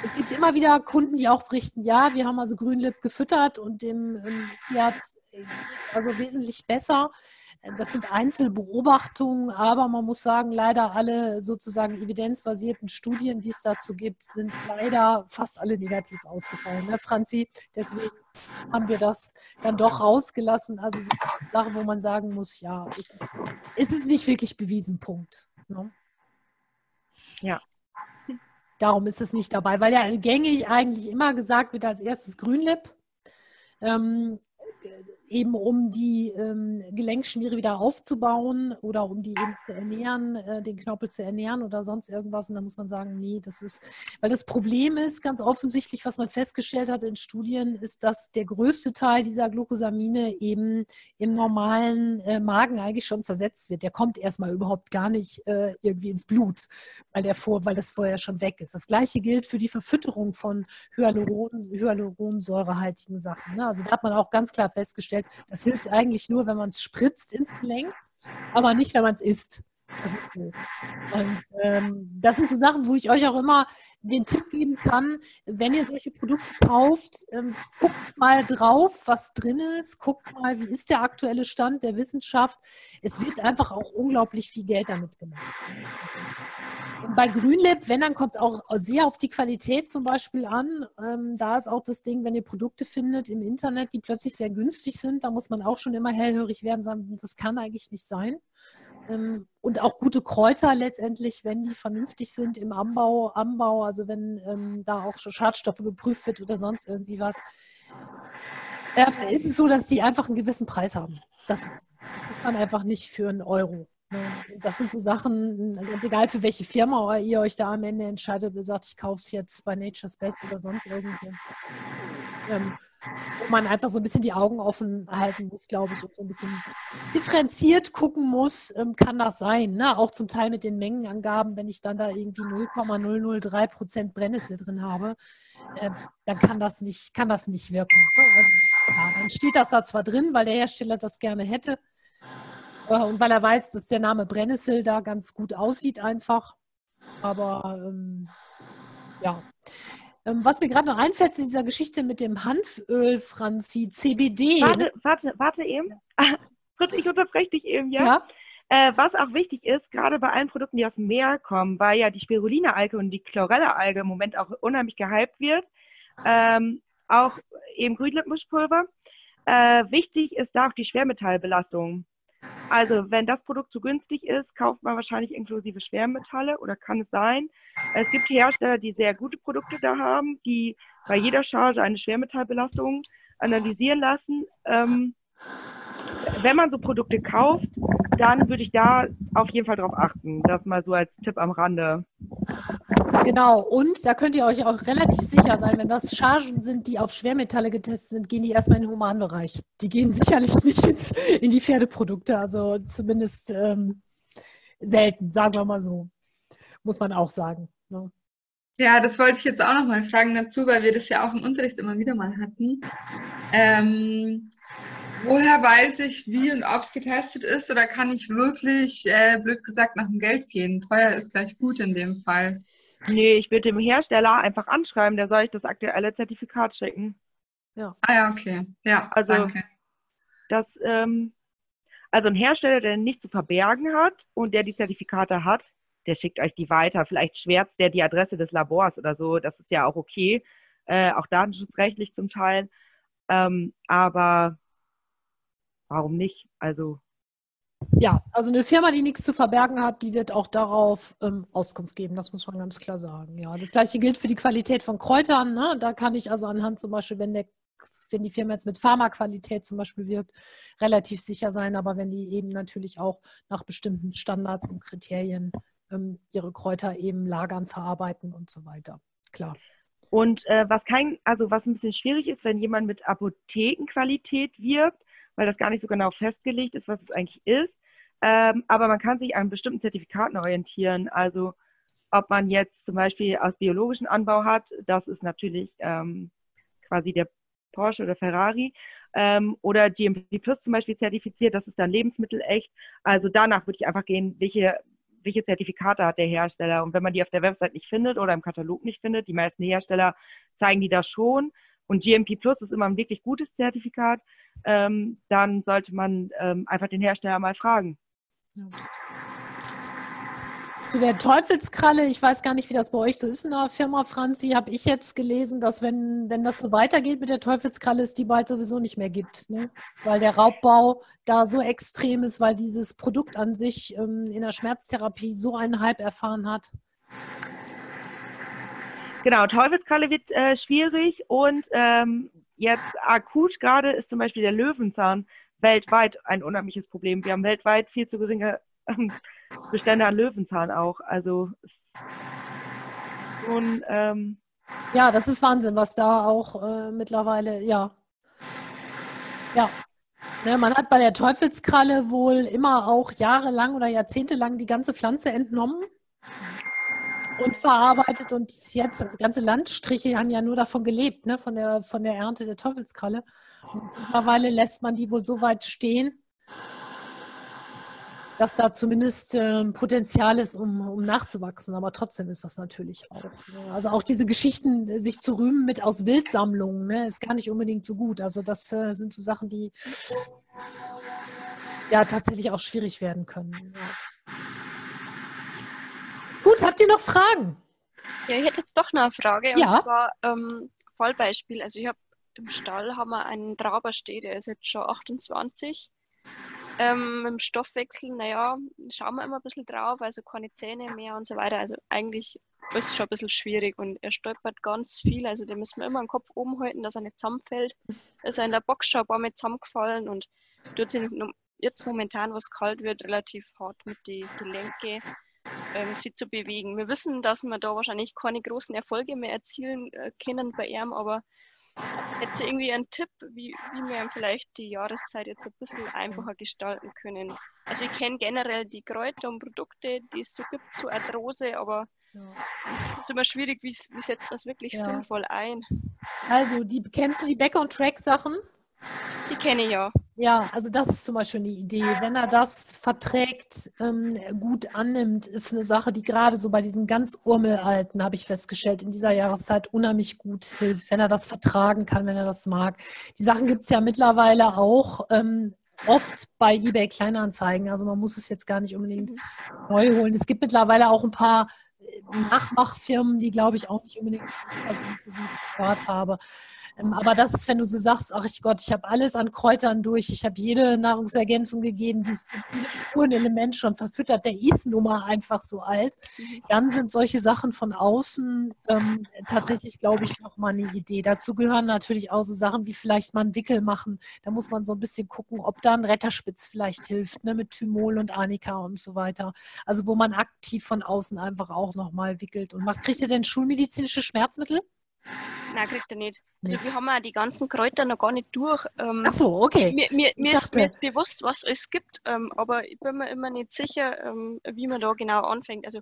Es gibt immer wieder Kunden, die auch berichten, ja, wir haben also Grünlipp gefüttert und dem ähm, Pferd also wesentlich besser. Das sind Einzelbeobachtungen, aber man muss sagen, leider alle sozusagen evidenzbasierten Studien, die es dazu gibt, sind leider fast alle negativ ausgefallen. Ne, Franzi? Deswegen haben wir das dann doch rausgelassen. Also die Sache, wo man sagen muss, ja, es ist, es ist nicht wirklich bewiesen, Punkt. Ne? Ja. Darum ist es nicht dabei, weil ja gängig eigentlich immer gesagt wird als erstes Grünlipp. Ähm, eben um die ähm, Gelenkschmiere wieder aufzubauen oder um die eben zu ernähren, äh, den Knorpel zu ernähren oder sonst irgendwas. Und da muss man sagen, nee, das ist, weil das Problem ist ganz offensichtlich, was man festgestellt hat in Studien, ist, dass der größte Teil dieser Glucosamine eben im normalen äh, Magen eigentlich schon zersetzt wird. Der kommt erstmal überhaupt gar nicht äh, irgendwie ins Blut, weil, der vor, weil das vorher schon weg ist. Das gleiche gilt für die Verfütterung von Hyaluron, Hyaluronsäurehaltigen Sachen. Ne? Also da hat man auch ganz klar festgestellt, festgestellt, das hilft eigentlich nur, wenn man es spritzt ins Gelenk, aber nicht, wenn man es isst. Das ist so. Und ähm, das sind so Sachen, wo ich euch auch immer den Tipp geben kann, wenn ihr solche Produkte kauft, ähm, guckt mal drauf, was drin ist, guckt mal, wie ist der aktuelle Stand der Wissenschaft. Es wird einfach auch unglaublich viel Geld damit gemacht. Bei Grünlab, wenn, dann kommt es auch sehr auf die Qualität zum Beispiel an. Ähm, da ist auch das Ding, wenn ihr Produkte findet im Internet, die plötzlich sehr günstig sind, da muss man auch schon immer hellhörig werden und sagen, das kann eigentlich nicht sein. Ähm, und auch gute Kräuter letztendlich, wenn die vernünftig sind im Anbau, Anbau also wenn ähm, da auch schon Schadstoffe geprüft wird oder sonst irgendwie was, äh, ist es so, dass die einfach einen gewissen Preis haben. Das ist man einfach nicht für einen Euro. Ne? Das sind so Sachen, ganz egal für welche Firma ihr euch da am Ende entscheidet, ihr sagt, ich kaufe es jetzt bei Nature's Best oder sonst irgendwo. Ähm, wo man einfach so ein bisschen die Augen offen halten muss, glaube ich, und so ein bisschen differenziert gucken muss, ähm, kann das sein. Ne? Auch zum Teil mit den Mengenangaben, wenn ich dann da irgendwie 0,003 Prozent Brennnessel drin habe, äh, dann kann das nicht, kann das nicht wirken. Ne? Also, ja, dann steht das da zwar drin, weil der Hersteller das gerne hätte äh, und weil er weiß, dass der Name Brennnessel da ganz gut aussieht einfach. Aber ähm, ja, was mir gerade noch einfällt zu dieser Geschichte mit dem Hanföl, Franzi, CBD. Warte, ne? warte, warte eben. Fritz, ich unterbreche dich eben, ja? ja? Äh, was auch wichtig ist, gerade bei allen Produkten, die aus dem Meer kommen, weil ja die Spirulina-Alge und die Chlorella-Alge im Moment auch unheimlich gehypt wird, ähm, auch eben Grünlippenpulver. Äh, wichtig ist da auch die Schwermetallbelastung. Also wenn das Produkt zu günstig ist, kauft man wahrscheinlich inklusive Schwermetalle oder kann es sein. Es gibt Hersteller, die sehr gute Produkte da haben, die bei jeder Charge eine Schwermetallbelastung analysieren lassen. Ähm, wenn man so Produkte kauft, dann würde ich da auf jeden Fall drauf achten. Das mal so als Tipp am Rande. Genau, und da könnt ihr euch auch relativ sicher sein, wenn das Chargen sind, die auf Schwermetalle getestet sind, gehen die erstmal in den Humanbereich. Die gehen sicherlich nicht ins, in die Pferdeprodukte, also zumindest ähm, selten, sagen wir mal so. Muss man auch sagen. Ne? Ja, das wollte ich jetzt auch noch mal fragen dazu, weil wir das ja auch im Unterricht immer wieder mal hatten. Ähm, woher weiß ich, wie und ob es getestet ist oder kann ich wirklich, äh, blöd gesagt, nach dem Geld gehen? Teuer ist gleich gut in dem Fall. Nee, ich würde dem Hersteller einfach anschreiben, der soll ich das aktuelle Zertifikat schicken. Ja. Ah ja, okay. Ja, also, danke. Das, ähm, also ein Hersteller, der nichts zu verbergen hat und der die Zertifikate hat, der schickt euch die weiter. Vielleicht schwärzt der die Adresse des Labors oder so, das ist ja auch okay. Äh, auch datenschutzrechtlich zum Teil. Ähm, aber warum nicht? Also ja, also eine Firma, die nichts zu verbergen hat, die wird auch darauf ähm, Auskunft geben, das muss man ganz klar sagen. Ja, das gleiche gilt für die Qualität von Kräutern. Ne? Da kann ich also anhand zum Beispiel, wenn der wenn die Firma jetzt mit Pharmaqualität zum Beispiel wirkt, relativ sicher sein, aber wenn die eben natürlich auch nach bestimmten Standards und Kriterien ähm, ihre Kräuter eben lagern, verarbeiten und so weiter. Klar. Und äh, was kein, also was ein bisschen schwierig ist, wenn jemand mit Apothekenqualität wirbt, weil das gar nicht so genau festgelegt ist, was es eigentlich ist. Ähm, aber man kann sich an bestimmten Zertifikaten orientieren. Also ob man jetzt zum Beispiel aus biologischem Anbau hat, das ist natürlich ähm, quasi der Porsche oder Ferrari. Ähm, oder GMP Plus zum Beispiel zertifiziert, das ist dann lebensmittelecht. Also danach würde ich einfach gehen, welche, welche Zertifikate hat der Hersteller. Und wenn man die auf der Website nicht findet oder im Katalog nicht findet, die meisten Hersteller zeigen die das schon. Und GMP Plus ist immer ein wirklich gutes Zertifikat ähm, dann sollte man ähm, einfach den Hersteller mal fragen. Ja. Zu der Teufelskralle, ich weiß gar nicht, wie das bei euch so ist in der Firma, Franzi, habe ich jetzt gelesen, dass wenn, wenn das so weitergeht mit der Teufelskralle, es die bald sowieso nicht mehr gibt. Ne? Weil der Raubbau da so extrem ist, weil dieses Produkt an sich ähm, in der Schmerztherapie so einen Hype erfahren hat. Genau, Teufelskralle wird äh, schwierig und ähm, Jetzt akut gerade ist zum Beispiel der Löwenzahn weltweit ein unheimliches Problem. Wir haben weltweit viel zu geringe ähm, Bestände an Löwenzahn auch. Also schon, ähm, ja, das ist Wahnsinn, was da auch äh, mittlerweile, ja. Ja. Ne, man hat bei der Teufelskralle wohl immer auch jahrelang oder jahrzehntelang die ganze Pflanze entnommen und verarbeitet und jetzt, also ganze Landstriche haben ja nur davon gelebt, ne, von der, von der Ernte der Teufelskralle. Und mittlerweile lässt man die wohl so weit stehen, dass da zumindest äh, Potenzial ist, um, um nachzuwachsen. Aber trotzdem ist das natürlich auch. Ne? Also auch diese Geschichten, sich zu rühmen mit aus Wildsammlungen, ne, ist gar nicht unbedingt so gut. Also das äh, sind so Sachen, die ja tatsächlich auch schwierig werden können. Ja. Gut, habt ihr noch Fragen? Ja, ich hätte jetzt doch noch eine Frage. Ja. Und zwar ähm, Fallbeispiel. Also ich habe im Stall haben wir einen Trauber stehen, der ist jetzt schon 28. Ähm, mit dem Stoffwechsel, naja, schauen wir immer ein bisschen drauf, also keine Zähne mehr und so weiter. Also eigentlich ist es schon ein bisschen schwierig und er stolpert ganz viel. Also den müssen wir immer den Kopf oben halten, dass er nicht zusammenfällt. Er ist in der Box schon ein paar Mal zusammengefallen und tut sich jetzt momentan, was kalt wird, relativ hart mit den die Gelenke ähm, sich zu bewegen. Wir wissen, dass wir da wahrscheinlich keine großen Erfolge mehr erzielen äh, können bei ihm, aber hätte irgendwie einen Tipp, wie, wie wir vielleicht die Jahreszeit jetzt ein bisschen einfacher gestalten können. Also ich kenne generell die Kräuter und Produkte, die es so gibt zur Arthrose, aber ja. es ist immer schwierig, wie, wie setzt das wirklich ja. sinnvoll ein. Also, die, kennst du die Back- und Track-Sachen? Die kenne ich ja. Ja, also das ist zum Beispiel eine Idee. Wenn er das verträgt, ähm, gut annimmt, ist eine Sache, die gerade so bei diesen ganz Urmelalten, habe ich festgestellt, in dieser Jahreszeit unheimlich gut hilft, wenn er das vertragen kann, wenn er das mag. Die Sachen gibt es ja mittlerweile auch ähm, oft bei eBay Kleinanzeigen. Also man muss es jetzt gar nicht unbedingt mhm. neu holen. Es gibt mittlerweile auch ein paar Nachmachfirmen, die glaube ich auch nicht unbedingt sind, so wie ich gehört habe. Ähm, aber das ist, wenn du so sagst, ach ich Gott, ich habe alles an Kräutern durch, ich habe jede Nahrungsergänzung gegeben, die ist jedes Spurenelement schon verfüttert, der IS-Nummer einfach so alt, dann sind solche Sachen von außen ähm, tatsächlich, glaube ich, nochmal eine Idee. Dazu gehören natürlich auch so Sachen wie vielleicht mal einen Wickel machen. Da muss man so ein bisschen gucken, ob da ein Retterspitz vielleicht hilft, ne, mit Thymol und Arnika und so weiter. Also wo man aktiv von außen einfach auch nochmal wickelt und macht. Kriegt ihr denn schulmedizinische Schmerzmittel? Nein, kriegt er nicht. Also nee. wir haben auch die ganzen Kräuter noch gar nicht durch. Ähm, Ach so, okay. Mir, mir, mir ist mir bewusst, was es gibt, ähm, aber ich bin mir immer nicht sicher, ähm, wie man da genau anfängt. Also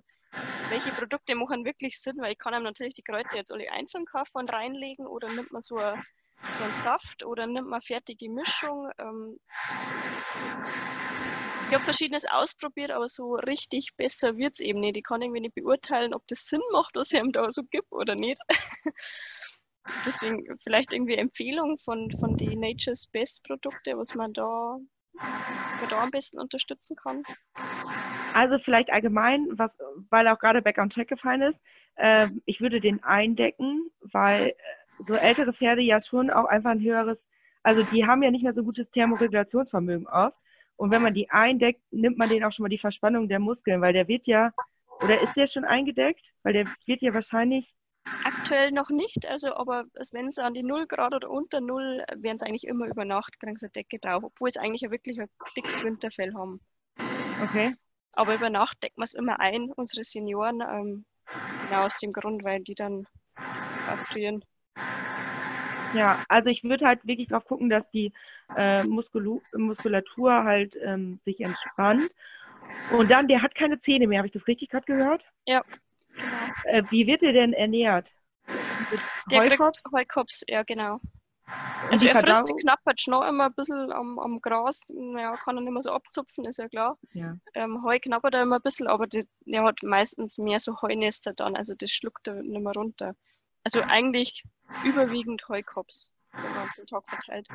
welche Produkte machen wirklich Sinn, weil ich kann einem natürlich die Kräuter jetzt alle einzeln kaufen und reinlegen oder nimmt man so, a, so einen Saft oder nimmt man fertige Mischung. Ähm, ich habe verschiedenes ausprobiert, aber so richtig besser wird es eben nicht. Ich kann irgendwie nicht beurteilen, ob das Sinn macht, was es ihm da so gibt oder nicht. Deswegen vielleicht irgendwie Empfehlung von, von den Nature's Best Produkte, was man da, man da am besten unterstützen kann. Also vielleicht allgemein, was, weil auch gerade Back on Track gefallen ist, äh, ich würde den eindecken, weil so ältere Pferde ja schon auch einfach ein höheres, also die haben ja nicht mehr so gutes Thermoregulationsvermögen oft. Und wenn man die eindeckt, nimmt man den auch schon mal die Verspannung der Muskeln, weil der wird ja, oder ist der schon eingedeckt? Weil der wird ja wahrscheinlich. Aktuell noch nicht, also aber wenn es an die 0 Grad oder unter 0, werden es eigentlich immer über Nacht kriegen sie Decke drauf, obwohl es eigentlich ja wirklich ein dickes Winterfell haben. Okay. Aber über Nacht decken wir es immer ein, unsere Senioren, ähm, genau aus dem Grund, weil die dann erfrieren. Ja, also ich würde halt wirklich darauf gucken, dass die äh, Muskulu Muskulatur halt ähm, sich entspannt. Und dann, der hat keine Zähne mehr. Habe ich das richtig gerade gehört? Ja. Genau. Äh, wie wird er denn ernährt? Mit Heukops? Heukops, ja, genau. Und also er frisst knappert noch immer ein bisschen am, am Gras. Ja, kann er nicht mehr so abzupfen, ist ja klar. Ja. Ähm, Heu knappert er immer ein bisschen, aber die, er hat meistens mehr so Heunester dann, also das schluckt er nicht mehr runter. Also eigentlich überwiegend Heukops, wenn man den Tag verteilt.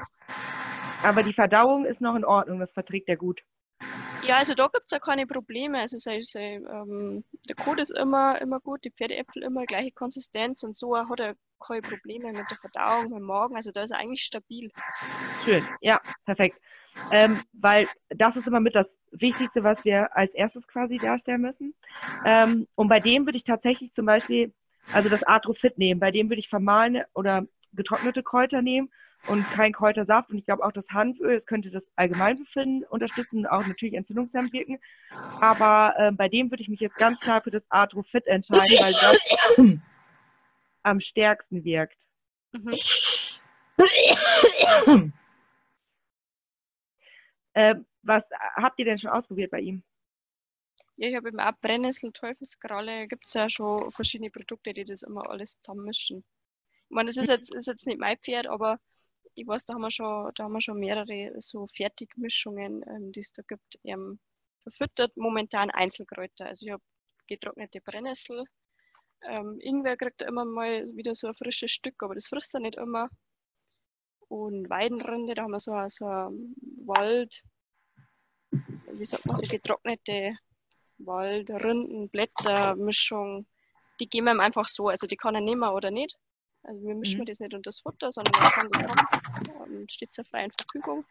Aber die Verdauung ist noch in Ordnung, das verträgt er gut. Ja, also da gibt es ja keine Probleme. Also sei, sei, ähm, der Kot ist immer, immer gut, die Pferdeäpfel immer gleiche Konsistenz und so hat er keine Probleme mit der Verdauung, mit dem Magen. Also da ist er eigentlich stabil. Schön, ja, perfekt. Ähm, weil das ist immer mit das Wichtigste, was wir als erstes quasi darstellen müssen. Ähm, und bei dem würde ich tatsächlich zum Beispiel also das Atrofit nehmen. Bei dem würde ich vermahlene oder getrocknete Kräuter nehmen und kein Kräutersaft. Und ich glaube auch das Hanföl, es könnte das Allgemeinbefinden unterstützen und auch natürlich entzündungshemmend wirken. Aber äh, bei dem würde ich mich jetzt ganz klar für das Atrofit entscheiden, weil das am stärksten wirkt. Mhm. äh, was habt ihr denn schon ausprobiert bei ihm? Ja, ich habe eben auch Brennnessel, Teufelskralle, gibt es ja schon verschiedene Produkte, die das immer alles zusammenmischen. Ich meine, das ist jetzt, ist jetzt nicht mein Pferd, aber ich weiß, da haben wir schon, da haben wir schon mehrere so Fertigmischungen, ähm, die es da gibt, ähm, verfüttert. Momentan Einzelkräuter. Also ich habe getrocknete Brennnessel. Ähm, Ingwer kriegt er immer mal wieder so ein frisches Stück, aber das frisst er nicht immer. Und Weidenrinde, da haben wir so, so Wald, wie sagt man, so getrocknete Wald, Rinden, Blätter, Mischung, die geben wir ihm einfach so. Also die kann er nehmen oder nicht. Also wir mischen mhm. das nicht unter das Futter, sondern er kann das haben und steht zur freien Verfügung.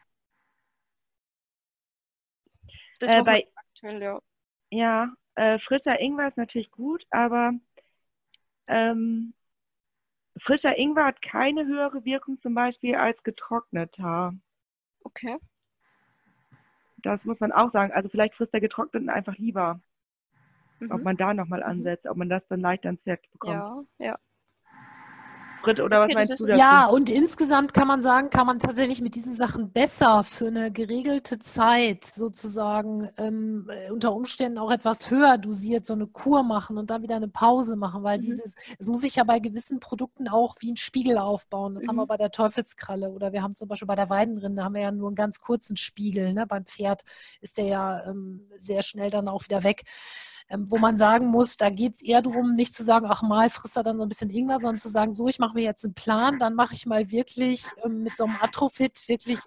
Das äh, bei, aktuell, ja. Ja, äh, frischer Ingwer ist natürlich gut, aber ähm, frischer Ingwer hat keine höhere Wirkung zum Beispiel als getrockneter. Okay. Das muss man auch sagen. Also vielleicht frisst der Getrockneten einfach lieber. Mhm. Ob man da nochmal mhm. ansetzt, ob man das dann leichter ins Werk bekommt. Ja, ja. Sprit oder was meinst du dazu? Ja, und insgesamt kann man sagen, kann man tatsächlich mit diesen Sachen besser für eine geregelte Zeit sozusagen ähm, unter Umständen auch etwas höher dosiert so eine Kur machen und dann wieder eine Pause machen, weil mhm. dieses, es muss sich ja bei gewissen Produkten auch wie ein Spiegel aufbauen. Das mhm. haben wir bei der Teufelskralle oder wir haben zum Beispiel bei der Weidenrinde haben wir ja nur einen ganz kurzen Spiegel. Ne? Beim Pferd ist der ja ähm, sehr schnell dann auch wieder weg ähm, wo man sagen muss, da geht es eher darum, nicht zu sagen, ach mal frisst er dann so ein bisschen Ingwer, sondern zu sagen, so, ich mache mir jetzt einen Plan, dann mache ich mal wirklich ähm, mit so einem Atrofit wirklich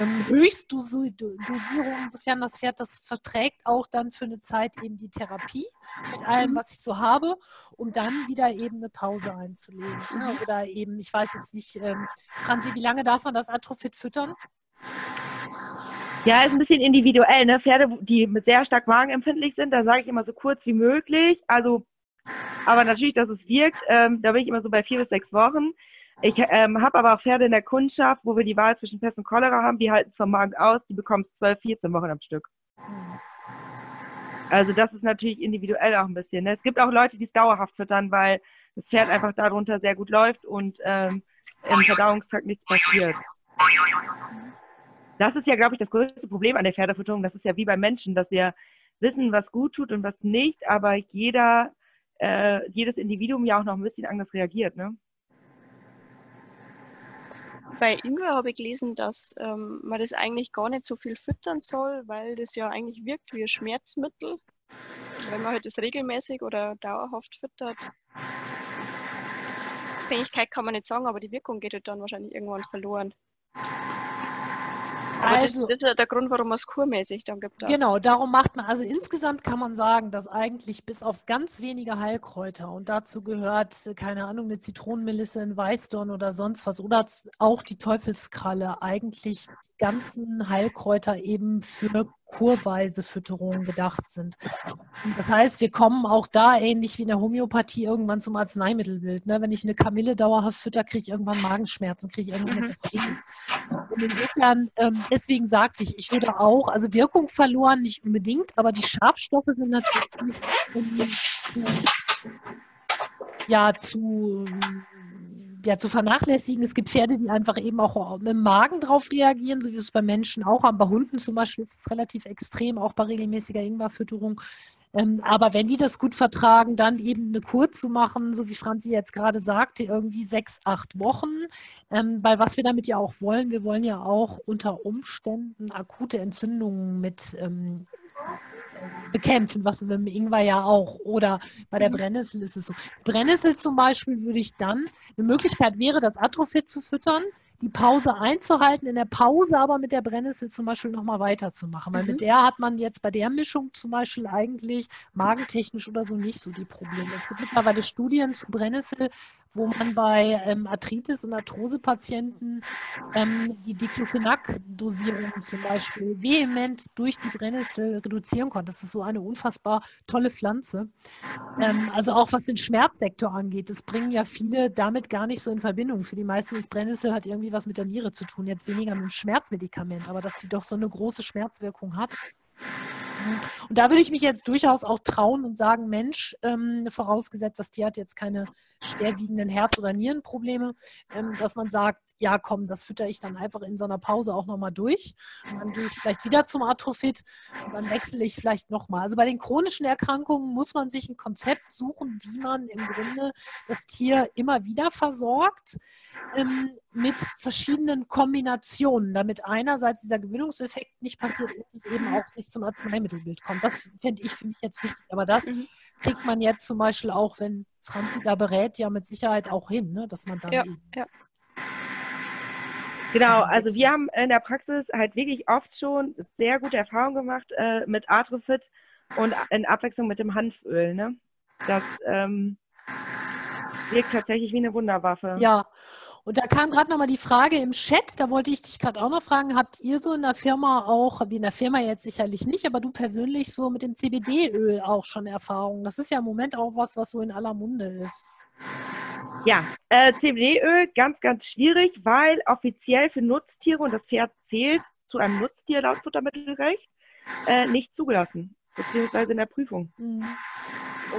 ähm, Höchstdosierung, sofern das Pferd das verträgt, auch dann für eine Zeit eben die Therapie mit allem, was ich so habe, um dann wieder eben eine Pause einzulegen. Ne? Oder eben, ich weiß jetzt nicht, ähm, Franzi, wie lange darf man das Atrofit füttern? Ja, ist ein bisschen individuell. Ne? Pferde, die mit sehr stark magenempfindlich sind, da sage ich immer so kurz wie möglich. Also, aber natürlich, dass es wirkt, ähm, da bin ich immer so bei vier bis sechs Wochen. Ich ähm, habe aber auch Pferde in der Kundschaft, wo wir die Wahl zwischen Pest und Cholera haben, die halten es vom Magen aus, die bekommen es 12, 14 Wochen am Stück. Also das ist natürlich individuell auch ein bisschen. Ne? Es gibt auch Leute, die es dauerhaft füttern, weil das Pferd einfach darunter sehr gut läuft und ähm, im Verdauungstrakt nichts passiert. Das ist ja, glaube ich, das größte Problem an der Pferdefütterung. Das ist ja wie beim Menschen, dass wir wissen, was gut tut und was nicht, aber jeder, äh, jedes Individuum ja auch noch ein bisschen anders reagiert. Ne? Bei Ingwer habe ich gelesen, dass ähm, man das eigentlich gar nicht so viel füttern soll, weil das ja eigentlich wirkt wie ein Schmerzmittel. Wenn man halt das regelmäßig oder dauerhaft füttert. Abhängigkeit kann man nicht sagen, aber die Wirkung geht halt dann wahrscheinlich irgendwann verloren. Aber also, das ist ja der Grund, warum man es kurmäßig dann gibt. Genau, darum macht man, also insgesamt kann man sagen, dass eigentlich bis auf ganz wenige Heilkräuter und dazu gehört, keine Ahnung, eine Zitronenmelisse, ein Weißdorn oder sonst was oder auch die Teufelskralle, eigentlich die ganzen Heilkräuter eben für kurweise Fütterung gedacht sind. Das heißt, wir kommen auch da ähnlich wie in der Homöopathie irgendwann zum Arzneimittelbild. Ne? Wenn ich eine Kamille dauerhaft fütter, kriege ich irgendwann Magenschmerzen, kriege ich irgendwann mhm. etwas Und insofern, ähm, deswegen sagte ich, ich würde auch, also Wirkung verloren nicht unbedingt, aber die Schafstoffe sind natürlich ja zu ja, zu vernachlässigen. Es gibt Pferde, die einfach eben auch mit dem Magen drauf reagieren, so wie es bei Menschen auch haben. Bei Hunden zum Beispiel ist es relativ extrem, auch bei regelmäßiger Ingwerfütterung. Ähm, aber wenn die das gut vertragen, dann eben eine Kur zu machen, so wie Franzi jetzt gerade sagte, irgendwie sechs, acht Wochen. Ähm, weil was wir damit ja auch wollen, wir wollen ja auch unter Umständen akute Entzündungen mit ähm, bekämpfen, was wir mit Ingwer ja auch. Oder bei der mhm. Brennnessel ist es so. Brennnessel zum Beispiel würde ich dann, eine Möglichkeit wäre, das Atrophit zu füttern, die Pause einzuhalten, in der Pause aber mit der Brennnessel zum Beispiel nochmal weiterzumachen. Weil mhm. mit der hat man jetzt bei der Mischung zum Beispiel eigentlich magentechnisch oder so nicht so die Probleme. Es gibt mittlerweile Studien zu Brennnessel, wo man bei ähm, Arthritis- und Arthrose-Patienten ähm, die Diclofenac-Dosierung zum Beispiel vehement durch die Brennnessel reduzieren konnte. Das ist so eine unfassbar tolle Pflanze. Ähm, also auch was den Schmerzsektor angeht, das bringen ja viele damit gar nicht so in Verbindung. Für die meisten ist Brennnessel hat irgendwie was mit der Niere zu tun, jetzt weniger mit einem Schmerzmedikament, aber dass sie doch so eine große Schmerzwirkung hat. Und da würde ich mich jetzt durchaus auch trauen und sagen, Mensch, ähm, vorausgesetzt, das Tier hat jetzt keine schwerwiegenden Herz- oder Nierenprobleme, ähm, dass man sagt, ja komm, das fütter ich dann einfach in so einer Pause auch nochmal durch. Und dann gehe ich vielleicht wieder zum Atrophit und dann wechsle ich vielleicht nochmal. Also bei den chronischen Erkrankungen muss man sich ein Konzept suchen, wie man im Grunde das Tier immer wieder versorgt. Ähm, mit verschiedenen Kombinationen, damit einerseits dieser Gewinnungseffekt nicht passiert und es eben auch nicht zum Arzneimittelbild kommt. Das fände ich für mich jetzt wichtig. Aber das mhm. kriegt man jetzt zum Beispiel auch, wenn Franzi da berät, ja mit Sicherheit auch hin, ne? dass man dann ja, ja. Genau, also wir haben in der Praxis halt wirklich oft schon sehr gute Erfahrungen gemacht äh, mit Atrofit und in Abwechslung mit dem Hanföl. Ne? Das ähm, wirkt tatsächlich wie eine Wunderwaffe. Ja, und da kam gerade nochmal die Frage im Chat, da wollte ich dich gerade auch noch fragen, habt ihr so in der Firma auch, wie in der Firma jetzt sicherlich nicht, aber du persönlich so mit dem CBD-Öl auch schon Erfahrungen? Das ist ja im Moment auch was, was so in aller Munde ist. Ja, äh, CBD-Öl ganz, ganz schwierig, weil offiziell für Nutztiere, und das Pferd zählt zu einem Nutztier laut Futtermittelrecht, äh, nicht zugelassen, beziehungsweise in der Prüfung. Mhm.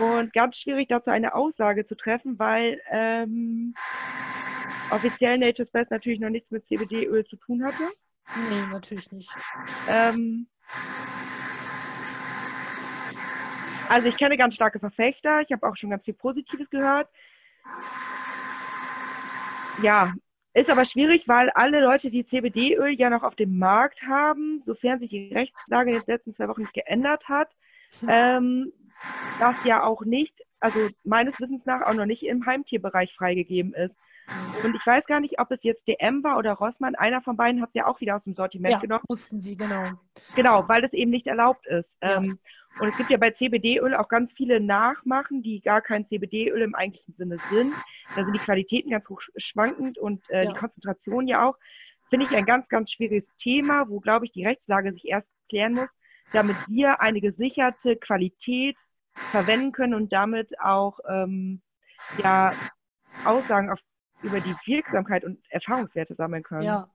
und ganz schwierig dazu eine Aussage zu treffen, weil ähm, offiziell Nature's Best natürlich noch nichts mit CBD-Öl zu tun hatte. Nee, natürlich nicht. Ähm, also ich kenne ganz starke Verfechter, ich habe auch schon ganz viel Positives gehört. Ja, ist aber schwierig, weil alle Leute, die CBD-Öl ja noch auf dem Markt haben, sofern sich die Rechtslage in den letzten zwei Wochen nicht geändert hat, hm. ähm, das ja auch nicht, also meines Wissens nach auch noch nicht im Heimtierbereich freigegeben ist. Und ich weiß gar nicht, ob es jetzt DM war oder Rossmann. Einer von beiden hat es ja auch wieder aus dem Sortiment ja, genommen. mussten sie, genau. Genau, weil das eben nicht erlaubt ist. Ja. Ähm, und es gibt ja bei CBD-Öl auch ganz viele Nachmachen, die gar kein CBD-Öl im eigentlichen Sinne sind. Da sind die Qualitäten ganz hoch schwankend und äh, Ja. die Konzentration ja auch. Finde ich ein ganz, ganz schwieriges Thema, wo, glaube ich, die Rechtslage sich erst klären muss, damit wir eine gesicherte Qualität verwenden können und damit auch ähm, ja, Aussagen auf, über die Wirksamkeit und Erfahrungswerte sammeln können. Ja.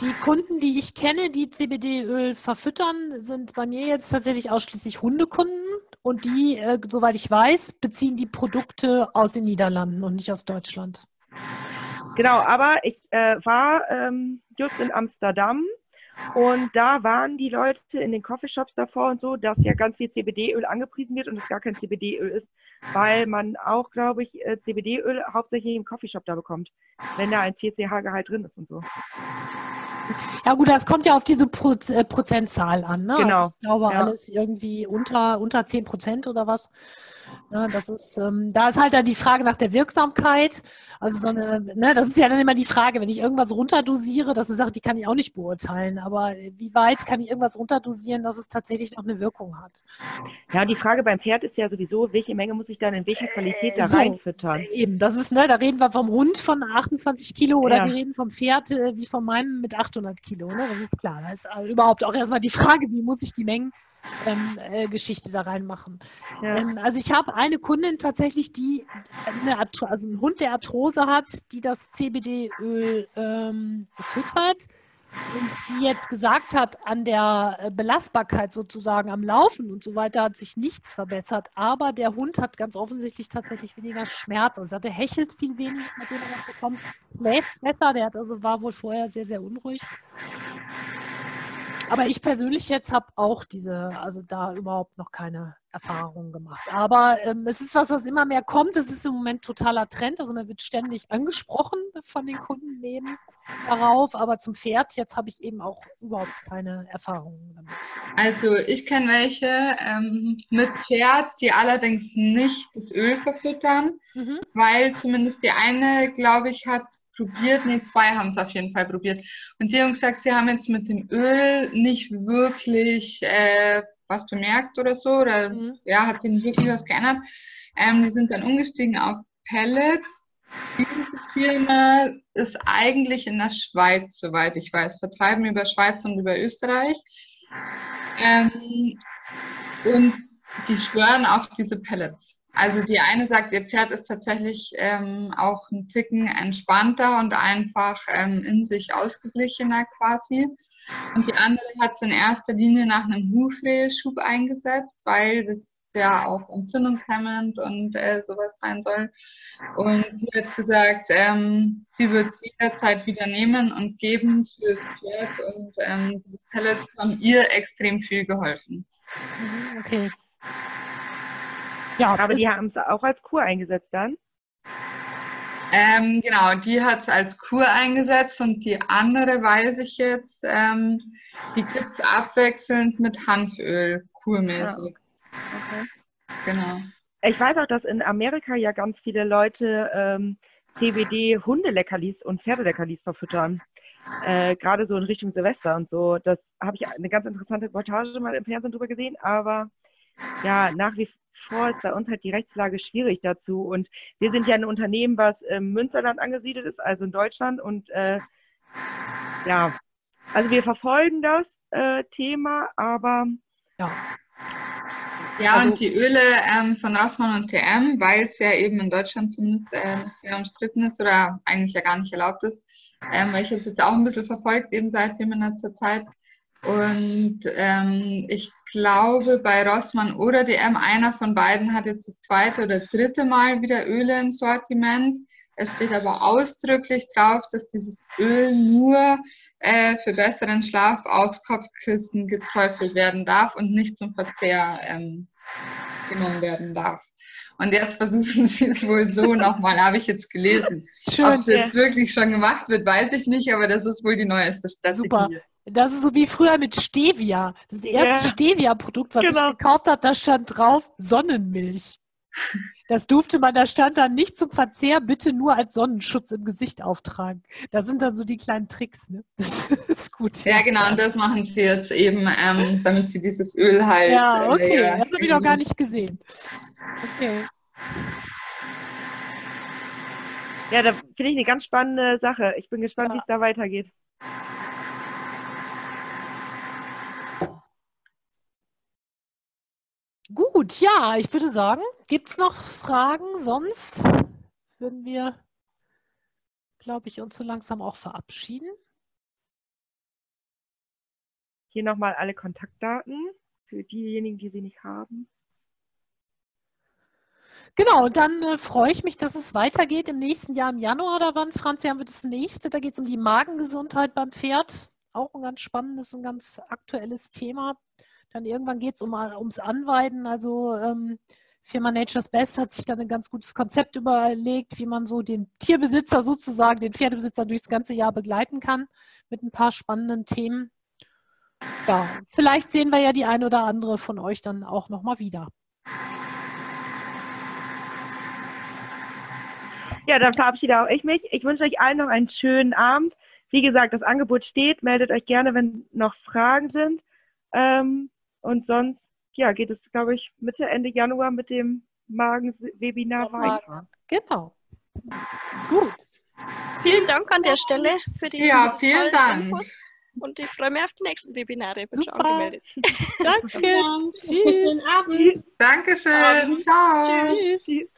Die Kunden, die ich kenne, die CBD-Öl verfüttern, sind bei mir jetzt tatsächlich ausschließlich Hundekunden. Und die, äh, soweit ich weiß, beziehen die Produkte aus den Niederlanden und nicht aus Deutschland. Genau, aber ich äh, war ähm, just in Amsterdam und da waren die Leute in den Coffeeshops davor und so, dass ja ganz viel CBD-Öl angepriesen wird und es gar kein CBD-Öl ist, weil man auch, glaube ich, äh, CBD-Öl hauptsächlich im Coffeeshop da bekommt, wenn da ein TCH-Gehalt drin ist und so. Ja gut, das kommt ja auf diese Proz äh, Prozentzahl an. Ne? Genau, Also ich glaube, ja. alles irgendwie unter, unter 10 Prozent oder was. Ja, das ist, ähm, da ist halt dann die Frage nach der Wirksamkeit. Also so eine, ne, das ist ja dann immer die Frage, wenn ich irgendwas runterdosiere, das ist eine Sache, die kann ich auch nicht beurteilen. Aber wie weit kann ich irgendwas runterdosieren, dass es tatsächlich noch eine Wirkung hat? Ja, die Frage beim Pferd ist ja sowieso, welche Menge muss ich dann in welche Qualität da so. reinfüttern? Eben, das ist, ne, da reden wir vom Hund von 28 Kilo oder Ja. wir reden vom Pferd äh, wie von meinem mit 800 Kilo, ne? Das ist klar. Da ist also überhaupt auch erstmal die Frage, wie muss ich die Mengen ähm, äh, da reinmachen. Ja. Ähm, also ich habe eine Kundin tatsächlich, die eine also einen Hund, der Arthrose hat, die das CBD-Öl ähm, füttert und die jetzt gesagt hat, an der äh, Belastbarkeit sozusagen am Laufen und so weiter hat sich nichts verbessert, aber der Hund hat ganz offensichtlich tatsächlich weniger Schmerz. Also der hechelt viel weniger, mit dem er das bekommt, schläft besser, der hat also war wohl vorher sehr, sehr unruhig. Aber ich persönlich jetzt habe auch diese, also da überhaupt noch keine Erfahrungen gemacht. Aber ähm, es ist was, was immer mehr kommt. Es ist im Moment totaler Trend. Also man wird ständig angesprochen von den Kunden neben darauf. Aber zum Pferd jetzt habe ich eben auch überhaupt keine Erfahrungen damit. Also ich kenne welche ähm, mit Pferd, die allerdings nicht das Öl verfüttern, Mhm. weil zumindest die eine, glaube ich, hat probiert, nee, zwei haben es auf jeden Fall probiert. Und die haben gesagt, sie haben jetzt mit dem Öl nicht wirklich äh, was bemerkt oder so, oder Mhm. ja, hat sich nicht wirklich was geändert. Ähm, die sind dann umgestiegen auf Pellets. Diese Firma ist eigentlich in der Schweiz, soweit ich weiß, vertreiben über Schweiz und über Österreich. Ähm, und die schwören auf diese Pellets. Also die eine sagt, ihr Pferd ist tatsächlich ähm, auch ein Ticken entspannter und einfach ähm, in sich ausgeglichener quasi. Und die andere hat es in erster Linie nach einem Hufreheschub eingesetzt, weil das ja auch entzündungshemmend und äh, sowas sein soll. Und sie hat gesagt, ähm, sie wird es jederzeit wieder nehmen und geben fürs Pferd und ähm, die Pellets haben ihr extrem viel geholfen. Mhm, Okay. Ja, Aber die haben es auch als Kur eingesetzt dann. Ähm, genau, die hat es als Kur eingesetzt und die andere weiß ich jetzt, ähm, die gibt es abwechselnd mit Hanföl, kurmäßig. Okay. Genau. Ich weiß auch, dass in Amerika ja ganz viele Leute ähm, CBD-Hundeleckerlis und Pferdeleckerlis verfüttern. Äh, Gerade so in Richtung Silvester und so. Das habe ich eine ganz interessante Reportage mal im Fernsehen drüber gesehen, aber ja, nach wie vor ist bei uns halt die Rechtslage schwierig dazu. Und wir sind ja ein Unternehmen, was im Münsterland angesiedelt ist, also in Deutschland. Und äh, ja, also wir verfolgen das äh, Thema, aber ja. Ja, Also- und die Öle ähm, von Rossmann und TM, weil es ja eben in Deutschland zumindest äh, sehr umstritten ist oder eigentlich ja gar nicht erlaubt ist, ähm, weil ich habe es jetzt auch ein bisschen verfolgt, eben seitdem in letzter Zeit. Und ähm, ich glaube, bei Rossmann oder DM, einer von beiden hat jetzt das zweite oder dritte Mal wieder Öle im Sortiment. Es steht aber ausdrücklich drauf, dass dieses Öl nur äh, für besseren Schlaf aufs Kopfkissen geträufelt werden darf und nicht zum Verzehr ähm, genommen werden darf. Und jetzt versuchen sie es wohl so nochmal, habe ich jetzt gelesen. Schön. Ob es jetzt wirklich schon gemacht wird, weiß ich nicht, aber das ist wohl die neueste Strategie. Super. Das ist so wie früher mit Stevia. Das erste ja. Stevia-Produkt, was genau. ich gekauft habe, da stand drauf Sonnenmilch. Das durfte man, da stand dann nicht zum Verzehr, bitte nur als Sonnenschutz im Gesicht auftragen. Das sind dann so die kleinen Tricks, ne? Das ist gut. Ja, genau, und das machen sie jetzt eben, ähm, damit sie dieses Öl halt. Ja, äh, okay, äh, das habe ich noch gar nicht gesehen. Okay. Ja, da finde ich eine ganz spannende Sache. Ich bin gespannt, ja. wie es da weitergeht. Gut, ja, ich würde sagen, gibt es noch Fragen? Sonst würden wir, glaube ich, uns so langsam auch verabschieden. Hier nochmal alle Kontaktdaten für diejenigen, die sie nicht haben. Genau, und dann äh, freue ich mich, dass es weitergeht im nächsten Jahr im Januar oder wann, Franzi, haben wir das nächste. Da geht es um die Magengesundheit beim Pferd. Auch ein ganz spannendes und ganz aktuelles Thema. Dann irgendwann geht es um, ums Anweiden. Also ähm, Firma Nature's Best hat sich dann ein ganz gutes Konzept überlegt, wie man so den Tierbesitzer sozusagen, den Pferdebesitzer durchs ganze Jahr begleiten kann mit ein paar spannenden Themen. Ja, vielleicht sehen wir ja die eine oder andere von euch dann auch nochmal wieder. Ja, dann verabschiede auch ich mich. Ich wünsche euch allen noch einen schönen Abend. Wie gesagt, das Angebot steht. Meldet euch gerne, wenn noch Fragen sind. Ähm, und sonst, ja, geht es, glaube ich, Mitte, Ende Januar mit dem Magen-Webinar weiter. Genau. Gut. Vielen Dank an der Stelle für die Ja, vielen Dank. Input. Und ich freue mich auf die nächsten Webinare. Bin Super. schon angemeldet. Danke. Tschüss. Schönen Abend. Dankeschön. Ciao. Tschüss. Tschüss.